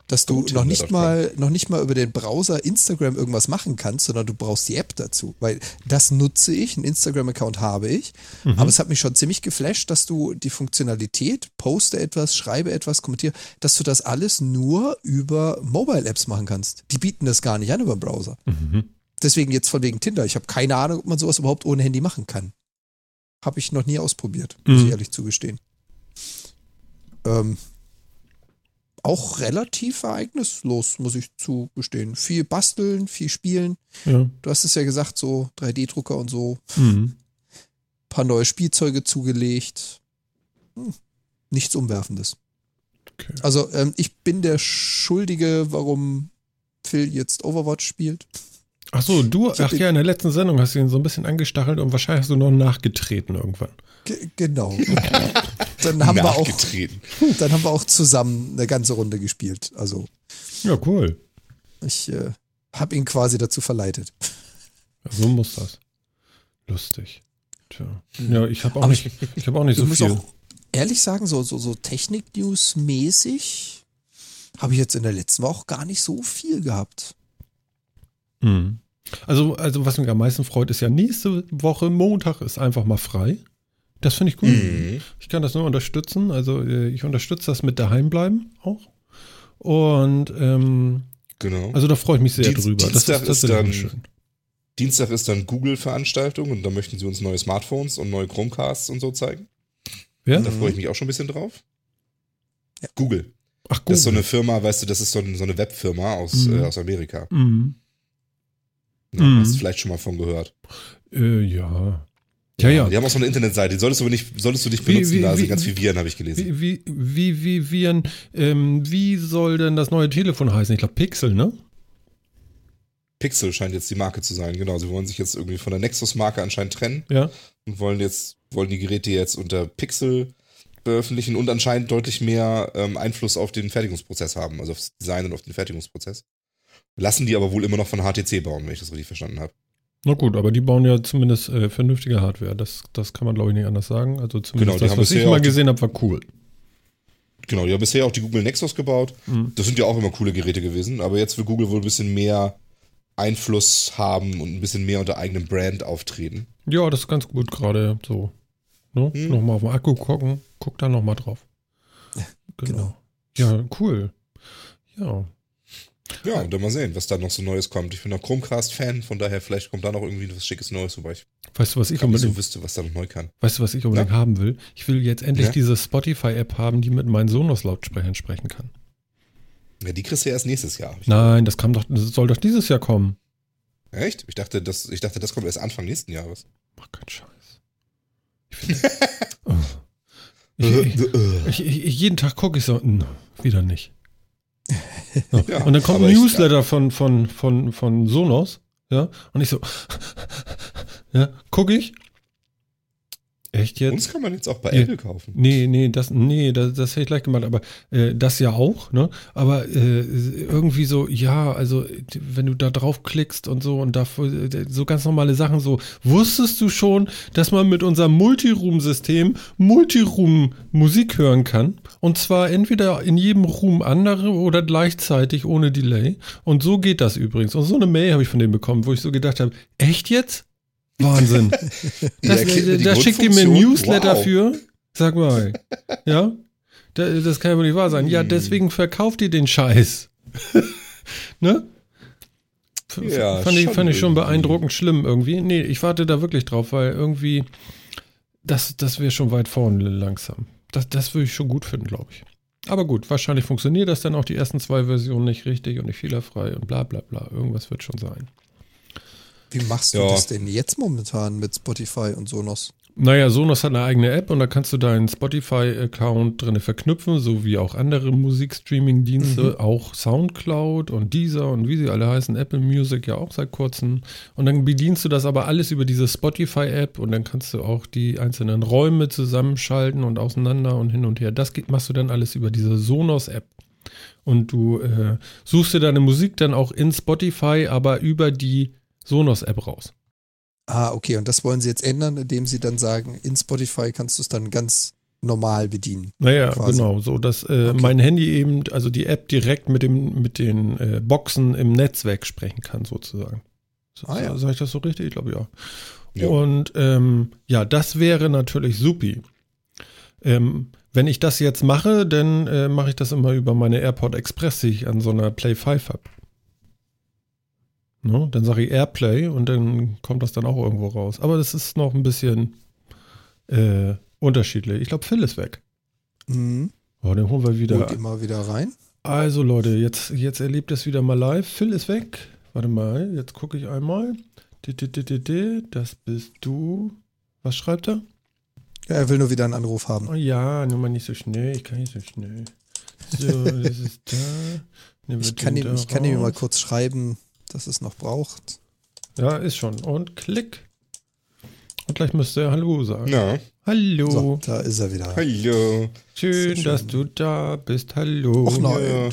Dass du noch nicht, mal, noch nicht mal über den Browser Instagram irgendwas machen kannst, sondern du brauchst die App dazu. Weil das nutze ich, einen Instagram-Account habe ich. Mhm. Aber es hat mich schon ziemlich geflasht, dass du die Funktionalität, poste etwas, schreibe etwas, kommentiere, dass du das alles nur über Mobile-Apps machen kannst. Die bieten das gar nicht an über den Browser. Mhm. Deswegen jetzt von wegen Tinder. Ich habe keine Ahnung, ob man sowas überhaupt ohne Handy machen kann. Habe ich noch nie ausprobiert, muss mhm. ich ehrlich zugestehen. Ähm, auch relativ ereignislos, muss ich zugestehen. Viel basteln, viel spielen. Ja. Du hast es ja gesagt, so 3D-Drucker und so. Mhm. Paar neue Spielzeuge zugelegt. Hm. Nichts Umwerfendes. Okay. Also, ähm, ich bin der Schuldige, warum Phil jetzt Overwatch spielt. Ach so, du, ach ja, in der letzten Sendung hast du ihn so ein bisschen angestachelt und wahrscheinlich hast du noch nachgetreten irgendwann. G genau. dann haben wir auch, dann haben wir auch zusammen eine ganze Runde gespielt. Also. Ja, cool. Ich äh, habe ihn quasi dazu verleitet. Ja, so muss das. Lustig. Tja. Ja, ich habe auch, nicht, ich hab auch nicht so viel. Auch ehrlich sagen, so, so, so Technik-News-mäßig habe ich jetzt in der letzten Woche auch gar nicht so viel gehabt. Mhm. Also, also, was mich am meisten freut, ist ja nächste Woche, Montag, ist einfach mal frei. Das finde ich gut. Mhm. Ich kann das nur unterstützen. Also, äh, ich unterstütze das mit daheim bleiben auch. Und ähm, genau. Also, da freue ich mich sehr Dienst, drüber. Dienstag das ist, ist dann schön. Dienstag ist dann Google-Veranstaltung und da möchten sie uns neue Smartphones und neue Chromecasts und so zeigen. Ja? Da freue ich mich auch schon ein bisschen drauf. Ja. Google. Ach, Google. Das ist so eine Firma, weißt du, das ist so, ein, so eine Webfirma aus, mhm. äh, aus Amerika. Mhm. Ja, mhm. Hast du vielleicht schon mal von gehört? Äh, ja. Ja, ja. Die haben auch so eine Internetseite, die solltest du nicht, solltest du nicht benutzen, wie, wie, da sind ganz viele Viren, habe ich gelesen. Wie, wie, wie, Viren, ähm, wie soll denn das neue Telefon heißen? Ich glaube Pixel, ne? Pixel scheint jetzt die Marke zu sein, genau. Sie wollen sich jetzt irgendwie von der Nexus-Marke anscheinend trennen. Ja. Und wollen jetzt, wollen die Geräte jetzt unter Pixel veröffentlichen und anscheinend deutlich mehr ähm, Einfluss auf den Fertigungsprozess haben, also aufs Design und auf den Fertigungsprozess. Lassen die aber wohl immer noch von HTC bauen, wenn ich das richtig verstanden habe. Na gut, aber die bauen ja zumindest äh, vernünftige Hardware. Das, das kann man, glaube ich, nicht anders sagen. Also zumindest genau, das, was ich mal gesehen habe, war cool. Genau, die haben bisher auch die Google Nexus gebaut. Mhm. Das sind ja auch immer coole Geräte gewesen. Aber jetzt will Google wohl ein bisschen mehr Einfluss haben und ein bisschen mehr unter eigenem Brand auftreten. Ja, das ist ganz gut gerade so. Ne? Mhm. Nochmal auf den Akku gucken, guck da nochmal drauf. genau. Ja, cool. Ja. Ja, und dann mal sehen, was da noch so Neues kommt. Ich bin auch Chromecast-Fan, von daher vielleicht kommt da noch irgendwie was Schickes Neues, wobei ich Weißt du, was ich nicht so unbedingt, wüsste, was da noch neu kann. weißt du, was ich unbedingt haben will? Ich will jetzt endlich Ja? diese Spotify-App haben, die mit meinen Sonos-Lautsprechern sprechen kann. Ja, die kriegst du ja erst nächstes Jahr. Nein, das kam doch, das soll doch dieses Jahr kommen. Echt? Ich dachte, das, ich dachte, das kommt erst Anfang nächsten Jahres. Mach keinen Scheiß. Ich find, oh. ich, ich, ich, ich, jeden Tag gucke ich so, "Hm, wieder nicht. Ja, und dann kommt ein ich- Newsletter von, von, von, von Sonos, ja, und ich so, ja, gucke ich. Echt jetzt? Uns kann man jetzt auch bei Ja. Apple kaufen. Nee, nee, das, nee, das, das hätte ich gleich gemacht, aber äh, das ja auch, ne? Aber äh, irgendwie so, ja, also wenn du da drauf klickst und so und da so ganz normale Sachen, so, wusstest du schon, dass man mit unserem Multiroom-System Multiroom Musik hören kann? Und zwar entweder in jedem Room andere oder gleichzeitig ohne Delay. Und so geht das übrigens. Und so eine Mail habe ich von denen bekommen, wo ich so gedacht habe, echt jetzt? Wahnsinn. Das, die da schickt ihr mir ein. Newsletter Wow. für. Sag mal. Ja? Da, das kann ja wohl nicht wahr sein. Ja, Hm. deswegen verkauft ihr den Scheiß. ne? F- Ja, fand, ich, schon fand ich schon beeindruckend schlimm irgendwie. Nee, ich warte da wirklich drauf, weil irgendwie, das, das wäre schon weit vorne langsam. Das, das würde ich schon gut finden, glaube ich. Aber gut, wahrscheinlich funktioniert das dann auch die ersten zwei Versionen nicht richtig und nicht fehlerfrei und bla bla bla. Irgendwas wird schon sein. Wie machst du Ja. das denn jetzt momentan mit Spotify und Sonos? Naja, Sonos hat eine eigene App und da kannst du deinen Spotify-Account drin verknüpfen, so wie auch andere Musikstreaming-Dienste, auch Soundcloud und Deezer und wie sie alle heißen, Apple Music ja auch seit kurzem. Und dann bedienst du das aber alles über diese Spotify-App und dann kannst du auch die einzelnen Räume zusammenschalten und auseinander und hin und her. Das geht, machst du dann alles über diese Sonos-App. Und du äh, suchst dir deine Musik dann auch in Spotify, aber über die Sonos-App raus. Ah, okay. Und das wollen sie jetzt ändern, indem sie dann sagen, in Spotify kannst du es dann ganz normal bedienen. Naja, quasi. genau, so dass äh, Okay. mein Handy eben, also die App direkt mit dem mit den äh, Boxen im Netzwerk sprechen kann, sozusagen. So, Ah, ja. Sag ich das so richtig? Ich glaube ja. Ja. Und ähm, ja, das wäre natürlich supi. Ähm, wenn ich das jetzt mache, dann äh, mache ich das immer über meine AirPod Express, die ich an so einer Play 5 habe. Ne? Dann sage ich Airplay und dann kommt das dann auch irgendwo raus. Aber das ist noch ein bisschen äh, unterschiedlich. Ich glaube, Phil ist weg. Mhm. Oh, den holen wir wieder. Holt immer wieder rein. Also Leute, jetzt, jetzt erlebt es wieder mal live. Phil ist weg. Warte mal, jetzt gucke ich einmal. Das bist du. Was schreibt er? Ja, er will nur wieder einen Anruf haben. Oh ja, nur mal nicht so schnell. Ich kann nicht so schnell. So, das ist da. Nehmen Ich kann, ihm, ich kann ihm mal kurz schreiben, dass es noch braucht. Ja, ist schon. Und klick. Und gleich müsste er Hallo sagen. Na, Hallo. So, da ist er wieder. hallo. Schön, schön. dass du da bist. Hallo. Och, nein. Ja,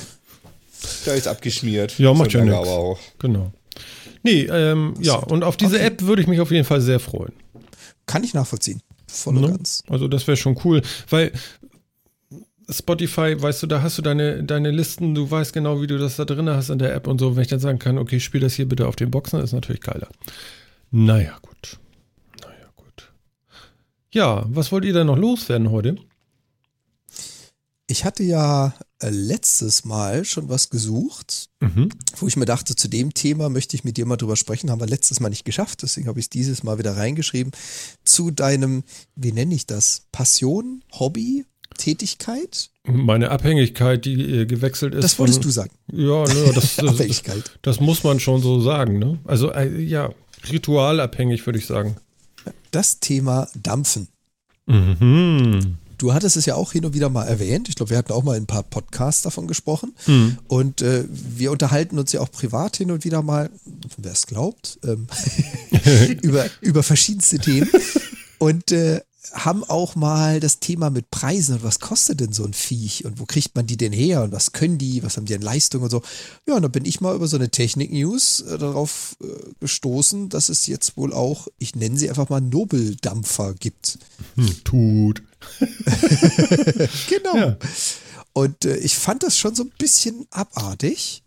da ist abgeschmiert. Ja, macht So ja aber auch. Genau. Nee, ähm, ja, und auf diese Okay. App würde ich mich auf jeden Fall sehr freuen. Kann ich nachvollziehen. Voll und Ne? ganz. Also das wäre schon cool, weil Spotify, weißt du, da hast du deine, deine Listen, du weißt genau, wie du das da drin hast in der App und so. Wenn ich dann sagen kann, okay, spiel das hier bitte auf den Boxen, ist natürlich geiler. Naja, gut. Naja, gut. Ja, was wollt ihr denn noch loswerden heute? Ich hatte ja äh, letztes Mal schon was gesucht, Mhm. wo ich mir dachte, zu dem Thema möchte ich mit dir mal drüber sprechen. Haben wir letztes Mal nicht geschafft, deswegen habe ich es dieses Mal wieder reingeschrieben. Zu deinem, wie nenne ich das? Passion, Hobby, Tätigkeit? Meine Abhängigkeit, die äh, gewechselt ist. Das wolltest von, du sagen. Ja, ne, das, das, Abhängigkeit. das muss man schon so sagen. Ne? Also äh, ja, ritualabhängig würde ich sagen. Das Thema Dampfen. Mhm. Du hattest es ja auch hin und wieder mal erwähnt. Ich glaube, wir hatten auch mal in ein paar Podcasts davon gesprochen. Mhm. Und äh, wir unterhalten uns ja auch privat hin und wieder mal, wer es glaubt, ähm, über, über verschiedenste Themen. Und äh, haben auch mal das Thema mit Preisen und was kostet denn so ein Viech und wo kriegt man die denn her und was können die, was haben die an Leistung und so. Ja, und da bin ich mal über so eine Technik-News äh, darauf äh, gestoßen, dass es jetzt wohl auch, ich nenne sie einfach mal Nobeldampfer gibt. Hm, tut. Genau. Ja. Und äh, ich fand das schon so ein bisschen abartig,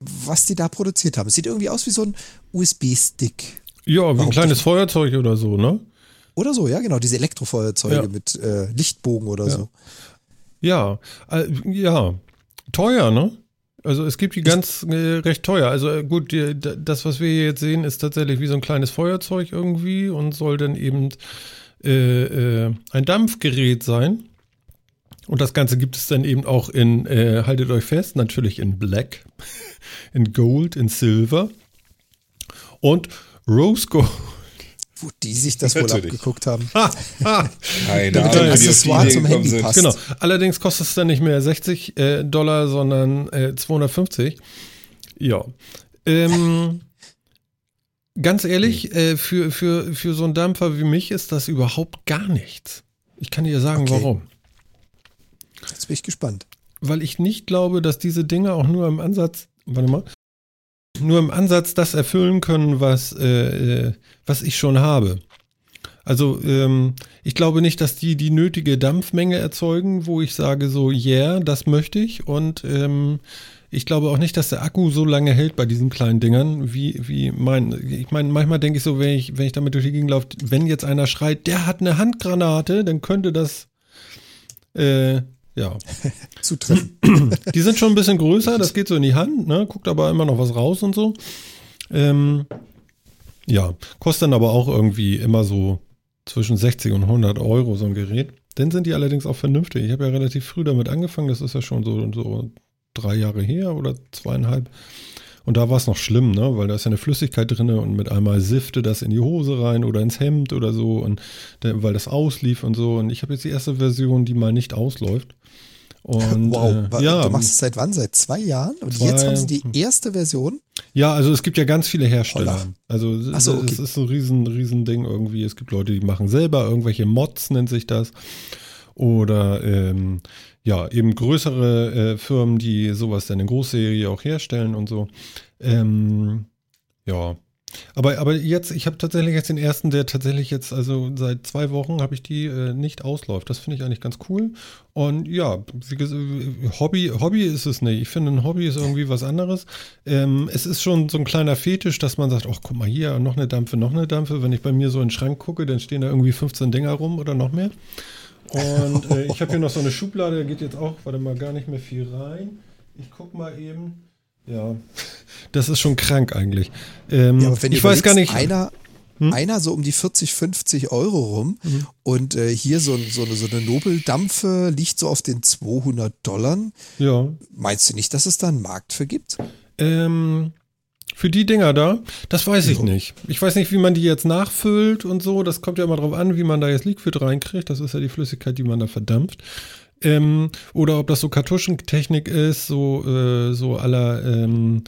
was die da produziert haben. Es sieht irgendwie aus wie so ein USB-Stick. Ja, wie ein kleines. Feuerzeug oder so, ne? Oder so, ja, genau, diese Elektrofeuerzeuge Ja. mit äh, Lichtbogen oder Ja. so. Ja, äh, ja, teuer, ne? Also es gibt die ganz äh, recht teuer. Also äh, gut, die, das, was wir hier jetzt sehen, ist tatsächlich wie so ein kleines Feuerzeug irgendwie und soll dann eben äh, äh, ein Dampfgerät sein. Und das Ganze gibt es dann eben auch in, äh, haltet euch fest, natürlich in Black, in Gold, in Silver und Rose Gold. Wo die sich das wohl Natürlich. abgeguckt haben. Keine Damit Ahnung, die Accessoire zum Handy sind. passt. Genau. Allerdings kostet es dann nicht mehr 60 äh, Dollar, sondern äh, 250. Ja. Ähm, ganz ehrlich, äh, für, für, für so einen Dampfer wie mich ist das überhaupt gar nichts. Ich kann dir sagen, Okay. warum. Jetzt bin ich gespannt. Weil ich nicht glaube, dass diese Dinge auch nur im Ansatz, warte mal, nur im Ansatz das erfüllen können, was, äh, äh, was ich schon habe. Also ähm, ich glaube nicht, dass die die nötige Dampfmenge erzeugen, wo ich sage so, yeah, das möchte ich. Und ähm, ich glaube auch nicht, dass der Akku so lange hält bei diesen kleinen Dingern, wie, wie mein. Ich meine, manchmal denke ich so, wenn ich, wenn ich damit durch die Gegend laufe, wenn jetzt einer schreit, der hat eine Handgranate, dann könnte das äh, ja, Zutreffen. die sind schon ein bisschen größer, das geht so in die Hand, ne? guckt aber immer noch was raus und so. Ähm, ja, kostet dann aber auch irgendwie immer so zwischen 60 und 100 Euro so ein Gerät. Dann sind die allerdings auch vernünftig. Ich habe ja relativ früh damit angefangen, das ist ja schon so, so drei Jahre her oder zweieinhalb. Und da war es noch schlimm, ne? weil da ist ja eine Flüssigkeit drin und mit einmal sifte das in die Hose rein oder ins Hemd oder so und weil das auslief und so. Und ich habe jetzt die erste Version, die mal nicht ausläuft. Und, wow. äh, ja, Du machst es seit wann? Seit zwei Jahren? Und Zwei- jetzt haben sie die erste Version. Ja, also es gibt ja ganz viele Hersteller. Holla. Also es, so, okay. es ist ein riesen, riesen Ding irgendwie. Es gibt Leute, die machen selber irgendwelche Mods, nennt sich das. Oder ähm, ja, eben größere äh, Firmen, die sowas dann in Großserie auch herstellen und so. Ähm, ja. Aber, aber jetzt, ich habe tatsächlich jetzt den ersten, der tatsächlich jetzt, also seit zwei Wochen habe ich die äh, nicht ausläuft. Das finde ich eigentlich ganz cool. Und ja, gesagt, Hobby, Hobby ist es nicht. Ich finde, ein Hobby ist irgendwie was anderes. Ähm, es ist schon so ein kleiner Fetisch, dass man sagt, ach guck mal hier, noch eine Dampfe, noch eine Dampfe. Wenn ich bei mir so in den Schrank gucke, dann stehen da irgendwie 15 Dinger rum oder noch mehr. Und äh, ich habe hier noch so eine Schublade, da geht jetzt auch, warte mal, gar nicht mehr viel rein. Ich guck mal eben. Ja, das ist schon krank eigentlich. Ähm, Ja, aber wenn ich weiß gar nicht. Einer, Hm? einer so um die 40, 50 Euro rum und äh, hier so, so, eine, so eine Nobeldampfe liegt so auf den 200 Dollar. ja. Meinst du nicht, dass es da einen Markt für gibt? Ähm, für die Dinger da, das weiß ich Ja. nicht. Ich weiß nicht, wie man die jetzt nachfüllt und so. Das kommt ja immer drauf an, wie man da jetzt Liquid reinkriegt. Das ist ja die Flüssigkeit, die man da verdampft. Ähm, oder ob das so Kartuschentechnik ist, so, äh, so aller, ähm,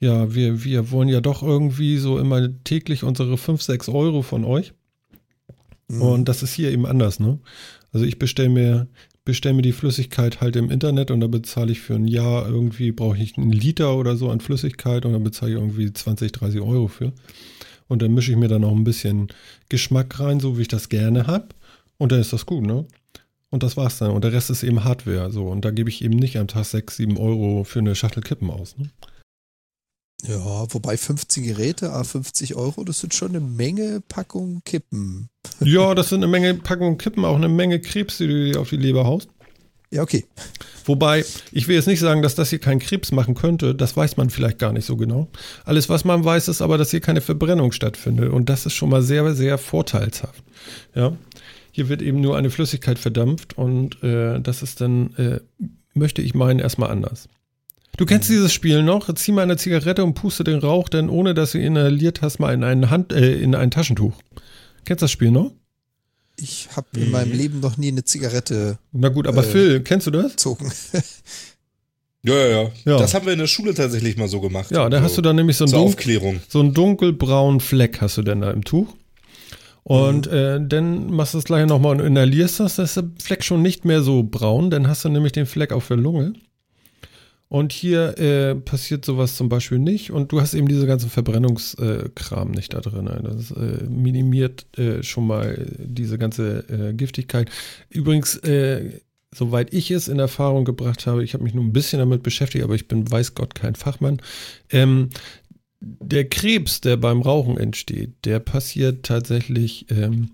ja, wir, wir wollen ja doch irgendwie so immer täglich unsere 5, 6 Euro von euch. Mhm. Und das ist hier eben anders, ne? Also ich bestelle mir, bestell mir die Flüssigkeit halt im Internet und da bezahle ich für ein Jahr irgendwie, brauche ich einen Liter oder so an Flüssigkeit und dann bezahle ich irgendwie 20, 30 Euro für. Und dann mische ich mir dann noch ein bisschen Geschmack rein, so wie ich das gerne habe. Und dann ist das gut, ne? Und das war's dann. Und der Rest ist eben Hardware. So. Und da gebe ich eben nicht am Tag 6, 7 Euro für eine Schachtel Kippen aus. Ne? Ja, wobei 15 Geräte, a 50 Euro, das sind schon eine Menge Packungen Kippen. Ja, das sind eine Menge Packungen Kippen, auch eine Menge Krebs, die du dir auf die Leber haust. Ja, okay. Wobei, ich will jetzt nicht sagen, dass das hier keinen Krebs machen könnte. Das weiß man vielleicht gar nicht so genau. Alles, was man weiß, ist aber, dass hier keine Verbrennung stattfindet. Und das ist schon mal sehr, sehr vorteilshaft. Ja. Hier wird eben nur eine Flüssigkeit verdampft und äh, das ist dann, äh, möchte ich meinen, erstmal anders. Du kennst dieses Spiel noch? Zieh mal eine Zigarette und puste den Rauch, denn ohne dass du inhaliert hast, mal in ein, Hand, äh, in ein Taschentuch. Kennst du das Spiel noch? Ich habe in meinem Leben noch nie eine Zigarette Na gut, aber Äh. Phil, kennst du das? gezogen. Ja, ja, ja, Ja. Das haben wir in der Schule tatsächlich mal so gemacht. Ja, da hast du dann nämlich so ein Zur Dun Aufklärung. so einen dunkelbraunen Fleck hast du dann da im Tuch. Und äh, dann machst du das gleich nochmal und inhalierst das, ist der Fleck schon nicht mehr so braun, dann hast du nämlich den Fleck auf der Lunge. Und hier äh, passiert sowas zum Beispiel nicht und du hast eben diese ganzen Verbrennungskram nicht da drin. Das äh, minimiert äh, schon mal diese ganze äh, Giftigkeit. Übrigens, äh, soweit ich es in Erfahrung gebracht habe, ich habe mich nur ein bisschen damit beschäftigt, aber ich bin, weiß Gott, kein Fachmann. Ähm, der Krebs, der beim Rauchen entsteht, der passiert tatsächlich ähm,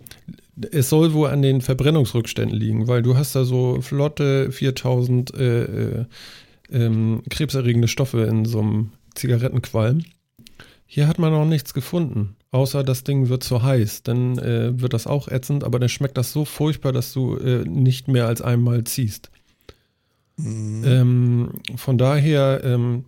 Es soll wohl an den Verbrennungsrückständen liegen, weil du hast da so flotte 4000 äh, äh, ähm, krebserregende Stoffe in so einem Zigarettenqualm. Hier hat man noch nichts gefunden, außer das Ding wird zu heiß. Dann äh, wird das auch ätzend, aber dann schmeckt das so furchtbar, dass du äh, nicht mehr als einmal ziehst. Mhm. Ähm, von daher, ähm,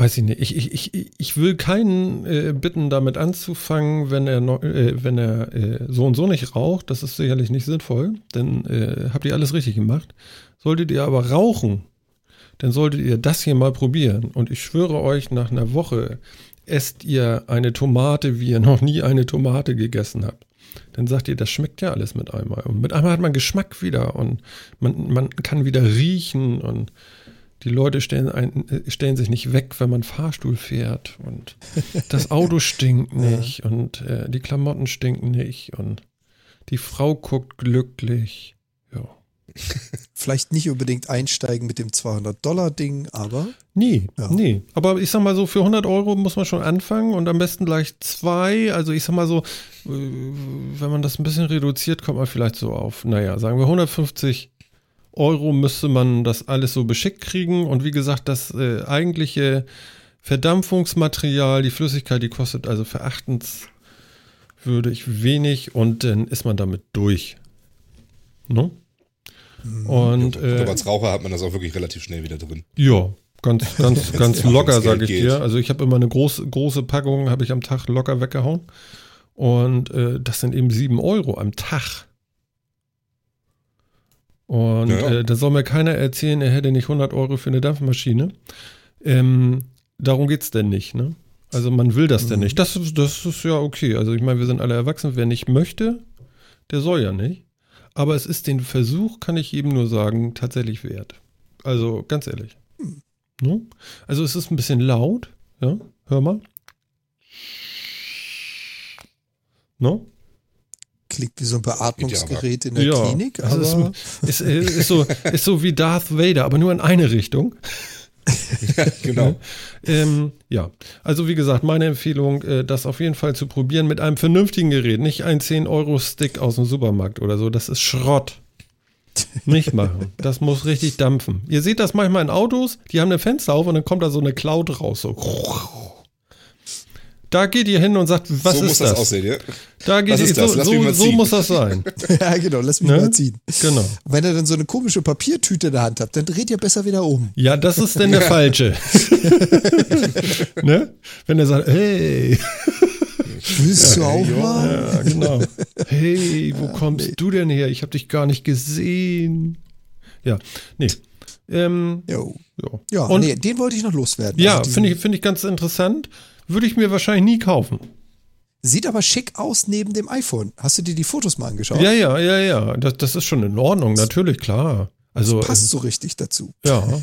weiß ich nicht, ich, ich, ich, ich will keinen äh, bitten, damit anzufangen, wenn er, noch, äh, wenn er äh, so und so nicht raucht. Das ist sicherlich nicht sinnvoll, denn äh, habt ihr alles richtig gemacht. Solltet ihr aber rauchen, dann solltet ihr das hier mal probieren. Und ich schwöre euch, nach einer Woche esst ihr eine Tomate, wie ihr noch nie eine Tomate gegessen habt dann sagt ihr, das schmeckt ja alles mit einmal. Und mit einmal hat man Geschmack wieder und man, man kann wieder riechen und die Leute stellen, ein, stellen sich nicht weg, wenn man Fahrstuhl fährt und das Auto stinkt nicht ja. und äh, die Klamotten stinken nicht und die Frau guckt glücklich. Ja. Vielleicht nicht unbedingt einsteigen mit dem 200-Dollar-Ding, aber. Nee, ja. nee. Aber ich sag mal so, für 100 Euro muss man schon anfangen und am besten gleich zwei. Also ich sag mal so, äh, wenn man das ein bisschen reduziert, kommt man vielleicht so auf, naja, sagen wir 150 Euro müsste man das alles so beschickt kriegen. Und wie gesagt, das äh, eigentliche Verdampfungsmaterial, die Flüssigkeit, die kostet also verachtenswürdig wenig und dann ist man damit durch. No? Mhm. Und, ja, äh, als Raucher hat man das auch wirklich relativ schnell wieder drin. Ja, ganz, ganz, ganz locker, sage ich geht. dir. Also ich habe immer eine große, große Packung, habe ich am Tag locker weggehauen. Und äh, das sind eben sieben Euro am Tag. Und ja. Äh, da soll mir keiner erzählen, er hätte nicht 100 Euro für eine Dampfmaschine. Ähm, darum geht es denn nicht, ne? Also man will das mhm. denn nicht. Das, das ist ja okay. Also ich meine, wir sind alle erwachsen. Wer nicht möchte, der soll ja nicht. Aber es ist den Versuch, kann ich jedem nur sagen, tatsächlich wert. Also ganz ehrlich. Hm. No? Also es ist ein bisschen laut. Ja, hör mal. No? Klingt wie so ein Beatmungsgerät in der ja, Klinik. Aber ist, ist, ist, so, ist so wie Darth Vader, aber nur in eine Richtung. ja, genau. ähm, ja, also wie gesagt, meine Empfehlung, äh, das auf jeden Fall zu probieren mit einem vernünftigen Gerät, nicht ein 10-Euro-Stick aus dem Supermarkt oder so. Das ist Schrott. Nicht machen. Das muss richtig dampfen. Ihr seht das manchmal in Autos, die haben ein Fenster auf und dann kommt da so eine Cloud raus. So. Da geht ihr hin und sagt, was so ist das? So muss das aussehen, ja? Da geht ihr, so, so, so, muss das sein. ja, genau, lass mich ne? mal ziehen. Genau. Und wenn ihr dann so eine komische Papiertüte in der Hand habt, dann dreht ihr besser wieder um. Ja, das ist denn der falsche. ne? Wenn er sagt, hey. Willst du auch mal? Ja, genau. Hey, wo kommst nee. du denn her? Ich habe dich gar nicht gesehen. Ja, nee. Ähm, jo. Jo. Ja, und, nee, den wollte ich noch loswerden. Ja, also finde ich, find ich ganz interessant. Würde ich mir wahrscheinlich nie kaufen. Sieht aber schick aus neben dem iPhone. Hast du dir die Fotos mal angeschaut? Ja, ja, ja, ja. Das, das ist schon in Ordnung, natürlich, klar. Also, das passt so richtig dazu. Ja.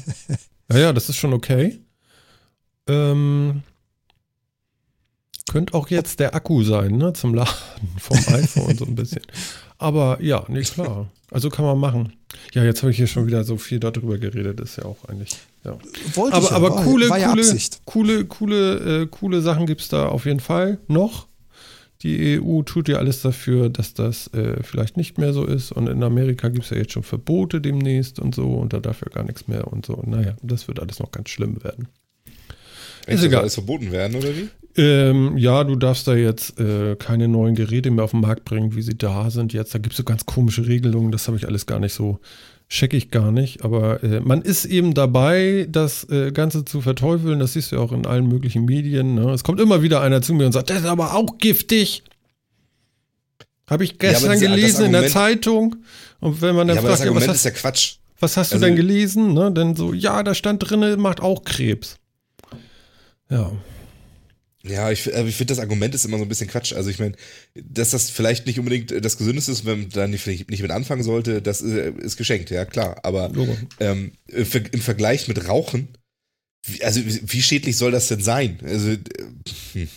Ja, ja, das ist schon okay. Ähm, könnte auch jetzt der Akku sein, ne? Zum Laden vom iPhone so ein bisschen. Aber ja, nicht klar. Also kann man machen. Ja, jetzt habe ich hier schon wieder so viel darüber geredet, ist ja auch eigentlich. Ja. Wollte aber, ich aber war, coole, war ja coole, Absicht. coole, coole, äh, coole Sachen gibt es da auf jeden Fall noch. Die EU tut ja alles dafür, dass das äh, vielleicht nicht mehr so ist. Und in Amerika gibt es ja jetzt schon Verbote demnächst und so. Und da darf ja gar nichts mehr und so. Und naja, das wird alles noch ganz schlimm werden. Echt, ist egal. alles verboten werden, oder wie? Ähm, ja, du darfst da jetzt äh, keine neuen Geräte mehr auf den Markt bringen, wie sie da sind jetzt. Da gibt es so ganz komische Regelungen. Das habe ich alles gar nicht so check ich gar nicht. Aber äh, man ist eben dabei, das äh, Ganze zu verteufeln. Das siehst du ja auch in allen möglichen Medien. Ne? Es kommt immer wieder einer zu mir und sagt, das ist aber auch giftig. Habe ich gestern ja, gelesen Argument, in der Zeitung. Und wenn man dann ja, fragt, das Argument was ist ja Quatsch. Was hast also, du denn gelesen? Ne? Denn so, ja, da stand drin, macht auch Krebs. Ja. Ja, ich, ich finde, das Argument ist immer so ein bisschen Quatsch. Also ich meine, dass das vielleicht nicht unbedingt das Gesündeste ist, wenn man da nicht, nicht mit anfangen sollte, das ist, ist geschenkt, ja klar. Aber ähm, im Vergleich mit Rauchen, also wie schädlich soll das denn sein? Also, hm.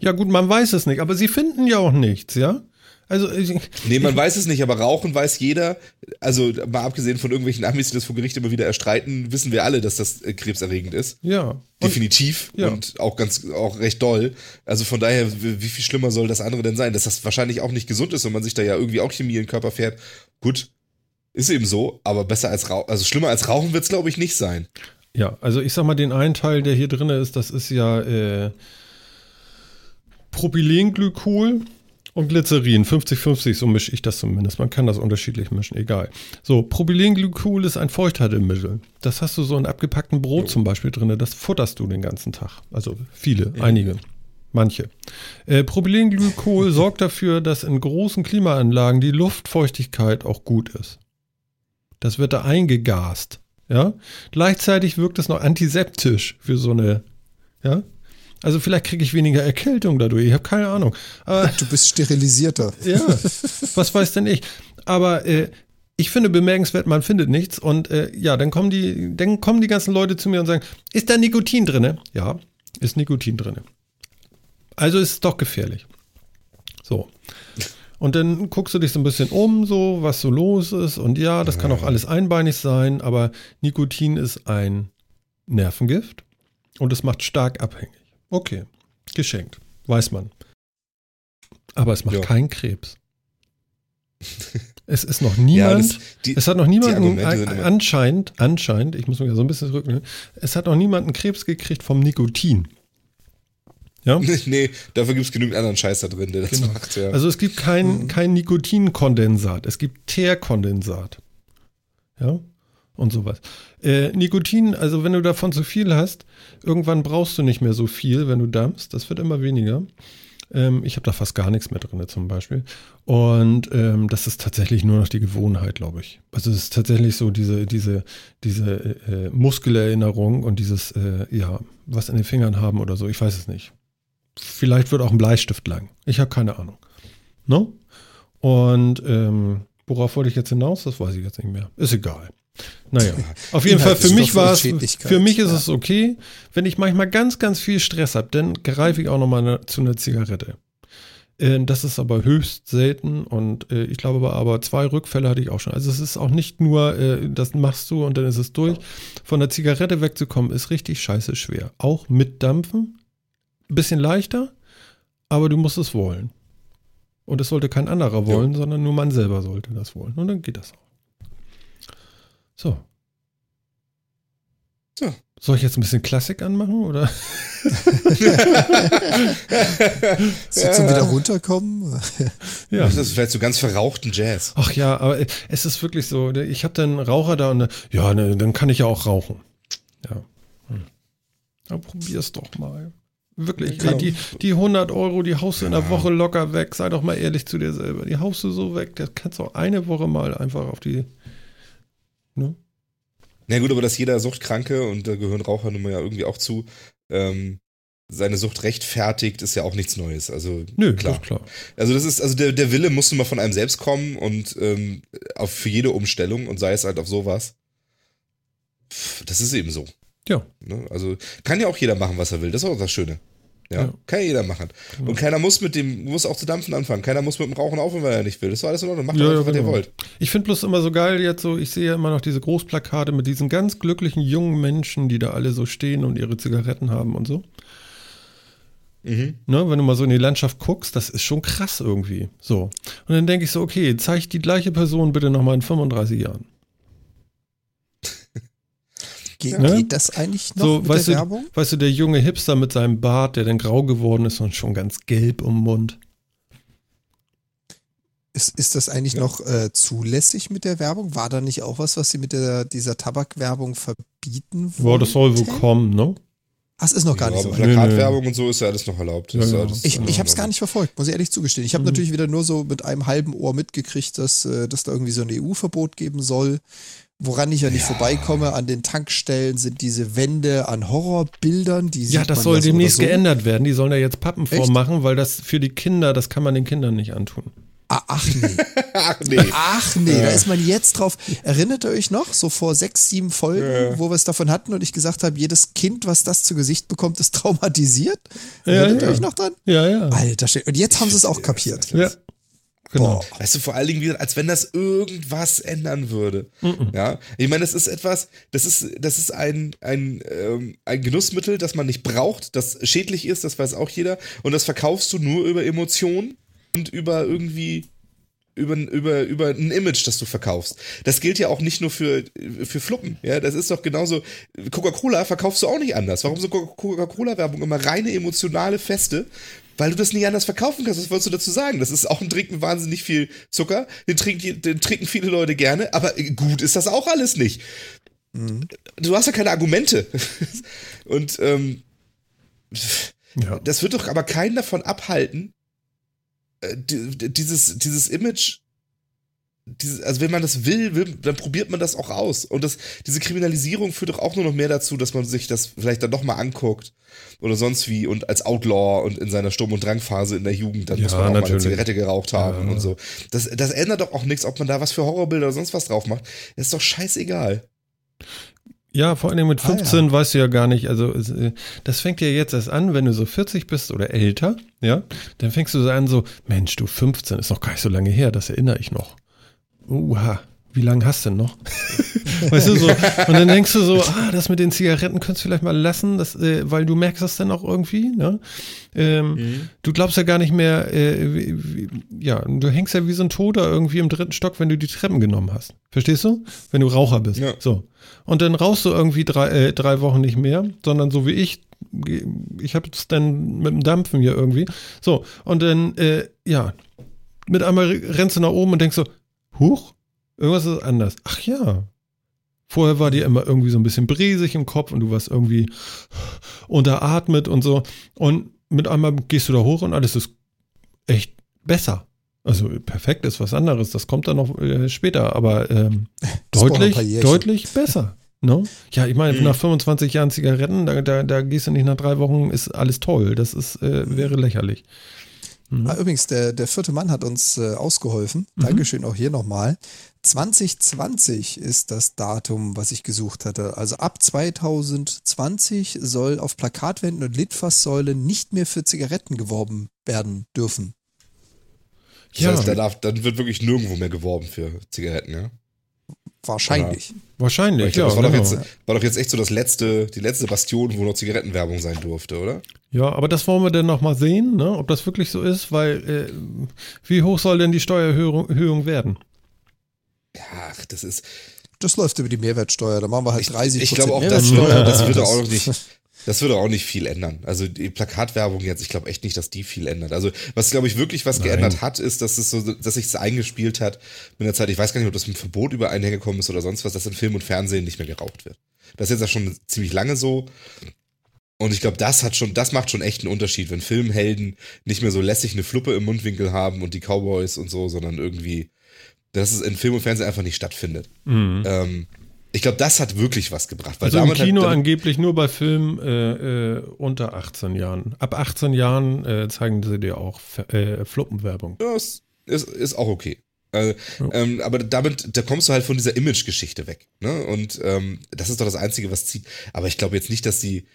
Ja gut, man weiß es nicht, aber sie finden ja auch nichts, ja? Also, ich, Nee, man weiß es nicht, aber Rauchen weiß jeder. Also mal abgesehen von irgendwelchen Amis, die das vor Gericht immer wieder erstreiten, wissen wir alle, dass das äh, krebserregend ist. ja. Und, Definitiv ja. und auch ganz auch recht doll. Also von daher, wie viel schlimmer soll das andere denn sein? Dass das wahrscheinlich auch nicht gesund ist und man sich da ja irgendwie auch Chemie in den Körper fährt. Gut, ist eben so, aber besser als Rauchen, also schlimmer als Rauchen wird's glaube ich nicht sein. ja, also ich sag mal, den einen Teil, der hier drin ist, das ist ja äh, Propylenglykol und Glycerin. 50-50, so mische ich das zumindest. Man kann das unterschiedlich mischen, egal. So, Propylenglykol ist ein Feuchthaltemittel. Das hast du so in abgepacktem Brot zum Beispiel drin. Das futterst du den ganzen Tag. Also viele, einige. Manche. Äh, Propylenglykol sorgt dafür, dass in großen Klimaanlagen die Luftfeuchtigkeit auch gut ist. Das wird da eingegast. Ja? Gleichzeitig wirkt es noch antiseptisch für so eine, ja? Also vielleicht kriege ich weniger Erkältung dadurch. Ich habe keine Ahnung. Aber Du bist sterilisierter. ja, was weiß denn ich? Aber äh, ich finde bemerkenswert, man findet nichts. Und äh, ja, dann kommen die, dann kommen die ganzen Leute zu mir und sagen, ist da Nikotin drinne? Ja, ist Nikotin drinne. Also ist es doch gefährlich. So. Und dann guckst du dich so ein bisschen um, so was so los ist. Und ja, das kann auch alles einbeinig sein, aber Nikotin ist ein Nervengift und es macht stark abhängig. Okay, geschenkt, weiß man. Aber es macht Ja. keinen Krebs. Es ist noch niemand, das- die- es hat noch die niemand Argumente sind immer- anscheinend, anscheinend, ich muss mich ja so ein bisschen zurücknehmen, es hat noch niemand einen Krebs gekriegt vom Nikotin. Ja? nee, dafür gibt's genügend anderen Scheiß da drin, der das Genau. macht. Ja. Also es gibt kein, kein Nikotinkondensat, es gibt Teerkondensat. Ja, und sowas. Äh, Nikotin, also wenn du davon zu viel hast, irgendwann brauchst du nicht mehr so viel, wenn du dampfst. Das wird immer weniger. Ähm, ich habe da fast gar nichts mehr drin zum Beispiel. Und ähm, das ist tatsächlich nur noch die Gewohnheit, glaube ich. Also es ist tatsächlich so diese, diese, diese äh, Muskelerinnerung und dieses, äh, ja, was in den Fingern haben oder so. Ich weiß es nicht. Vielleicht wird auch ein Bleistift lang. Ich habe keine Ahnung. No? Und ähm, worauf wollte ich jetzt hinaus? Das weiß ich jetzt nicht mehr. Ist egal. Naja, auf jeden Fall für mich war es, für mich ist Schädlichkeit, es okay, wenn ich manchmal ganz, ganz viel Stress habe, dann greife ich auch nochmal ne, zu einer Zigarette. Äh, Das ist aber höchst selten und äh, ich glaube aber, aber zwei Rückfälle hatte ich auch schon. Also es ist auch nicht nur, äh, das machst du und dann ist es durch. Von der Zigarette wegzukommen ist richtig scheiße schwer. Auch mit Dampfen. Ein bisschen leichter, aber du musst es wollen. Und es sollte kein anderer wollen, sondern nur man selber sollte das wollen. Und dann geht das auch. So. So. Soll ich jetzt ein bisschen Klassik anmachen oder? So zum wieder runterkommen. Ja. Das ist vielleicht so ganz verrauchten Jazz. Ach ja, aber es ist wirklich so. Ich habe dann einen Raucher da und ja, ne, dann kann ich ja auch rauchen. Ja. Hm. Ja, probier's doch mal. Wirklich, ey, die, die 100 Euro, die haust du in der Woche locker weg. Sei doch mal ehrlich zu dir selber. Die haust du so weg. Das kannst du auch eine Woche mal einfach auf die. Ne? Na gut, aber dass jeder Suchtkranke, und da gehören Raucher nun mal ja irgendwie auch zu, ähm, seine Sucht rechtfertigt, ist ja auch nichts Neues. Also Nö, klar. klar. Also das ist, also der, der Wille muss nun mal von einem selbst kommen und ähm, auf für jede Umstellung und sei es halt auf sowas. Pff, Das ist eben so. Ja. Ne? Also kann ja auch jeder machen, was er will. Das ist auch das Schöne. Ja, Ja. kann ja jeder machen. Und keiner muss mit dem, muss auch zu dampfen anfangen. Keiner muss mit dem Rauchen aufhören, weil er nicht will. Das war alles in Ordnung. Macht Ja, ja, einfach, was ihr genau. wollt. Ich finde bloß immer so geil jetzt so, ich sehe ja immer noch diese Großplakate mit diesen ganz glücklichen jungen Menschen, die da alle so stehen und ihre Zigaretten haben und so. Mhm. Ne, wenn du mal so in die Landschaft guckst, das ist schon krass irgendwie. So. Und dann denke ich so, okay, zeig die gleiche Person bitte nochmal in 35 Jahren. Ge Ne? Geht das eigentlich noch So, mit weißt der du, Werbung? weißt du, der junge Hipster mit seinem Bart, der dann grau geworden ist und schon ganz gelb um den Mund. Ist, ist das eigentlich Ja. noch äh, zulässig mit der Werbung? War da nicht auch was, was sie mit der, dieser Tabakwerbung verbieten wollen? Boah, das soll wohl kommen, ne? Ach, es ist noch gar ja, nicht so. Plakatwerbung und so ist ja alles noch erlaubt. Ja, ja. alles Ich, ich habe es gar nicht verfolgt, muss ich ehrlich zugestehen. Ich habe Mhm. natürlich wieder nur so mit einem halben Ohr mitgekriegt, dass, äh, dass da irgendwie so ein EU-Verbot geben soll. Woran ich ja nicht vorbeikomme, an den Tankstellen sind diese Wände an Horrorbildern, die Ja, sieht das soll ja so demnächst so. geändert werden. Die sollen da jetzt Pappen Echt? vormachen, weil das für die Kinder, das kann man den Kindern nicht antun. Ah, ach nee. Ach nee. Ach nee, da ist man jetzt drauf. Erinnert ihr euch noch, so vor sechs, sieben Folgen, Ja. wo wir es davon hatten und ich gesagt habe, jedes Kind, was das zu Gesicht bekommt, ist traumatisiert? Ja, Erinnert ihr ja. euch noch dran? Ja, ja. Alter, und jetzt haben sie es auch kapiert. Ja. Genau. Weißt du, vor allen Dingen, wieder, als wenn das irgendwas ändern würde. Mhm. Ja, ich meine, das ist etwas, das ist, das ist ein, ein, ähm, ein Genussmittel, das man nicht braucht, das schädlich ist, das weiß auch jeder. Und das verkaufst du nur über Emotionen und über irgendwie über, über, über ein Image, das du verkaufst. Das gilt ja auch nicht nur für, für Fluppen. Ja, das ist doch genauso. Coca-Cola verkaufst du auch nicht anders. Warum sind Coca-Cola-Werbung immer reine emotionale Feste? Weil du das nicht anders verkaufen kannst. Was wolltest du dazu sagen? Das ist auch ein Drink mit wahnsinnig viel Zucker. Den, trinken, den trinken viele Leute gerne, aber gut ist das auch alles nicht. Mhm. Du hast ja keine Argumente. Und ähm, ja. das wird doch aber keinen davon abhalten, äh, dieses, dieses Image, dieses, also wenn man das will, will, dann probiert man das auch aus. Und das, diese Kriminalisierung führt doch auch nur noch mehr dazu, dass man sich das vielleicht dann nochmal anguckt oder sonst wie und als Outlaw und in seiner Sturm- und Drangphase in der Jugend, dann ja, muss man auch natürlich. mal eine Zigarette geraucht haben ja. und so. Das, das ändert doch auch nichts, ob man da was für Horrorbilder oder sonst was drauf macht. Das ist doch scheißegal. Ja, vor allem mit 15 ah, ja. weißt du ja gar nicht, also äh, das fängt ja jetzt erst an, wenn du so 40 bist oder älter, ja, dann fängst du so an so, Mensch, du 15 ist noch gar nicht so lange her, das erinnere ich noch. Uha, wie lange hast du denn noch? weißt du so, und dann denkst du so, ah, das mit den Zigaretten könntest du vielleicht mal lassen, das, äh, weil du merkst das dann auch irgendwie, ne? Ähm, mhm. Du glaubst ja gar nicht mehr, äh, wie, wie, ja, du hängst ja wie so ein Toter irgendwie im dritten Stock, wenn du die Treppen genommen hast. Verstehst du? Wenn du Raucher bist. Ja. So. Und dann rauchst du irgendwie drei, äh, drei Wochen nicht mehr, sondern so wie ich, ich habe es dann mit dem Dampfen hier irgendwie. So, und dann, äh, ja, mit einmal rennst du nach oben und denkst so, huch, irgendwas ist anders. Ach ja. Vorher war dir immer irgendwie so ein bisschen bresig im Kopf und du warst irgendwie unteratmet und so. Und mit einmal gehst du da hoch und alles ist echt besser. Also perfekt ist was anderes, das kommt dann noch äh, später, aber ähm, deutlich, deutlich besser. No? Ja, ich meine, mhm. nach 25 Jahren Zigaretten, da, da, da, gehst du nicht nach drei Wochen, ist alles toll. Das ist, äh, wäre lächerlich. Mhm. Ah, übrigens, der, der vierte Mann hat uns äh, ausgeholfen. Mhm. Dankeschön auch hier nochmal. 2020 ist das Datum, was ich gesucht hatte. Also ab 2020 soll auf Plakatwänden und Litfaßsäulen nicht mehr für Zigaretten geworben werden dürfen. Das ja. heißt, da darf, dann wird wirklich nirgendwo mehr geworben für Zigaretten, ja? Wahrscheinlich. Oder? Wahrscheinlich, ja. Das war, genau. doch jetzt, war doch jetzt echt so das letzte, die letzte Bastion, wo noch Zigarettenwerbung sein durfte, oder? Ja, aber das wollen wir dann nochmal sehen, ne? ob das wirklich so ist, weil äh, wie hoch soll denn die Steuererhöhung werden? Ja, das ist. Das läuft über die Mehrwertsteuer, da machen wir halt 30 Ich, ich glaube auch, das, das würde auch noch nicht. Das würde auch nicht viel ändern. Also die Plakatwerbung jetzt, ich glaube echt nicht, dass die viel ändert. Also was glaube ich wirklich was Nein. geändert hat, ist, dass es so, dass sich es eingespielt hat mit der Zeit. Ich weiß gar nicht, ob das mit Verbot übereinhergekommen ist oder sonst was, dass in Film und Fernsehen nicht mehr geraucht wird. Das ist jetzt ja schon ziemlich lange so. Und ich glaube, das hat schon, das macht schon echt einen Unterschied, wenn Filmhelden nicht mehr so lässig eine Fluppe im Mundwinkel haben und die Cowboys und so, sondern irgendwie dass es in Film und Fernsehen einfach nicht stattfindet. Mhm. Ähm, ich glaube, das hat wirklich was gebracht. also im Kino hat, angeblich nur bei Filmen äh, äh, unter 18 Jahren. Ab 18 Jahren äh, zeigen sie dir auch äh, Fluppenwerbung. Ja, ist, ist, ist auch okay. Ja. ähm, aber damit, da kommst du halt von dieser Image-Geschichte weg. Ne? Und ähm, das ist doch das Einzige, was zieht. Aber ich glaube jetzt nicht, dass die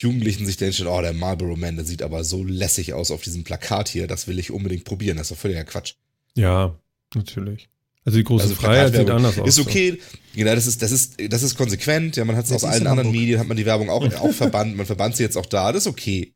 Jugendlichen sich denken, oh, der Marlboro Man, der sieht aber so lässig aus auf diesem Plakat hier, das will ich unbedingt probieren. Das ist doch völliger Quatsch. Ja, natürlich. Also die große also Freiheit sieht anders aus. Ist okay, genau, das ist, das ist, das ist konsequent. Ja, man hat es aus allen anderen Medien, hat man die Werbung auch, auch verbannt, man verbannt sie jetzt auch da, das ist okay.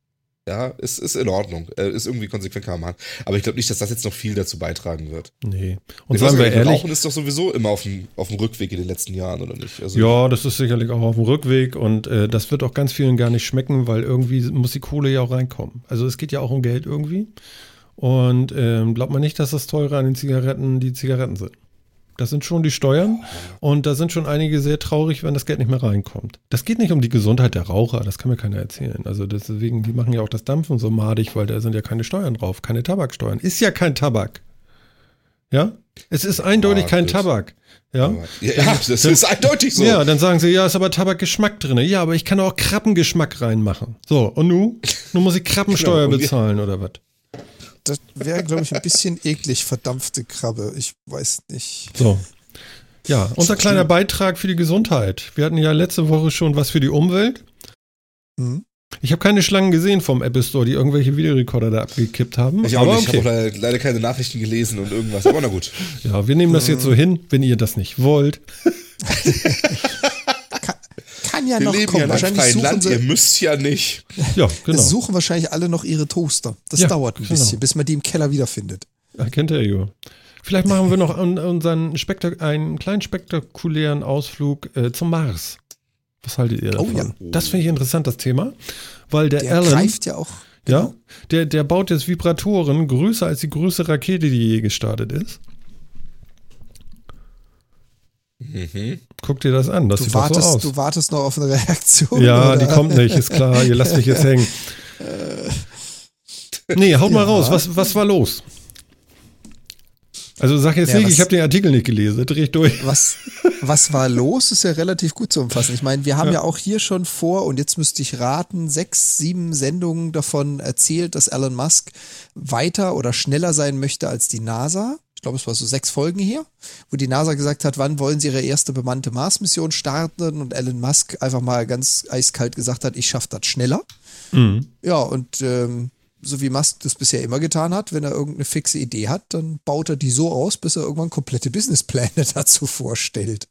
Ja, ist, ist in Ordnung. Äh, ist irgendwie konsequent kann man machen. Aber ich glaube nicht, dass das jetzt noch viel dazu beitragen wird. Nee. Und sagen wir ehrlich. Rauchen ist doch sowieso immer auf dem, auf dem Rückweg in den letzten Jahren, oder nicht? Also ja, das ist sicherlich auch auf dem Rückweg und äh, das wird auch ganz vielen gar nicht schmecken, weil irgendwie muss die Kohle ja auch reinkommen. Also es geht ja auch um Geld irgendwie. Und ähm, glaubt man nicht, dass das teurer an den Zigaretten die Zigaretten sind. Das sind schon die Steuern und da sind schon einige sehr traurig, wenn das Geld nicht mehr reinkommt. Das geht nicht um die Gesundheit der Raucher, das kann mir keiner erzählen. Also deswegen, die machen ja auch das Dampfen so madig, weil da sind ja keine Steuern drauf, keine Tabaksteuern. Ist ja kein Tabak. Ja? Es ist eindeutig kein Tabak. Ja? ja, ja das dann, ist eindeutig so. Ja, dann sagen sie, ja, ist aber Tabakgeschmack drin. Ja, aber ich kann auch Krabbengeschmack reinmachen. So, und nu? Nun muss ich Krabbensteuer genau, bezahlen oder was? Das wäre, glaube ich, ein bisschen eklig, verdampfte Krabbe. Ich weiß nicht. So. Ja, unser kleiner Beitrag für die Gesundheit. Wir hatten ja letzte Woche schon was für die Umwelt. Mhm. Ich habe keine Schlangen gesehen vom Apple Store, die irgendwelche Videorekorder da abgekippt haben. Ich auch aber nicht. Okay. Ich habe leider, leider, keine Nachrichten gelesen und irgendwas. Aber na gut. ja, wir nehmen das jetzt so hin, wenn ihr das nicht wollt. ja wir noch leben kommen. Ja wahrscheinlich suchen Land, sie, ihr müsst ja nicht. Ja, genau. suchen wahrscheinlich alle noch ihre Toaster. Das ja, dauert ein genau. bisschen, bis man die im Keller wiederfindet. Erkennt er ja. Vielleicht machen wir noch unseren Spektak einen kleinen spektakulären Ausflug äh, zum Mars. Was haltet ihr davon? Oh, ja. Das finde ich interessant, das Thema. Weil der, der Alan. greift ja auch. Genau. Ja, der, der baut jetzt Vibratoren größer als die größte Rakete, die je gestartet ist. Mhm. Guck dir das an. Das du sieht wartest, so aus. Du wartest noch auf eine Reaktion. Ja, oder? die kommt nicht, ist klar. Ihr lasst mich jetzt hängen. nee, haut ja. mal raus. Was, was war los? Also sag jetzt ja, nicht, was, ich habe den Artikel nicht gelesen, dreh ich durch. Was, was war los, ist ja relativ gut zu umfassen. Ich meine, wir haben ja. ja. auch hier schon vor, und jetzt müsste ich raten, sechs, sieben Sendungen davon erzählt, dass Elon Musk weiter oder schneller sein möchte als die NASA. Ich glaube, es war so sechs Folgen hier, wo die NASA gesagt hat, wann wollen sie ihre erste bemannte Mars-Mission starten und Elon Musk einfach mal ganz eiskalt gesagt hat, ich schaffe das schneller. Mhm. Ja, und ähm, so wie Musk das bisher immer getan hat, wenn er irgendeine fixe Idee hat, dann baut er die so aus, bis er irgendwann komplette Businesspläne dazu vorstellt.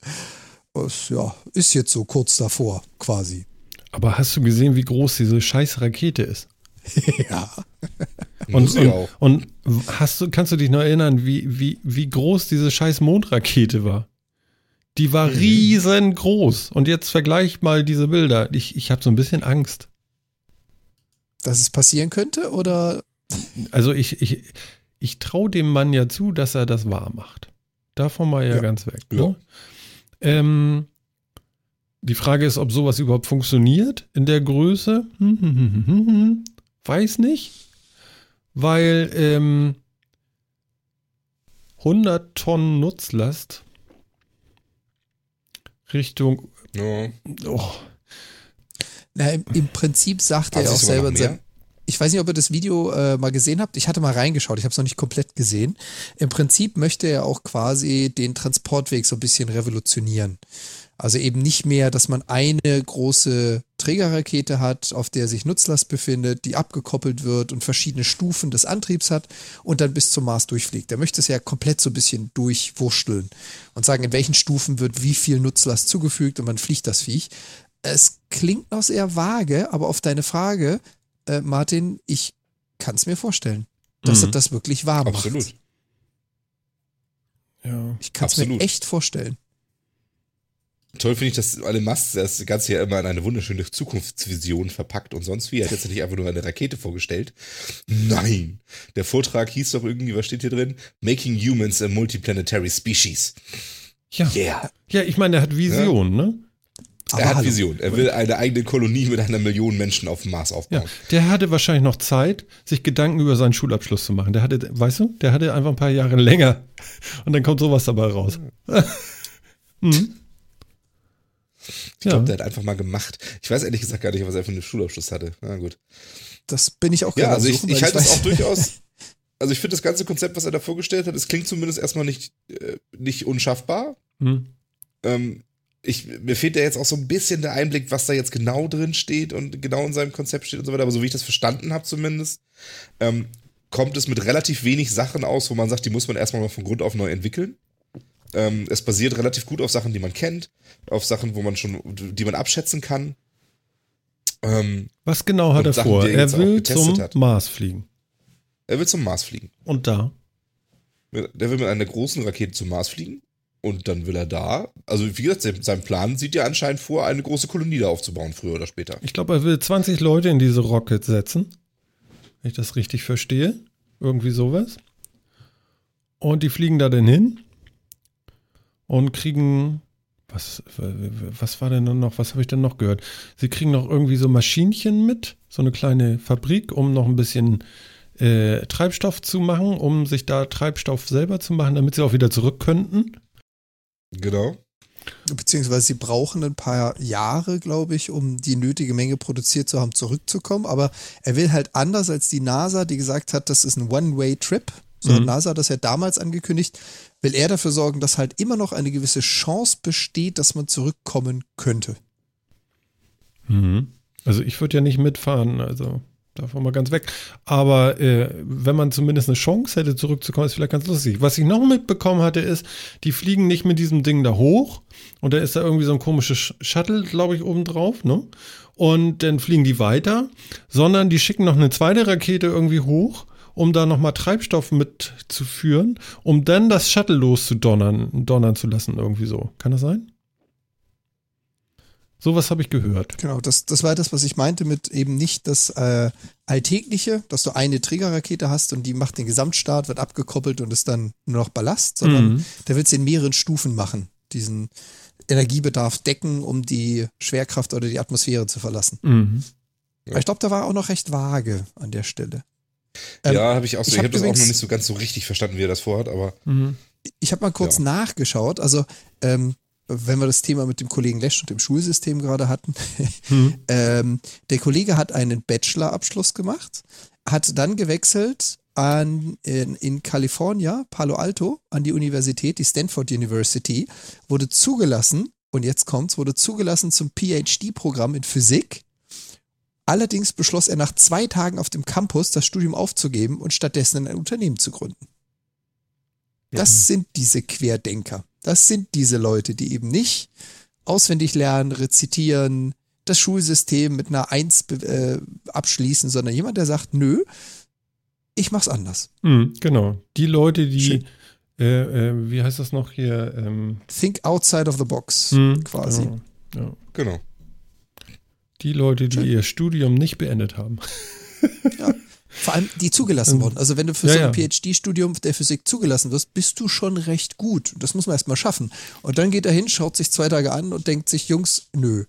Das, ja, ist jetzt so kurz davor, quasi. Aber hast du gesehen, wie groß diese scheiß Rakete ist? ja. und, und, und, hast du, kannst du dich noch erinnern, wie, wie, wie groß diese scheiß Mondrakete war? Die war mhm. riesengroß. Und jetzt vergleich mal diese Bilder. Ich, ich habe so ein bisschen Angst dass es passieren könnte? Oder? Also ich, ich, ich traue dem Mann ja zu, dass er das wahr macht. Davon mal ja, ja. ganz weg. Ne? Ähm, die Frage ist, ob sowas überhaupt funktioniert in der Größe. Hm, hm, hm, Weiß nicht. Weil ähm, 100 Tonnen Nutzlast Richtung. Ja. Oh, na, im, im Prinzip sagt er auch selber in seinem, ich weiß nicht, ob ihr das Video äh, mal gesehen habt. Ich hatte mal reingeschaut, ich habe es noch nicht komplett gesehen. Im Prinzip möchte er auch quasi den Transportweg so ein bisschen revolutionieren. Also eben nicht mehr, dass man eine große Trägerrakete hat, auf der sich Nutzlast befindet, die abgekoppelt wird und verschiedene Stufen des Antriebs hat und dann bis zum Mars durchfliegt. Er möchte es ja komplett so ein bisschen durchwursteln und sagen, in welchen Stufen wird wie viel Nutzlast zugefügt und man fliegt das Viech es klingt noch sehr vage, aber auf deine Frage, äh, Martin, ich kann es mir vorstellen, dass mhm. er das wirklich wahr macht. Absolut. Ja. Ich kann es mir echt vorstellen. Toll finde ich, dass alle Musk das Ganze ja immer in eine wunderschöne Zukunftsvision verpackt und sonst wie. Er hat jetzt nicht einfach nur eine Rakete vorgestellt. Nein. Der Vortrag hieß doch irgendwie, was steht hier drin? Making Humans a Multiplanetary Species. Ja. Yeah. Ja, ich meine, er hat Vision, ja. ne? Aber er hat hallo. Vision. Er will eine eigene Kolonie mit einer Million Menschen auf dem Mars aufbauen. Ja, der hatte wahrscheinlich noch Zeit, sich Gedanken über seinen Schulabschluss zu machen. Der hatte, weißt du, der hatte einfach ein paar Jahre länger. Und dann kommt sowas dabei raus. mhm. Ich glaube, ja. der hat einfach mal gemacht. Ich weiß ehrlich gesagt gar nicht, was er für einen Schulabschluss hatte. Na gut. Das bin ich auch Ja, also ich, ich halte das auch durchaus. Also ich finde das ganze Konzept, was er da vorgestellt hat, es klingt zumindest erstmal nicht, äh, nicht unschaffbar. Mhm. Ähm, ich, mir fehlt ja jetzt auch so ein bisschen der Einblick, was da jetzt genau drin steht und genau in seinem Konzept steht und so weiter. Aber so wie ich das verstanden habe zumindest, ähm, kommt es mit relativ wenig Sachen aus, wo man sagt, die muss man erstmal mal von Grund auf neu entwickeln. Ähm, es basiert relativ gut auf Sachen, die man kennt, auf Sachen, wo man schon, die man abschätzen kann. Ähm, was genau hat er Sachen, vor? Er will zum hat. Mars fliegen. Er will zum Mars fliegen. Und da? Der will mit einer großen Rakete zum Mars fliegen und dann will er da, also wie gesagt, sein Plan sieht ja anscheinend vor, eine große Kolonie da aufzubauen, früher oder später. Ich glaube, er will 20 Leute in diese Rocket setzen. Wenn ich das richtig verstehe. Irgendwie sowas. Und die fliegen da dann hin und kriegen. Was, was war denn noch? Was habe ich denn noch gehört? Sie kriegen noch irgendwie so Maschinchen mit, so eine kleine Fabrik, um noch ein bisschen äh, Treibstoff zu machen, um sich da Treibstoff selber zu machen, damit sie auch wieder zurück könnten. Genau. Beziehungsweise sie brauchen ein paar Jahre, glaube ich, um die nötige Menge produziert zu haben, zurückzukommen. Aber er will halt anders als die NASA, die gesagt hat, das ist ein One-Way-Trip. So mhm. hat NASA das ja damals angekündigt. Will er dafür sorgen, dass halt immer noch eine gewisse Chance besteht, dass man zurückkommen könnte. Mhm. Also ich würde ja nicht mitfahren, also davon mal ganz weg. Aber äh, wenn man zumindest eine Chance hätte, zurückzukommen, ist vielleicht ganz lustig. Was ich noch mitbekommen hatte, ist, die fliegen nicht mit diesem Ding da hoch und da ist da irgendwie so ein komisches Shuttle, glaube ich, oben drauf, ne? Und dann fliegen die weiter, sondern die schicken noch eine zweite Rakete irgendwie hoch um da nochmal Treibstoff mitzuführen, um dann das Shuttle loszudonnern donnern zu lassen, irgendwie so. Kann das sein? Sowas habe ich gehört. Genau, das, das war das, was ich meinte mit eben nicht das äh, Alltägliche, dass du eine Triggerrakete hast und die macht den Gesamtstart, wird abgekoppelt und ist dann nur noch Ballast, sondern mhm. der wird es in mehreren Stufen machen, diesen Energiebedarf decken, um die Schwerkraft oder die Atmosphäre zu verlassen. Mhm. Aber ich glaube, da war auch noch recht vage an der Stelle. Ähm, ja, habe ich auch so. Ich, ich habe hab das auch noch nicht so ganz so richtig verstanden, wie er das vorhat, aber. Mhm. Ich habe mal kurz ja. nachgeschaut. Also, ähm, wenn wir das Thema mit dem Kollegen Lesch und dem Schulsystem gerade hatten, mhm. ähm, der Kollege hat einen Bachelorabschluss gemacht, hat dann gewechselt an, in, in California, Palo Alto, an die Universität, die Stanford University, wurde zugelassen, und jetzt kommt's, wurde zugelassen zum PhD-Programm in Physik Allerdings beschloss er nach zwei Tagen auf dem Campus das Studium aufzugeben und stattdessen ein Unternehmen zu gründen. Das ja. sind diese Querdenker. Das sind diese Leute, die eben nicht auswendig lernen, rezitieren, das Schulsystem mit einer Eins äh, abschließen, sondern jemand, der sagt, nö, ich mach's anders. Mhm, genau. Die Leute, die, äh, äh, wie heißt das noch hier? Ähm Think outside of the box, mhm, quasi. Genau. Ja. genau. Die Leute, die Schön. ihr Studium nicht beendet haben. Ja. Vor allem die zugelassen ähm, wurden. Also wenn du für ja, so ein ja. PhD-Studium der Physik zugelassen wirst, bist du schon recht gut. Das muss man erstmal schaffen. Und dann geht er hin, schaut sich zwei Tage an und denkt sich, Jungs, nö,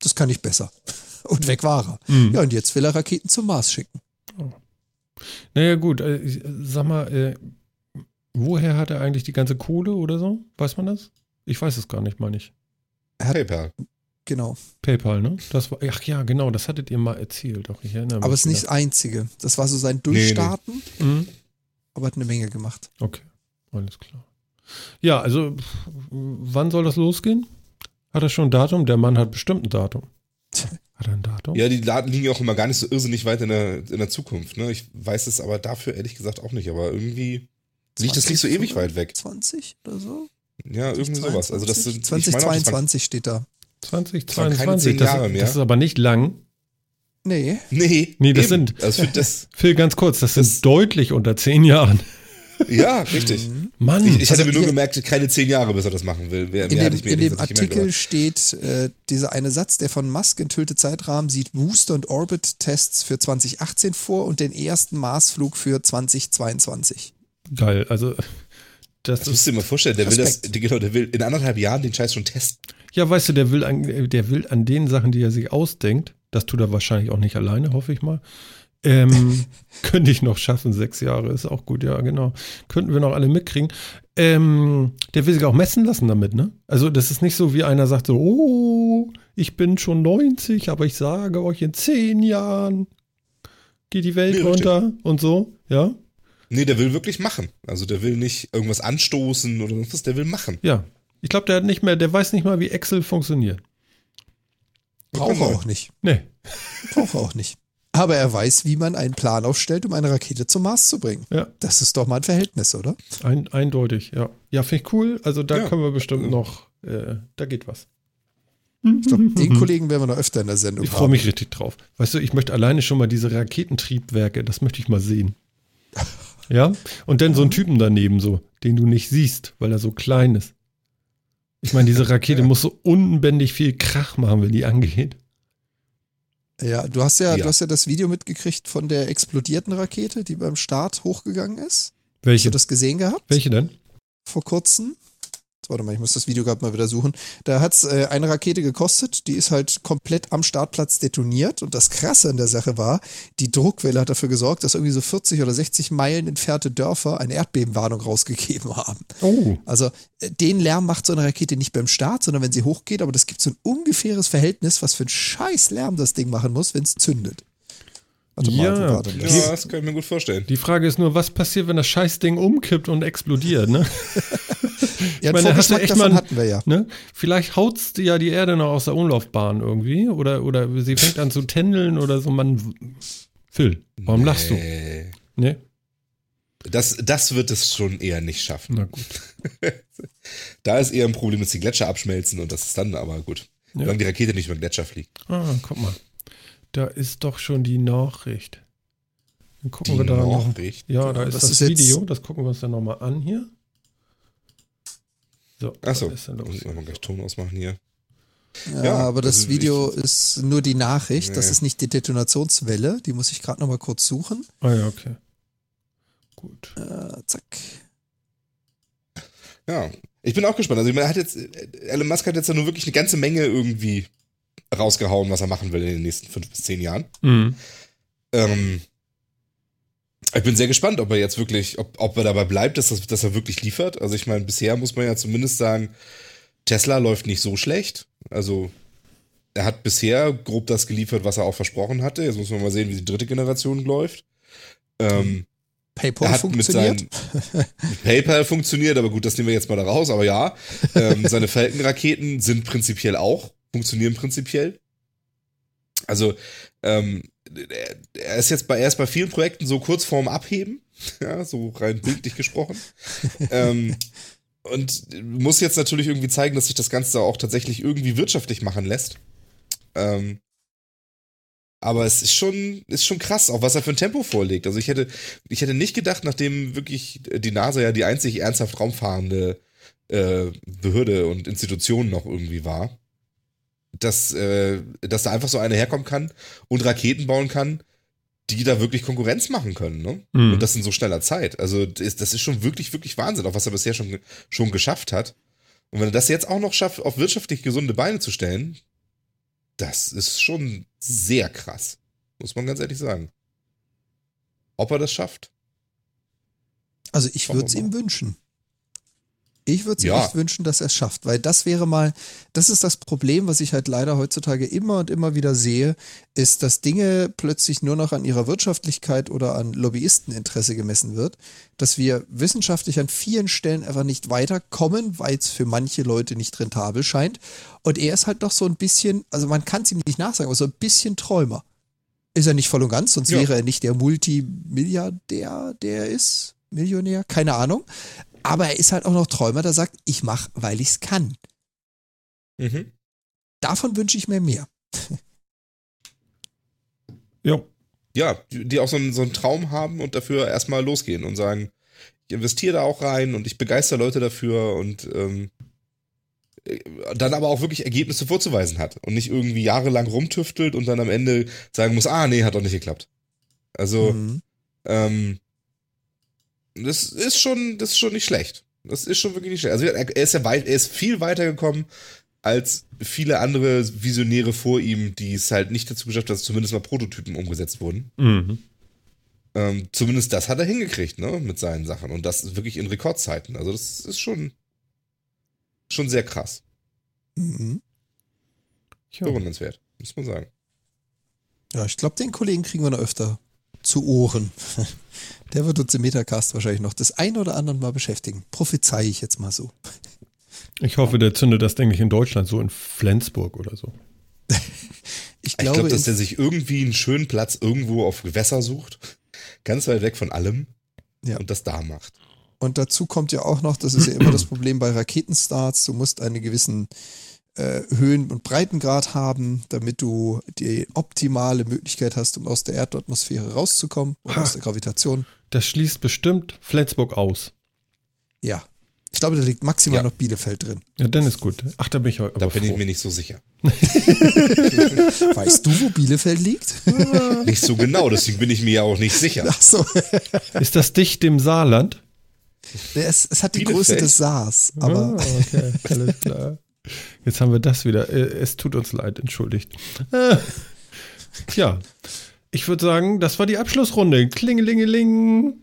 das kann ich besser. Und weg war er. Mhm. Ja, und jetzt will er Raketen zum Mars schicken. Oh. Naja, gut, äh, sag mal, äh, woher hat er eigentlich die ganze Kohle oder so? Weiß man das? Ich weiß es gar nicht, meine ich. Er hat, PayPal. Genau. PayPal, ne? Das war, ach ja, genau, das hattet ihr mal erzählt. Auch ich erinnere mich. Aber es ist nicht das Einzige. Das war so sein Durchstarten. Nee, nee. Mhm. Aber hat eine Menge gemacht. Okay, alles klar. Ja, also, wann soll das losgehen? Hat er schon ein Datum? Der Mann hat bestimmt ein Datum. Hat er ein Datum? Ja, die Daten liegen ja auch immer gar nicht so irrsinnig weit in der, in der Zukunft. Ne? Ich weiß es aber dafür ehrlich gesagt auch nicht. Aber irgendwie liegt das nicht so ewig weit weg. 20 oder so? Ja, irgendwie sowas. Also das sind, 2022 steht da. 2022. Das, das, das, ist aber nicht lang. Nee. Nee. Nee, das eben. sind. Also das, Phil, ganz kurz, das, das sind deutlich unter zehn Jahren. Ja, richtig. Mann. Ich, ich hatte also mir nur gemerkt, keine zehn Jahre, bis er das machen will. Mehr, in dem, in dem Artikel steht äh, dieser eine Satz, der von Musk enthüllte Zeitrahmen sieht Booster- und Orbit-Tests für 2018 vor und den ersten Marsflug für 2022. Geil, also das, das musst du dir mal vorstellen, der will das, genau, der will in anderthalb Jahren den Scheiß schon testen. Ja, weißt du, der will, an, der will an den Sachen, die er sich ausdenkt, das tut er wahrscheinlich auch nicht alleine, hoffe ich mal. Ähm, könnte ich noch schaffen, sechs Jahre, ist auch gut, ja, genau. Könnten wir noch alle mitkriegen. Ähm, der will sich auch messen lassen damit, ne? Also, das ist nicht so, wie einer sagt so, oh, ich bin schon 90, aber ich sage euch, in zehn Jahren geht die Welt nee, runter richtig. und so, ja? Nee, der will wirklich machen. Also, der will nicht irgendwas anstoßen oder sonst was, der will machen. Ja, ich glaube, der hat nicht mehr, der weiß nicht mal, wie Excel funktioniert. Braucht er auch nicht. Nee. Braucht er auch nicht. Aber er weiß, wie man einen Plan aufstellt, um eine Rakete zum Mars zu bringen. Ja. Das ist doch mal ein Verhältnis, oder? Ein, eindeutig, ja. Ja, finde ich cool. Also da ja. können wir bestimmt noch, äh, da geht was. Ich glaube, den Kollegen werden wir noch öfter in der Sendung Ich freue mich richtig drauf. Weißt du, ich möchte alleine schon mal diese Raketentriebwerke, das möchte ich mal sehen. Ja? Und dann so einen Typen daneben so, den du nicht siehst, weil er so klein ist. Ich meine, diese Rakete ja. muss so unbändig viel Krach machen, wenn die angeht. Ja, du hast ja, ja, du hast ja das Video mitgekriegt von der explodierten Rakete, die beim Start hochgegangen ist. Welche? Hast du das gesehen gehabt? Welche denn? Vor kurzem warte mal, ich muss das Video gerade mal wieder suchen. Da hat es äh, eine Rakete gekostet, die ist halt komplett am Startplatz detoniert. Und das Krasse an der Sache war, die Druckwelle hat dafür gesorgt, dass irgendwie so 40 oder 60 Meilen entfernte Dörfer eine Erdbebenwarnung rausgegeben haben. Oh. Also äh, den Lärm macht so eine Rakete nicht beim Start, sondern wenn sie hochgeht. Aber das gibt so ein ungefähres Verhältnis, was für ein scheiß Lärm das Ding machen muss, wenn es zündet. Ja. Ja, das kann ich mir gut vorstellen. Die Frage ist nur, was passiert, wenn das Scheißding umkippt und explodiert, ne? Ja, meine, hast du echt davon mal- hatten wir ja. ne? Vielleicht haut's ja die Erde noch aus der Umlaufbahn irgendwie oder, oder sie fängt an zu tändeln oder so. Man, Phil, warum lachst du? Nee. Ne? Das, das wird es schon eher nicht schaffen. Na gut. Da ist eher ein Problem, dass die Gletscher abschmelzen und das ist dann aber gut. Ja. Solange die Rakete nicht über den Gletscher fliegt. Ah, guck mal. Da ist doch schon die Nachricht. Dann gucken Die wir da noch. Nachricht. Ja, da ist das das, ist Video. Das gucken wir uns dann nochmal an hier. So, Achso, denn los? muss ich mal gleich Ton ausmachen hier. Ja, Ja, aber das also Video ich- ist nur die Nachricht. Das Nee. ist nicht die Detonationswelle. Die muss ich gerade noch mal kurz suchen. Ah ja, okay. Gut. Äh, zack. Ja, ich bin auch gespannt. Also, man hat jetzt, Elon Musk hat jetzt ja nur wirklich eine ganze Menge irgendwie rausgehauen, was er machen will in den nächsten fünf bis zehn Jahren. Mhm. Ähm, ich bin sehr gespannt, ob er jetzt wirklich, ob, ob er dabei bleibt, dass, das, dass er wirklich liefert. Also ich meine, bisher muss man ja zumindest sagen, Tesla läuft nicht so schlecht. Also er hat bisher grob das geliefert, was er auch versprochen hatte. Jetzt muss man mal sehen, wie die dritte Generation läuft. Ähm, PayPal er funktioniert. PayPal funktioniert, aber gut, das nehmen wir jetzt mal da raus. Aber ja, ähm, seine Falcon-Raketen sind prinzipiell auch, funktionieren prinzipiell. Also ähm, er- ist jetzt bei, er ist bei vielen Projekten so kurz vorm Abheben, ja, so rein bildlich gesprochen. ähm, und muss jetzt natürlich irgendwie zeigen, dass sich das Ganze auch tatsächlich irgendwie wirtschaftlich machen lässt. Ähm, aber es ist schon, ist schon krass, auch was er für ein Tempo vorlegt. Also ich hätte, ich hätte nicht gedacht, nachdem wirklich die NASA ja die einzig ernsthaft raumfahrende äh, Behörde und Institution noch irgendwie war, dass, äh, dass da einfach so eine herkommen kann und Raketen bauen kann, die da wirklich Konkurrenz machen können, ne? Mhm. Und das in so schneller Zeit. Also das ist, das ist schon wirklich, wirklich Wahnsinn, auch was er bisher schon, schon geschafft hat. Und wenn er das jetzt auch noch schafft, auf wirtschaftlich gesunde Beine zu stellen, das ist schon sehr krass. Muss man ganz ehrlich sagen. Ob er das schafft? Also ich würde es ihm wünschen. Ich würde es Ja. echt wünschen, dass er es schafft, weil das wäre mal, das ist das Problem, was ich halt leider heutzutage immer und immer wieder sehe, ist, dass Dinge plötzlich nur noch an ihrer Wirtschaftlichkeit oder an Lobbyisteninteresse gemessen wird, dass wir wissenschaftlich an vielen Stellen einfach nicht weiterkommen, weil es für manche Leute nicht rentabel scheint. Und er ist halt noch so ein bisschen, also man kann es ihm nicht nachsagen, aber so ein bisschen Träumer. Ist er nicht voll und ganz, sonst Ja. wäre er nicht der Multimilliardär, der er ist. Millionär, keine Ahnung. Aber er ist halt auch noch Träumer, der sagt, ich mache, weil ich es kann. Mhm. Davon wünsche ich mir mehr. Ja. Ja, die auch so einen, so einen Traum haben und dafür erstmal losgehen und sagen, ich investiere da auch rein und ich begeister Leute dafür und ähm, äh, dann aber auch wirklich Ergebnisse vorzuweisen hat und nicht irgendwie jahrelang rumtüftelt und dann am Ende sagen muss, ah, nee, hat doch nicht geklappt. Also, Mhm. ähm, das ist schon, das ist schon nicht schlecht. Das ist schon wirklich nicht schlecht. Also er, ist ja weit, er ist viel weiter gekommen als viele andere Visionäre vor ihm, die es halt nicht dazu geschafft haben, dass zumindest mal Prototypen umgesetzt wurden. Mhm. Ähm, zumindest das hat er hingekriegt, ne, mit seinen Sachen. Und das ist wirklich in Rekordzeiten. Also das ist schon, schon sehr krass. Mhm. Bewundernswert, muss man sagen. Ja, ich glaube, den Kollegen kriegen wir noch öfter zu Ohren. Der wird uns im Metacast wahrscheinlich noch das ein oder andere Mal beschäftigen. Prophezei ich jetzt mal so. Ich hoffe, der zündet das, denke ich, in Deutschland, so in Flensburg oder so. Ich Ich glaube, glaube, dass in- der sich irgendwie einen schönen Platz irgendwo auf Gewässer sucht. Ganz weit weg von allem. Ja. Und das da macht. Und dazu kommt ja auch noch, das ist ja immer das Problem bei Raketenstarts, du musst einen gewissen äh, Höhen- und Breitengrad haben, damit du die optimale Möglichkeit hast, um aus der Erdatmosphäre rauszukommen oder Ha. aus der Gravitation. Das schließt bestimmt Flensburg aus. Ja. Ich glaube, da liegt maximal Ja. noch Bielefeld drin. Ja, dann ist gut. Ach, da bin ich aber Da bin ich froh. mir nicht so sicher. Weißt du, wo Bielefeld liegt? Nicht so genau, deswegen bin ich mir ja auch nicht sicher. Ach so. Ist das dicht dem Saarland? Es, es hat die Bielefeld? Größe des Saars, aber ah, okay, alles klar. Jetzt haben wir das wieder. Äh, Es tut uns leid, entschuldigt. Äh, Tja, ich würde sagen, das war die Abschlussrunde. Klingelingeling.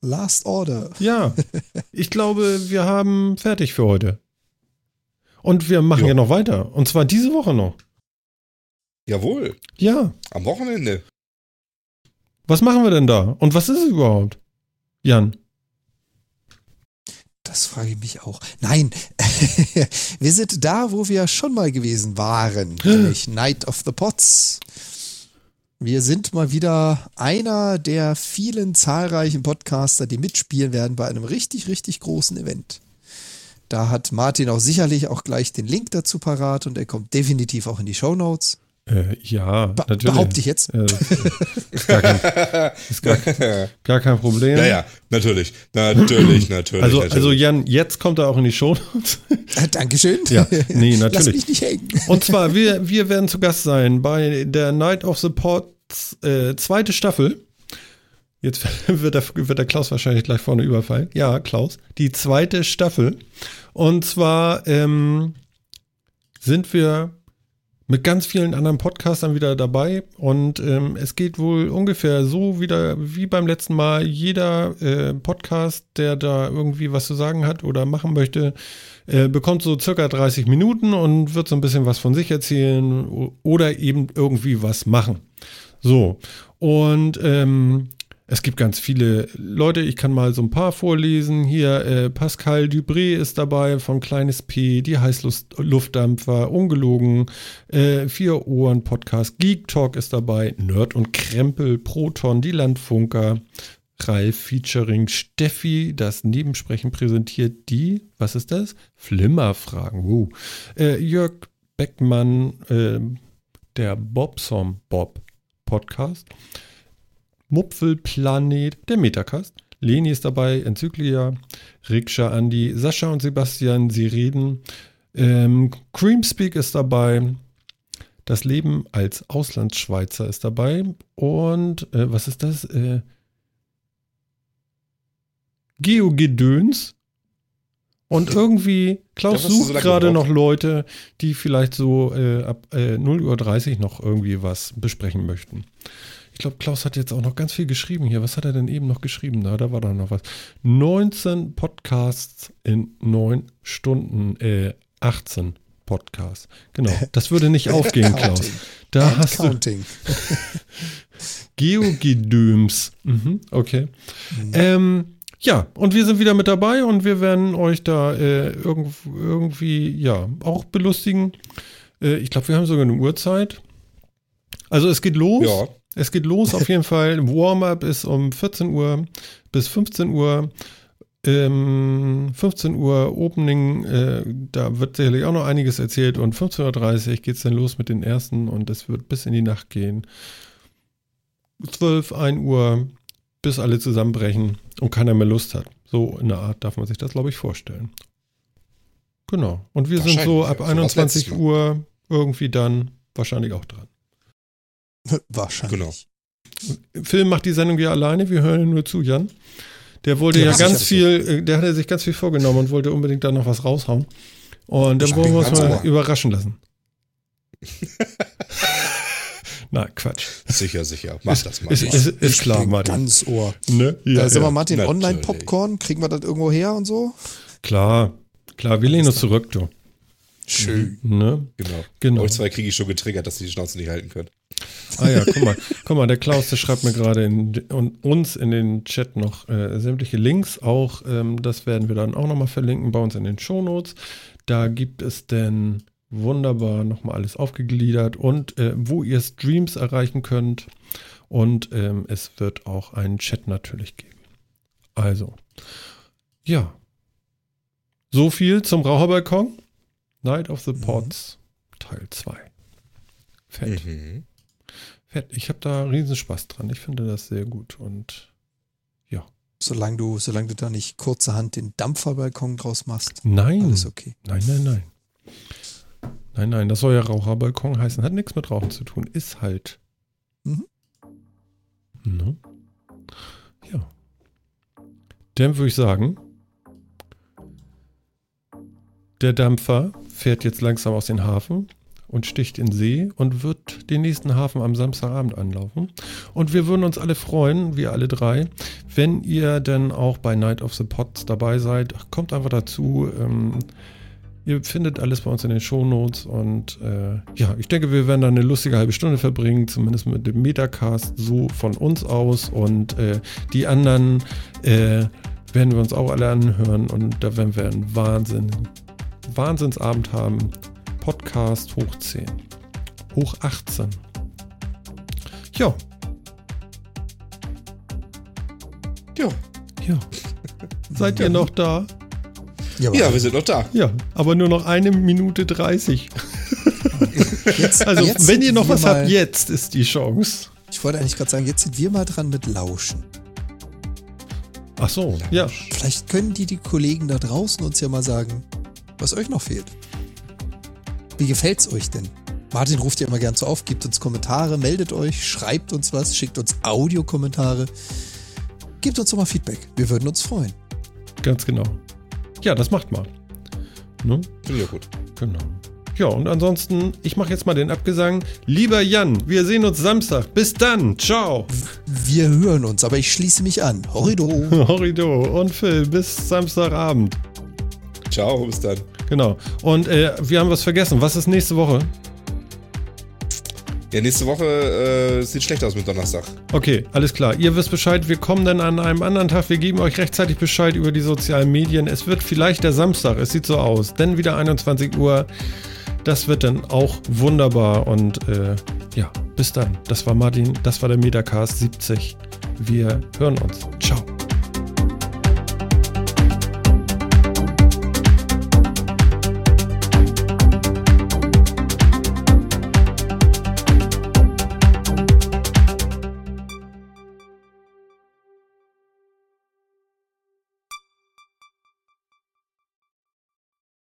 Last Order. Ja, ich glaube, wir haben fertig für heute. Und wir machen Jo. ja noch weiter. Und zwar diese Woche noch. Jawohl, Ja, am Wochenende. Was machen wir denn da? Und was ist es überhaupt? Jan. Das frage ich mich auch. Nein, wir sind da, wo wir schon mal gewesen waren, nämlich Night of the Pots. Wir sind mal wieder einer der vielen zahlreichen Podcaster, die mitspielen werden bei einem richtig, richtig großen Event. Da hat Martin auch sicherlich auch gleich den Link dazu parat und er kommt definitiv auch in die Show Notes. Äh, ja, Be natürlich. Behaupte ich jetzt. Äh, ist gar kein, ist gar, gar kein Problem. Ja, ja, natürlich. Natürlich, natürlich. Also, natürlich. also Jan, jetzt kommt er auch in die Show. Äh, Dankeschön. Ja, nee, Lass natürlich. mich nicht hängen. Und zwar, wir, wir werden zu Gast sein bei der Night of the Pots äh, zweite Staffel. Jetzt wird der, wird der Klaus wahrscheinlich gleich vorne überfallen. Ja, Klaus. Die zweite Staffel. Und zwar ähm, sind wir mit ganz vielen anderen Podcastern wieder dabei. Und ähm, es geht wohl ungefähr so wieder wie beim letzten Mal. Jeder äh, Podcast, der da irgendwie was zu sagen hat oder machen möchte, äh, bekommt so circa 30 Minuten und wird so ein bisschen was von sich erzählen oder eben irgendwie was machen. So. Und ähm, es gibt ganz viele Leute, ich kann mal so ein paar vorlesen. Hier äh, Pascal Dubré ist dabei von Kleines P, die Heißluftdampfer, Ungelogen, äh, Vier Ohren Podcast, Geek Talk ist dabei, Nerd und Krempel, Proton, die Landfunker, Ralf featuring Steffi, das Nebensprechen präsentiert die, was ist das? Flimmerfragen, wow. Äh, Jörg Beckmann, äh, der Bobsom Bob Podcast. Mupfelplanet, der Metacast. Leni ist dabei, Enzyklia, Rikscha, Andi, Sascha und Sebastian, sie reden. Ähm, Creamspeak ist dabei. Das Leben als Auslandsschweizer ist dabei. Und äh, was ist das? Äh, Geogedöns. Und irgendwie, Klaus Ja, so sucht lange gerade noch? Leute, die vielleicht so äh, ab äh, 0.30 Uhr noch irgendwie was besprechen möchten. Ich glaube, Klaus hat jetzt auch noch ganz viel geschrieben hier. Was hat er denn eben noch geschrieben? Na, da war doch noch was. 19 Podcasts in 9 Stunden, äh, 18 Podcasts. Genau, das würde nicht aufgehen, Klaus. Da And hast du counting. Geogedöms. Mhm, okay. Ähm, ja, und wir sind wieder mit dabei und wir werden euch da äh, irgend, irgendwie, ja, auch belustigen. Äh, ich glaube, wir haben sogar eine Uhrzeit. Also es geht los. Ja. Es geht los auf jeden Fall. Warm-up ist um 14 Uhr bis 15 Uhr. Ähm, 15 Uhr Opening, äh, da wird sicherlich auch noch einiges erzählt und 15.30 Uhr geht es dann los mit den ersten und es wird bis in die Nacht gehen. 12, 1 Uhr, bis alle zusammenbrechen und keiner mehr Lust hat. So in der Art darf man sich das, glaube ich, vorstellen. Genau. Und wir sind so ab ja. So was 21 letztes Mal. Uhr irgendwie dann wahrscheinlich auch dran. Wahrscheinlich. Genau. Phil macht die Sendung ja alleine, wir hören nur zu, Jan. Der wollte Ja, ja, ganz so. viel, äh, der hatte sich ganz viel vorgenommen und wollte unbedingt da noch was raushauen. Und dann wollen wir uns mal ohr. überraschen lassen. Na, Quatsch. Sicher, sicher. Mach das mal. Ist, ist, ist Ich klar, bin Martin. Ganz Ohr. Ne? Ja, sag mal, ja. Martin, natürlich. Online-Popcorn, kriegen wir das irgendwo her und so? Klar, klar, wir lehnen uns zurück, du. Schön. Ne? Genau. Genau. Euch zwei kriege ich schon getriggert, dass ihr die Schnauze nicht halten könnt. Ah ja, guck mal, guck mal, der Klaus, der schreibt mir gerade in, uns in den Chat noch äh, sämtliche Links. Auch ähm, das werden wir dann auch nochmal verlinken bei uns in den Shownotes. Da gibt es denn wunderbar nochmal alles aufgegliedert und äh, wo ihr Streams erreichen könnt. Und ähm, es wird auch einen Chat natürlich geben. Also, ja. So viel zum Raucherbalkon. Night of the Pods, Teil 2. Fett. Mhm. Ich habe da riesen Spaß dran. Ich finde das sehr gut. Und ja. Solange du, solange du da nicht kurzerhand den Dampferbalkon draus machst, Nein. alles okay. Nein, nein, nein. Nein, nein, das soll ja Raucherbalkon heißen. Hat nichts mit Rauchen zu tun. Ist halt. Mhm. Ne? Ja. Dann würde ich sagen, der Dampfer fährt jetzt langsam aus dem Hafen und sticht in See und wird den nächsten Hafen am Samstagabend anlaufen. Und wir würden uns alle freuen, wir alle drei, wenn ihr dann auch bei Night of the Pots dabei seid. Kommt einfach dazu. Ähm, Ihr findet alles bei uns in den Shownotes und äh, ja, ich denke, wir werden da eine lustige halbe Stunde verbringen, zumindest mit dem Metacast so von uns aus und äh, die anderen äh, werden wir uns auch alle anhören und da werden wir einen Wahnsinn, Wahnsinnsabend haben. Podcast hoch 10, hoch 18. Ja. Ja. Ja. Seid ihr noch da? Ja, ja, wir sind noch da. Ja, aber nur noch eine Minute 30. Jetzt, Also, jetzt wenn ihr noch was mal, habt, jetzt ist die Chance. Ich wollte eigentlich gerade sagen, jetzt sind wir mal dran mit Lauschen. Ach so, ja. Vielleicht können die, die Kollegen da draußen uns ja mal sagen, was euch noch fehlt. Wie gefällt's euch denn? Martin ruft ja immer gern so auf, gibt uns Kommentare, meldet euch, schreibt uns was, schickt uns Audiokommentare. Gebt uns doch mal Feedback. Wir würden uns freuen. Ganz genau. Ja, das macht mal. Ne? Finde ich ja gut. Genau. Ja, und ansonsten, ich mache jetzt mal den Abgesang. Lieber Jan, wir sehen uns Samstag. Bis dann. Ciao. Wir hören uns, aber ich schließe mich an. Horrido. Horrido und Phil, bis Samstagabend. Ciao, bis dann. Genau. Und äh, wir haben was vergessen. Was ist nächste Woche? Ja, nächste Woche äh, sieht schlecht aus mit Donnerstag. Okay, alles klar. Ihr wisst Bescheid. Wir kommen dann an einem anderen Tag. Wir geben euch rechtzeitig Bescheid über die sozialen Medien. Es wird vielleicht der Samstag. Es sieht so aus. Denn wieder 21 Uhr. Das wird dann auch wunderbar. Und äh, ja, bis dann. Das war Martin. Das war der Metacast 70. Wir hören uns. Ciao.